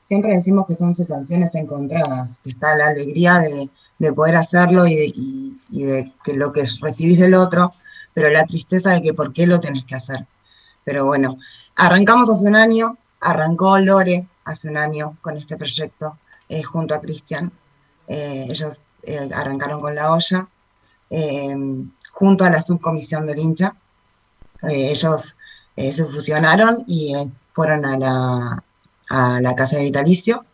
Siempre decimos que son sensaciones encontradas, que está la alegría de, de poder hacerlo y de, que lo que recibís del otro, pero la tristeza de que por qué lo tenés que hacer. Pero bueno, arrancamos hace un año, arrancó Lore hace un año con este proyecto eh, junto a Cristian. Eh, ellos arrancaron con la olla junto a la subcomisión del hincha. Ellos eh, se fusionaron y eh, fueron a la, a la casa de vitalicio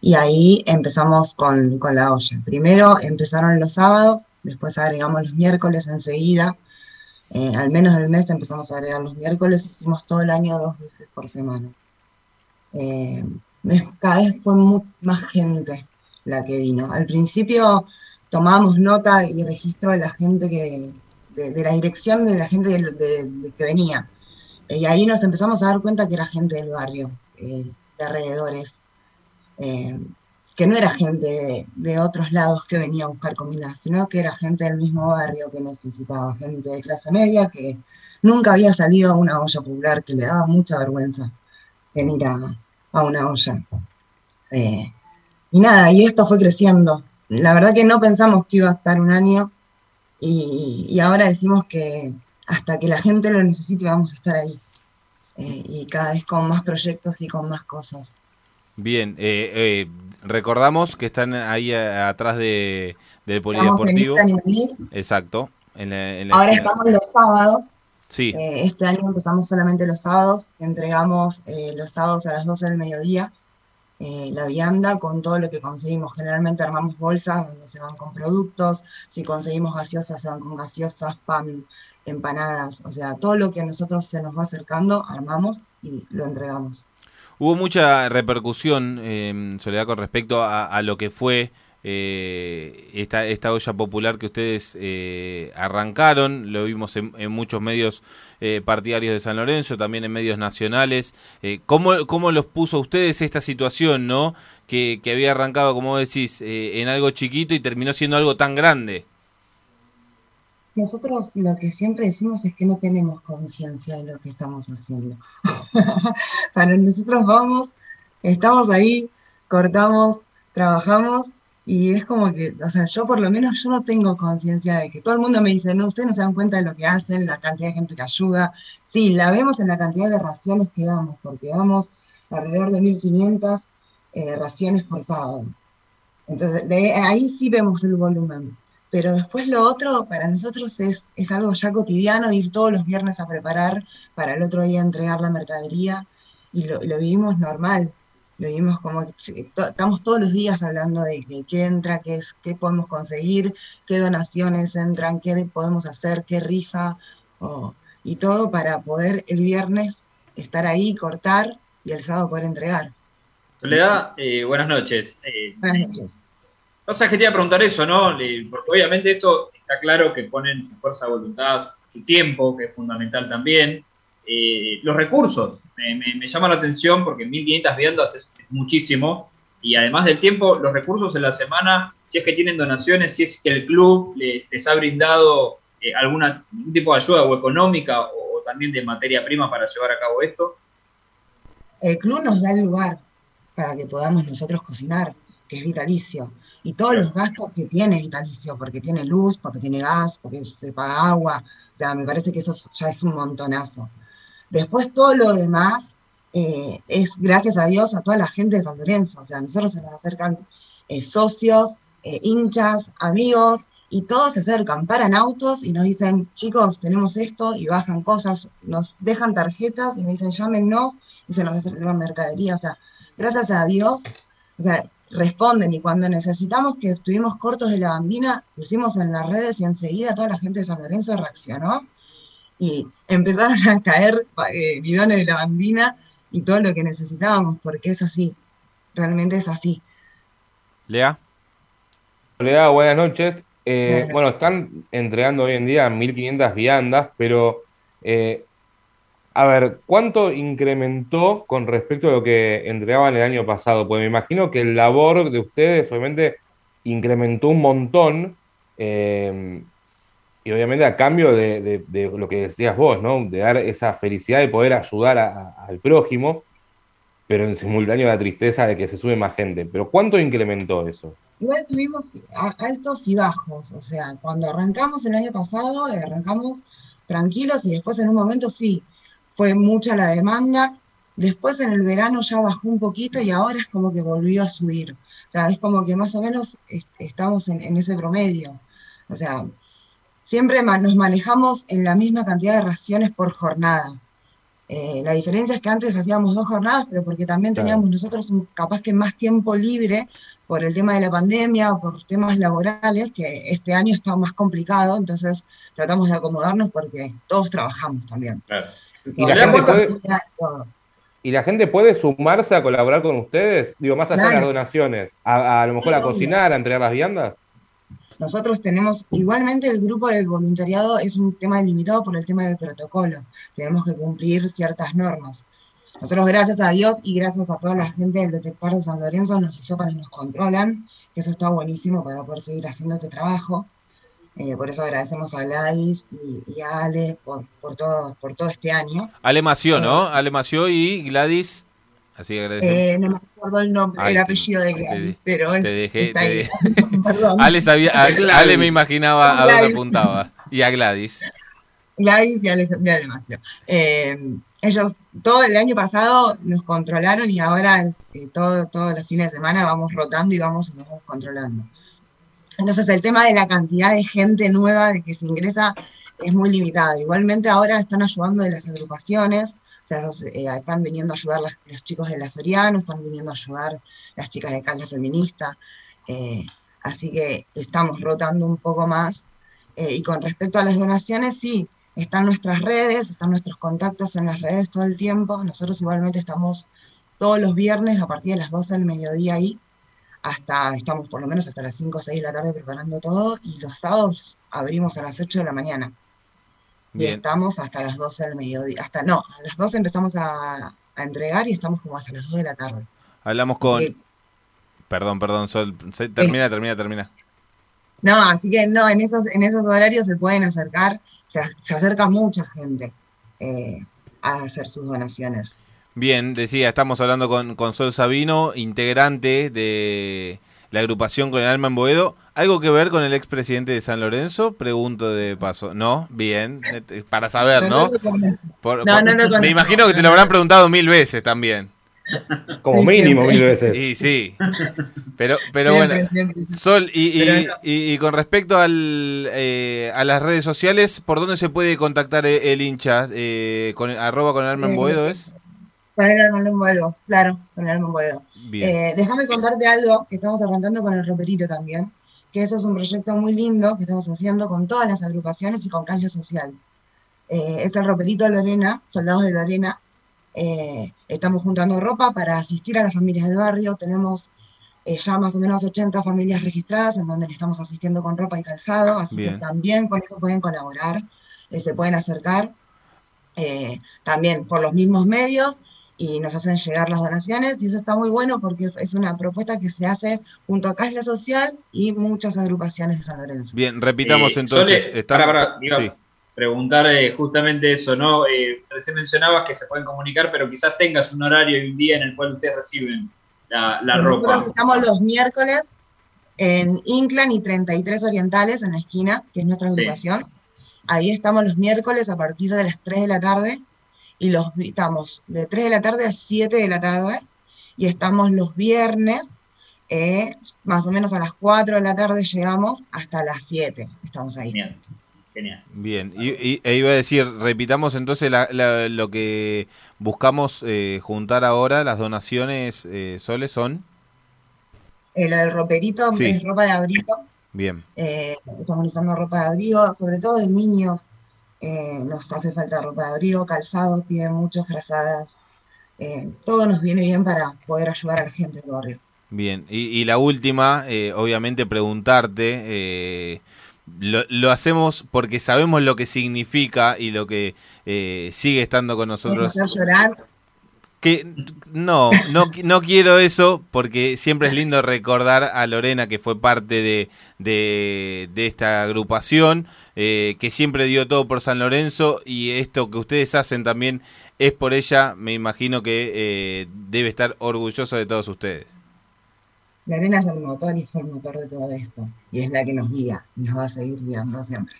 y ahí empezamos con, con la olla. Primero empezaron los sábados, después agregamos los miércoles enseguida. Eh, al menos del mes empezamos a agregar los miércoles, hicimos todo el año dos veces por semana. Eh, cada vez fue mu- más gente la que vino. Al principio tomábamos nota y registro de la gente que, de, la dirección de la gente de que venía. Y ahí nos empezamos a dar cuenta que era gente del barrio, eh, de alrededores, eh, que no era gente de, otros lados que venía a buscar comida, sino que era gente del mismo barrio que necesitaba, gente de clase media que nunca había salido a una olla popular, que le daba mucha vergüenza venir a, a una olla. Eh, y nada, y esto fue creciendo. La verdad que no pensamos que iba a estar un año y ahora decimos que hasta que la gente lo necesite vamos a estar ahí. Eh, y cada vez con más proyectos y con más cosas. Bien, eh, eh, recordamos que están ahí a- atrás de, del Estamos en polideportivo. Isla. Exacto. En la, en la Ahora esquina. estamos los sábados. Sí. Eh, este año empezamos solamente los sábados. Entregamos eh, los sábados a las 12 del mediodía eh, la vianda con todo lo que conseguimos. Generalmente armamos bolsas donde se van con productos. Si conseguimos gaseosas, se van con gaseosas, pan, empanadas. O sea, todo lo que a nosotros se nos va acercando, armamos y lo entregamos. Hubo mucha repercusión, eh, Soledad, con respecto a, lo que fue eh, esta, esta olla popular que ustedes eh, arrancaron, lo vimos en, en muchos medios eh, partidarios de San Lorenzo, también en medios nacionales. Eh, ¿cómo, ¿Cómo los puso ustedes esta situación, no? Que, que había arrancado, como decís, eh, en algo chiquito y terminó siendo algo tan grande. Nosotros lo que siempre decimos es que no tenemos conciencia de lo que estamos haciendo. Para nosotros vamos, estamos ahí, cortamos, trabajamos y es como que, o sea, yo por lo menos yo no tengo conciencia de que todo el mundo me dice, no, ustedes no se dan cuenta de lo que hacen, la cantidad de gente que ayuda. Sí, la vemos en la cantidad de raciones que damos, porque damos alrededor de 1.500 eh, raciones por sábado. Entonces, de ahí sí vemos el volumen. Pero después lo otro para nosotros es, es algo ya cotidiano, ir todos los viernes a preparar para el otro día entregar la mercadería y lo, lo vivimos normal. Lo vivimos como que estamos todos los días hablando de, de qué entra, qué, es, qué podemos conseguir, qué donaciones entran, qué podemos hacer, qué rifa, y todo para poder el viernes estar ahí, cortar y el sábado poder entregar. Soledad, eh, buenas noches. Eh, Buenas noches. Sea, que te iba a preguntar eso, ¿no? Porque obviamente esto está claro que ponen su fuerza de voluntad, su tiempo, que es fundamental también. Eh, los recursos, me, llama la atención porque 1.500 viandas es, muchísimo. Y además del tiempo, los recursos en la semana, si es que tienen donaciones, si es que el club le- les ha brindado eh, alguna, algún tipo de ayuda o económica o también de materia prima para llevar a cabo esto. El club nos da el lugar para que podamos nosotros cocinar, que es vitalicio. Y todos los gastos que tiene vitalicio, porque tiene luz, porque tiene gas, porque se paga agua. O sea, me parece que eso ya es un montonazo. Después todo lo demás eh, es gracias a Dios a toda la gente de San Lorenzo. O sea, a nosotros se nos acercan eh, socios, eh, hinchas, amigos, y todos se acercan, paran autos y nos dicen, chicos, tenemos esto, y bajan cosas, nos dejan tarjetas y nos dicen, llámenos, y se nos acercan mercadería. O sea, gracias a Dios, o sea, responden. Y cuando necesitamos que estuvimos cortos de la bandina, pusimos en las redes y enseguida toda la gente de San Lorenzo reaccionó y empezaron a caer eh, bidones de lavandina y todo lo que necesitábamos, porque es así, realmente es así. Lea. Soledad, buenas noches. Eh, bueno, están entregando hoy en día 1.500 viandas, pero eh, a ver, ¿cuánto incrementó con respecto a lo que entregaban el año pasado? Pues me imagino que el labor de ustedes obviamente incrementó un montón eh, y obviamente a cambio de, lo que decías vos, ¿no? De dar esa felicidad de poder ayudar al prójimo, pero en simultáneo la tristeza de que se sube más gente. Pero ¿cuánto incrementó eso? Igual tuvimos altos y bajos, o sea, cuando arrancamos el año pasado, arrancamos tranquilos y después en un momento sí, fue mucha la demanda, después en el verano ya bajó un poquito y ahora es como que volvió a subir, o sea, es como que más o menos es- estamos en, en ese promedio, o sea, siempre nos manejamos en la misma cantidad de raciones por jornada. Eh, la diferencia es que antes hacíamos dos jornadas, pero porque también Claro. teníamos nosotros un- capaz que más tiempo libre por el tema de la pandemia o por temas laborales, que este año está más complicado, entonces tratamos de acomodarnos porque todos trabajamos también. Y ¿Y toda la gente puede, y todo. ¿Y la gente puede sumarse a colaborar con ustedes? Digo, más allá de las donaciones, a, a lo mejor a obvio. cocinar, a entregar las viandas. Nosotros tenemos, igualmente el grupo del voluntariado es un tema delimitado por el tema del protocolo. Tenemos que cumplir ciertas normas. Nosotros, gracias a Dios y gracias a toda la gente del detector de San Lorenzo, nos hisopan y nos controlan, que eso está buenísimo para poder seguir haciendo este trabajo. Eh, por eso agradecemos a Gladys y, y a Ale por, por, todo, por todo este año. Ale Mació, ¿no? Ale Mació y Gladys. Así que agradecemos. Eh, no me acuerdo el nombre, Ay, el te- apellido de Gladys, pero es- te dejé- está te ahí. dejé- Perdón. Ale, sabía, a-. Ale me imaginaba a dónde Gladys. apuntaba. Y a Gladys. Gladys y Alejandra Demasiado. Eh, ellos todo el año pasado nos controlaron y ahora es, eh, todo, todos los fines de semana vamos rotando y vamos y nos vamos controlando. Entonces el tema de la cantidad de gente nueva de que se ingresa es muy limitado. Igualmente ahora están ayudando de las agrupaciones, o sea, eh, están viniendo a ayudar las- los chicos de la Soriano, están viniendo a ayudar las chicas de Calda Feminista, eh, así que estamos rotando un poco más. Eh, y con respecto a las donaciones, sí, están nuestras redes, están nuestros contactos en las redes todo el tiempo. Nosotros igualmente estamos todos los viernes a partir de las 12 del mediodía ahí. Hasta, estamos por lo menos hasta las 5 o 6 de la tarde preparando todo y los sábados abrimos a las 8 de la mañana. Y estamos hasta las 12 del mediodía. Hasta, no, a las 12 empezamos a, a entregar y estamos como hasta las 2 de la tarde. Hablamos con... Sí. Perdón, perdón, Sol. Termina, termina, termina. No, así que no, en esos, en esos horarios se pueden acercar, se, se acerca mucha gente eh, a hacer sus donaciones. Bien, decía, estamos hablando con, con Sol Sabino, integrante de la agrupación con el alma en Boedo. ¿Algo que ver con el expresidente de San Lorenzo? Pregunto de paso. ¿No? Bien, eh, para saber, ¿no? Por- No, por- no lo me imagino que te lo habrán preguntado mil veces también. Como Sí, mínimo siempre. mil veces. Y sí. Pero, pero Siempre, bueno, siempre. Sol, y, y- Pero no. y- y con respecto al, eh, a las redes sociales, ¿por dónde se puede contactar el, el hincha? Eh, con, ¿Arroba con el alma en Eh, Boedo es? Con el alma en claro, con el alma en. Bien. Eh, déjame contarte algo que estamos arrancando con el roperito también, que eso es un proyecto muy lindo que estamos haciendo con todas las agrupaciones y con Caslo Social. Eh, es el roperito Lorena, Soldados de Lorena. Eh, estamos juntando ropa para asistir a las familias del barrio. Tenemos eh, ya más o menos 80 familias registradas en donde le estamos asistiendo con ropa y calzado, así Bien. que también con eso pueden colaborar, eh, se pueden acercar eh, también por los mismos medios y nos hacen llegar las donaciones y eso está muy bueno porque es una propuesta que se hace junto a Casla Social y muchas agrupaciones de San Lorenzo. Bien, repitamos Eh, entonces. Para, sí. preguntar eh, justamente eso, ¿no? Eh, recién mencionabas que se pueden comunicar, pero quizás tengas un horario y un día en el cual ustedes reciben la, la Nosotros ropa. estamos los miércoles en Inclan y 33 Orientales en la esquina, que es nuestra Sí. agrupación. Ahí estamos los miércoles a partir de las 3 de la tarde y los estamos de 3 de la tarde a 7 de la tarde y estamos los viernes eh, más o menos a las 4 de la tarde llegamos hasta las 7. Estamos ahí. Genial, genial. Bien, y, y- e iba a decir, repitamos entonces la- la- lo que buscamos eh, juntar ahora, las donaciones eh, soles son. Eh, lo del roperito Sí. es ropa de abrigo. Bien, Eh, estamos usando ropa de abrigo, sobre todo de niños. Eh, nos hace falta ropa de abrigo, calzados, piden muchos frazadas. Eh, todo nos viene bien para poder ayudar a la gente del barrio. bien. Y, y la última, eh, obviamente preguntarte, eh, lo, lo hacemos porque sabemos lo que significa y lo que sigue estando con nosotros. Llorar. Que no, no, no quiero eso porque siempre es lindo recordar a Lorena que fue parte de, de, de esta agrupación, eh, que siempre dio todo por San Lorenzo y esto que ustedes hacen también es por ella, me imagino que eh, debe estar orgulloso de todos ustedes. La arena es el motor y fue el motor de todo esto. Y es la que nos guía y nos va a seguir guiando siempre.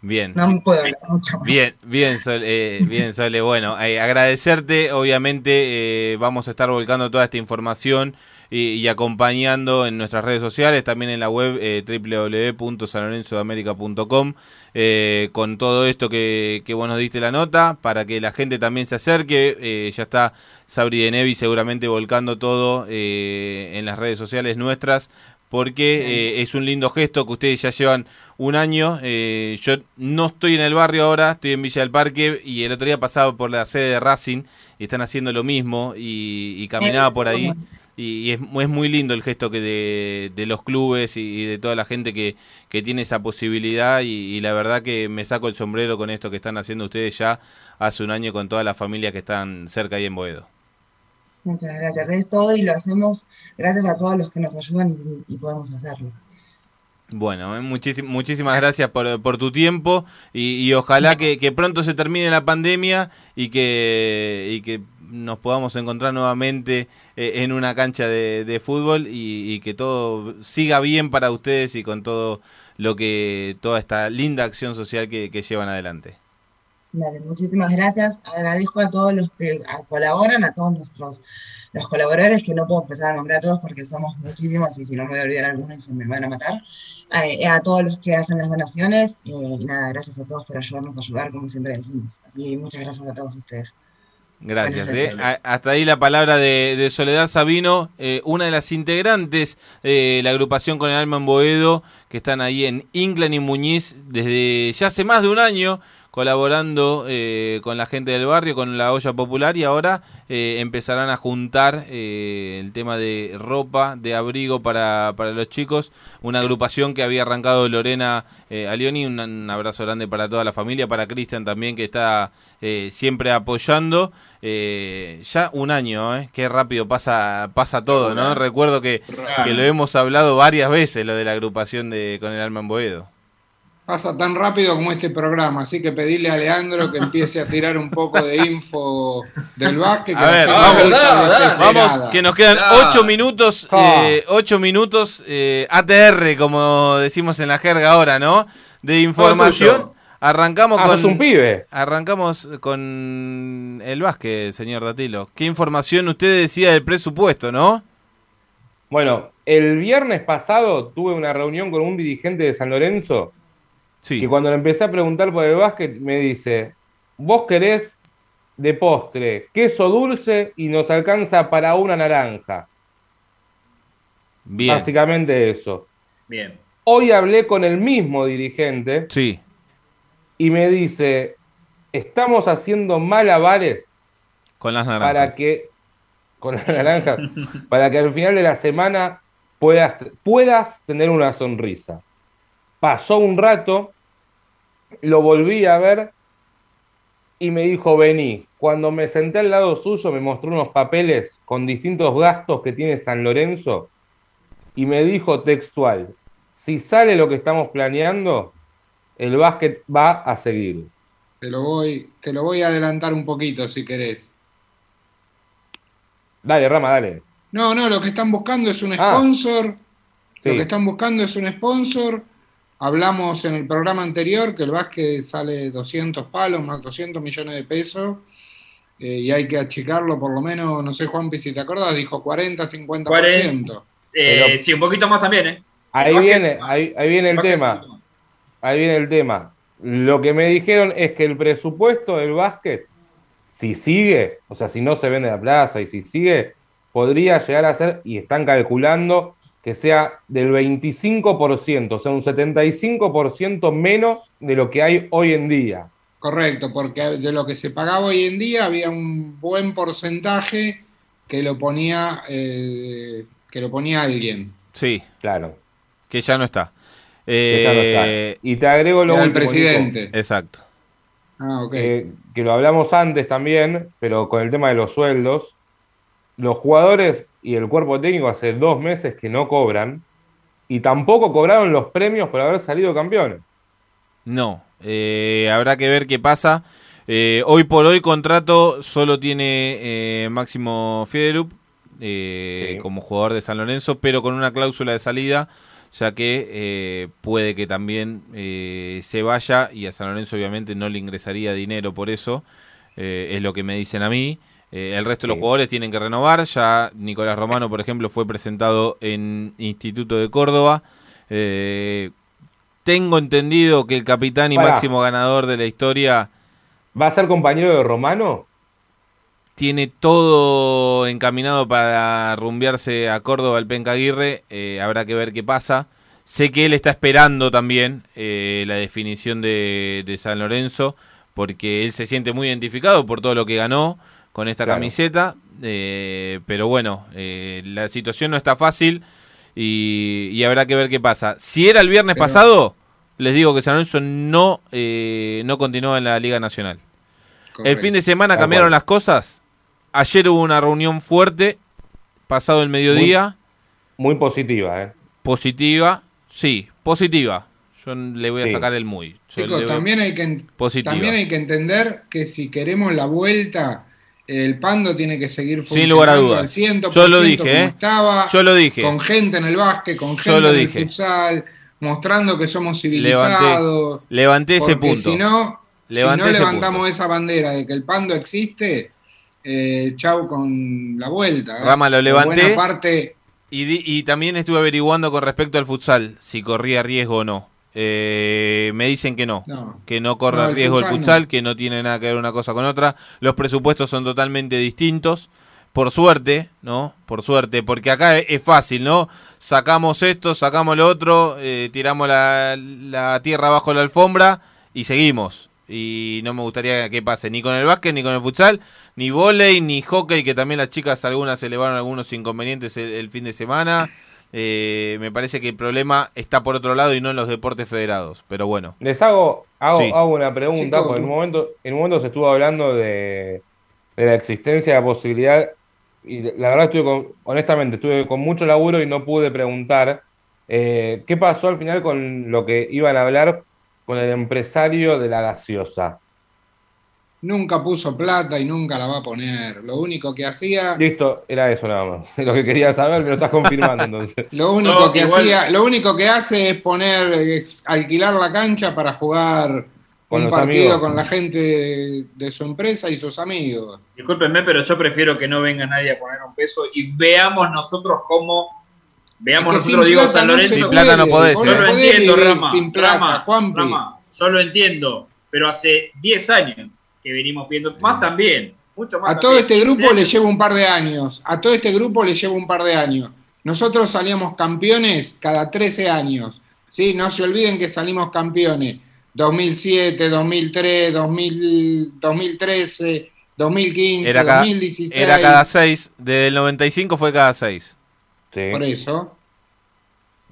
Bien. No puedo hablar mucho más. Bien, bien, Sol- eh, bien, Sole. Bueno, eh, agradecerte. Obviamente eh, vamos a estar volcando toda esta información y, y acompañando en nuestras redes sociales, también en la web eh, eh, con todo esto que, que vos nos diste la nota para que la gente también se acerque. Eh, ya está Sabri de Nevi seguramente volcando todo eh, en las redes sociales nuestras porque eh, es un lindo gesto que ustedes ya llevan un año. eh, yo no estoy en el barrio ahora, estoy en Villa del Parque y el otro día pasaba por la sede de Racing y están haciendo lo mismo y, y caminaba por ahí. Y, es, es muy lindo el gesto que de, de los clubes y, y de toda la gente que, que tiene esa posibilidad y, y la verdad que me saco el sombrero con esto que están haciendo ustedes ya hace un año con todas las familias que están cerca ahí en Boedo. Muchas gracias. Es todo y lo hacemos gracias a todos los que nos ayudan y, y podemos hacerlo. Bueno, eh, muchísim- muchísimas gracias por, por tu tiempo y, y ojalá que, que pronto se termine la pandemia y que, y que nos podamos encontrar nuevamente eh, en una cancha de, fútbol y, que todo siga bien para ustedes y con todo lo que toda esta linda acción social que, llevan adelante. Dale, muchísimas gracias. Agradezco a todos los que colaboran, a todos nuestros los colaboradores, que no puedo empezar a nombrar a todos porque somos muchísimos y si no me voy a olvidar algunos se me van a matar. Eh, a todos los que hacen las donaciones eh, y nada, gracias a todos por ayudarnos a ayudar, como siempre decimos. Y muchas gracias a todos ustedes. Gracias. Eh. Hasta ahí la palabra de, de Soledad Sabino, eh, una de las integrantes de la agrupación con el alma en Boedo, que están ahí en Inclan y Muñiz desde ya hace más de un año colaborando eh, con la gente del barrio, con la olla popular y ahora eh, empezarán a juntar eh, el tema de ropa, de abrigo para, para los chicos, una agrupación que había arrancado Lorena Alioni, un, un, abrazo grande para toda la familia, para Cristian también que está siempre apoyando. ya un año, ¿eh? qué rápido pasa pasa todo, ¿no? Recuerdo que, que lo hemos hablado varias veces, lo de la agrupación de con el alma en Boedo. Pasa tan rápido como este programa, así que pedirle a Leandro que empiece a tirar un poco de info del básquet. A ver, vamos, vamos, que nos quedan ocho minutos, eh, ocho minutos eh, ATR, como decimos en la jerga ahora, ¿no? De información. Arrancamos ah, con un pibe. Arrancamos con el básquet, señor Datilo. ¿Qué información usted decía del presupuesto, no? Bueno, el viernes pasado tuve una reunión con un dirigente de San Lorenzo y cuando le empecé a preguntar por el básquet, me dice, vos querés de postre queso dulce y nos alcanza para una naranja. Bien. Básicamente eso. Bien. Hoy hablé con el mismo dirigente. Sí. Y me dice, estamos haciendo malabares. Con las naranjas. Para que, con las naranjas, para que al final de la semana puedas, puedas tener una sonrisa. Pasó un rato, lo volví a ver y me dijo, vení. Cuando me senté al lado suyo me mostró unos papeles con distintos gastos que tiene San Lorenzo y me dijo textual, si sale lo que estamos planeando, el básquet va a seguir. Te lo voy, te lo voy a adelantar un poquito si querés. Dale, Rama, dale. No, no, lo que están buscando es un ah. sponsor. Lo que están buscando es un sponsor Hablamos en el programa anterior que el básquet sale 200 palos, más 200 millones de pesos, eh, y hay que achicarlo por lo menos, no sé, Juanpi, si te acordás, dijo 40, 50%. 40, eh, sí, un poquito más también, ¿eh? Ahí viene, ahí, viene el tema. Ahí viene el tema. Lo que me dijeron es que el presupuesto del básquet, si sigue, o sea, si no se vende la plaza y si sigue, podría llegar a ser, y están calculando, que sea del 25%, o sea, un 75% menos de lo que hay hoy en día. Correcto, porque de lo que se pagaba hoy en día había un buen porcentaje que lo ponía, eh, que lo ponía alguien. Sí, claro. Que ya no está. ya no está. Eh, y te agrego lo último, el presidente. Exacto. Ah, ok. Eh, que lo hablamos antes también, pero con el tema de los sueldos, los jugadores y el cuerpo técnico hace dos meses que no cobran y tampoco cobraron los premios por haber salido campeones. No, eh, habrá que ver qué pasa. Eh, hoy por hoy contrato solo tiene eh, Máximo Fiederup como jugador de San Lorenzo, pero con una cláusula de salida, ya que puede que también se vaya y a San Lorenzo obviamente no le ingresaría dinero por eso, es lo que me dicen a mí. Eh, el resto de los jugadores tienen que renovar. Ya Nicolás Romano, por ejemplo, fue presentado en Instituto de Córdoba. Eh, tengo entendido que el capitán y máximo ganador de la historia... ¿Va a ser compañero de Romano? Tiene todo encaminado para rumbearse a Córdoba el Penca Aguirre. Eh, habrá que ver qué pasa. Sé que él está esperando también la definición de, de San Lorenzo, porque él se siente muy identificado por todo lo que ganó con esta camiseta. Eh, pero bueno, eh, la situación no está fácil y, habrá que ver qué pasa. Si era el viernes pasado, les digo que San Lorenzo no, eh, no continúa en la Liga Nacional. El fin de semana cambiaron las cosas. Ayer hubo una reunión fuerte, pasado el mediodía. Muy, positiva, ¿eh? Positiva, sí, positiva. Yo le voy a sacar el muy. también, hay que, también hay que entender que si queremos la vuelta el Pando tiene que seguir funcionando Sin lugar a dudas. Yo lo dije, ¿eh? Yo lo dije. Con gente en el básquet, con gente en el futsal, mostrando que somos civilizados. Levanté, ese punto. Si no, si no levantamos esa bandera de que el Pando existe, eh, chau con la vuelta. ¿eh? Rama, lo levanté. y, y también estuve averiguando con respecto al futsal, si corría riesgo o no. Eh, me dicen que no, que no corre riesgo el futsal, que no tiene nada que ver una cosa con otra. Los presupuestos son totalmente distintos. Por suerte, ¿no? Por suerte, porque acá es fácil, ¿no? Sacamos esto, sacamos lo otro, eh, tiramos la, tierra bajo la alfombra y seguimos. Y no me gustaría que pase ni con el básquet, ni con el futsal, ni volei, ni hockey, que también las chicas algunas se elevaron algunos inconvenientes el, el fin de semana. Eh, me parece que el problema está por otro lado y no en los deportes federados. Pero bueno. Les hago, hago, Sí. hago una pregunta, porque en un momento, en un momento se estuvo hablando de, de la existencia de la posibilidad, y de- la verdad estuve con, honestamente, estuve con mucho laburo y no pude preguntar eh, qué pasó al final con lo que iban a hablar con el empresario de la gaseosa. Nunca puso plata y nunca la va a poner. Lo único que hacía, Listo, era eso nada más. Lo que quería saber, me lo estás confirmando entonces. lo único No, que igual- hacía, lo único que hace es poner, eh, alquilar la cancha para jugar Con un partido amigos. con la gente de, de su empresa y sus amigos. Discúlpenme, pero yo prefiero que no venga nadie a poner un peso y veamos nosotros cómo. Veamos Es que nosotros, digo, San no Lorenzo. Sin plata no podés, Vos Yo eh. no lo entiendo, Rama. sin plata, Rama. Rama, yo lo entiendo, pero hace 10 años que venimos viendo, más también, mucho más. A todo también, este grupo 15 le lleva un par de años. A todo este grupo le lleva un par de años. Nosotros salíamos campeones cada 13 años. ¿sí? No se olviden que salimos campeones 2007, 2003, 2000, 2013, 2015, Era cada, 2016. era cada seis. Desde el 95 fue cada seis. Sí. Por eso.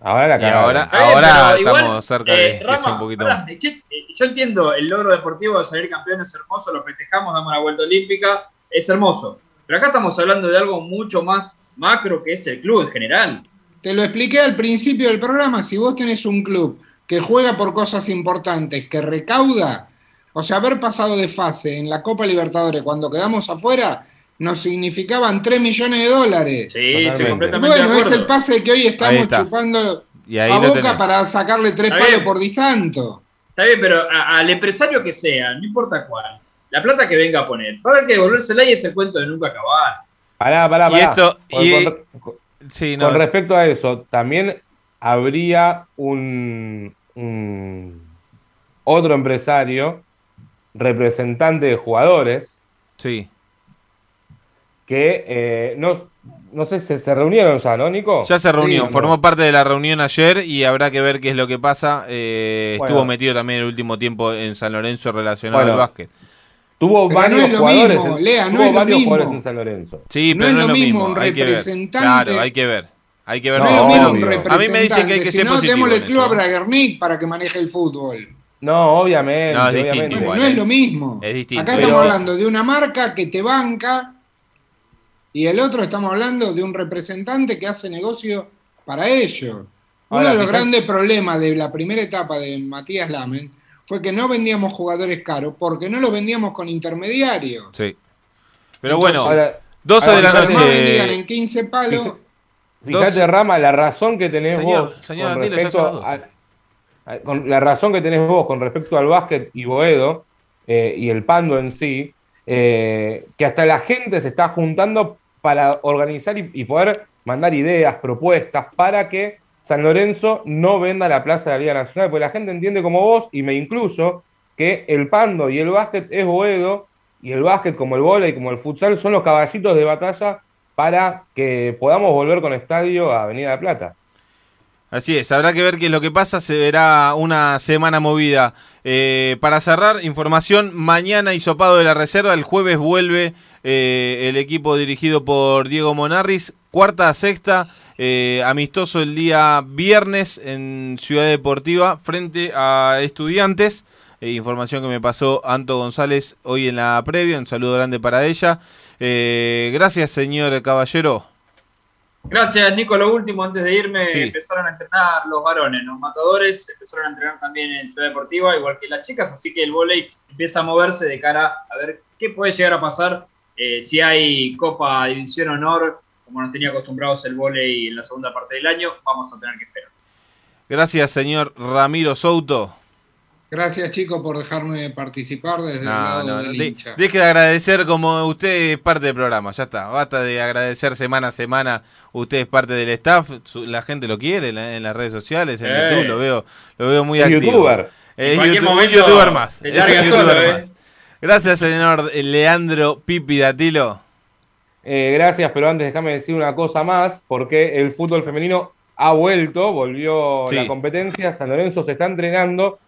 Ahora la Y ahora, bien, ahora pero igual, estamos cerca eh, de que Rama, sea un poquito más. que, eh, yo entiendo el logro deportivo de salir campeones hermoso, lo festejamos, damos la vuelta olímpica, es hermoso. Pero acá estamos hablando de algo mucho más macro que es el club en general. Te lo expliqué al principio del programa. Si vos tenés un club que juega por cosas importantes, que recauda, o sea, haber pasado de fase en la Copa Libertadores cuando quedamos afuera, nos significaban 3 millones de dólares. Sí, estoy completamente de Bueno, es acuerdo. el pase que hoy estamos está. chupando Y ahí a Boca tenés. para sacarle tres Está palos bien. por disanto. Está bien, pero a- al empresario que sea, no importa cuál, la plata que venga a poner, va a haber que devolvérsela y es el cuento de nunca acabar. Pará, pará, Y pará. esto- Con- y- con- con- Sí, no, Con respecto a eso, también habría un, un otro empresario, representante de jugadores, sí. que eh, no, no sé, se, se reunieron ya, ¿no, Nico? Ya se reunió, Sí, ¿o no? formó parte de la reunión ayer y habrá que ver qué es lo que pasa. Eh, Bueno. Estuvo metido también el último tiempo en San Lorenzo relacionado Bueno, al básquet. Tuvo Pero varios no es lo jugadores, mismo, en- Lea, no tuvo es lo varios mismo. jugadores en San Lorenzo. Sí, pero no es lo mismo un Hay que ver. representante- Claro, hay que ver. Hay que ver. A mí me dicen que hay representante, que si ser no, positivo. en el club a para que maneje el fútbol. No, obviamente. No, es distinto obviamente. Bueno, igual, no eh. es lo mismo. Es distinto. Acá Pero- estamos hablando de una marca que te banca y el otro estamos hablando de un representante que hace negocio para ellos. Uno Ahora, de los grandes problemas de la primera etapa de Matías Lamen fue que no vendíamos jugadores caros porque no los vendíamos con intermediarios. Sí. Pero Entonces, bueno, Ahora, 12 de la noche. en 15 palos. Fíjate, Rama, la razón que tenés Señor- vos señor con respecto a- a- con la razón que tenés vos con respecto al básquet y Boedo eh, y el Pando en sí, eh, que hasta la gente se está juntando para organizar y, y poder mandar ideas, propuestas para que San Lorenzo no venda la plaza de la Liga Nacional, porque la gente entiende como vos, y me incluyo, que el Pando y el básquet es Boedo, y el básquet como el vóley, como el futsal, son los caballitos de batalla para que podamos volver con estadio a Avenida de la Plata. Así es, habrá que ver qué es lo que pasa, se verá una semana movida. Eh, para cerrar, información, mañana hisopado de la reserva, el jueves vuelve eh, el equipo dirigido por Diego Monarris, cuarta a sexta, eh, amistoso el día viernes en Ciudad Deportiva frente a estudiantes. Información que me pasó Anto González hoy en la previa, un saludo grande para ella. Gracias, señor Caballero. Gracias, Nico. Lo último, antes de irme, Sí. empezaron a entrenar los varones, los matadores, empezaron a entrenar también en Ciudad Deportiva, igual que las chicas, así que el vóley empieza a moverse de cara a ver qué puede llegar a pasar eh, si hay Copa División Honor, como nos tenía acostumbrados el vóley en la segunda parte del año, vamos a tener que esperar. Gracias, señor Ramiro Souto. Gracias, chicos, por dejarme participar desde el No, lado no, del de- hincha. deje de agradecer como usted es parte del programa, ya está. Basta de agradecer semana a semana, usted es parte del staff, su- la gente lo quiere en, la- en las redes sociales, en Eh. YouTube, lo veo, lo veo muy Es activo. youtuber. Es En cualquier YouTube- un momento youtuber más. se es larga un solo, youtuber eh. más. Gracias, señor Leandro Pipi Datilo. Eh, gracias, pero antes déjame decir una cosa más, porque el fútbol femenino ha vuelto, volvió Sí. la competencia, San Lorenzo se está entrenando,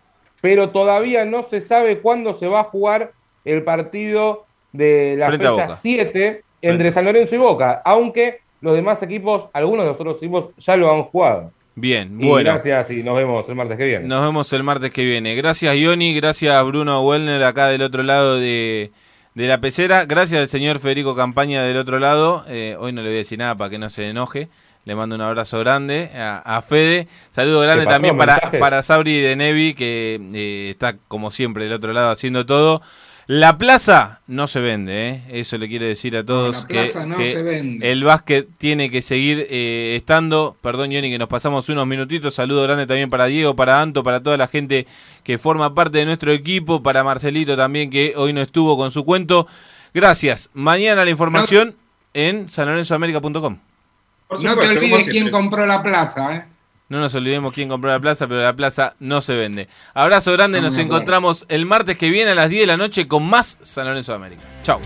pero todavía no se sabe cuándo se va a jugar el partido de la Frente fecha Boca. 7 entre San Lorenzo y Boca, aunque los demás equipos, algunos de los otros equipos ya lo han jugado. Bien, Y bueno. gracias y nos vemos el martes que viene. Nos vemos el martes que viene. Gracias, Ioni. Gracias, Bruno Wellner, acá del otro lado de, de la pecera. Gracias al señor Federico Campaña del otro lado. Eh, hoy no le voy a decir nada para que no se enoje. Le mando un abrazo grande a, a Fede. Saludo grande también para, para Sabri de Nevi, que eh, está como siempre del otro lado haciendo todo. La plaza no se vende, ¿eh? eso le quiero decir a todos la que, plaza no que se vende. el básquet tiene que seguir eh, estando. Perdón, Johnny, que nos pasamos unos minutitos. Saludo grande también para Diego, para Anto, para toda la gente que forma parte de nuestro equipo, para Marcelito también, que hoy no estuvo con su cuento. Gracias. Mañana la información en sanlorenzoamerica.com. No te olvides quién compró la plaza, ¿eh? No nos olvidemos quién compró la plaza, pero la plaza no se vende. Abrazo grande, No nos encontramos el martes que viene a las 10 de la noche con más San Lorenzo de América. Chau.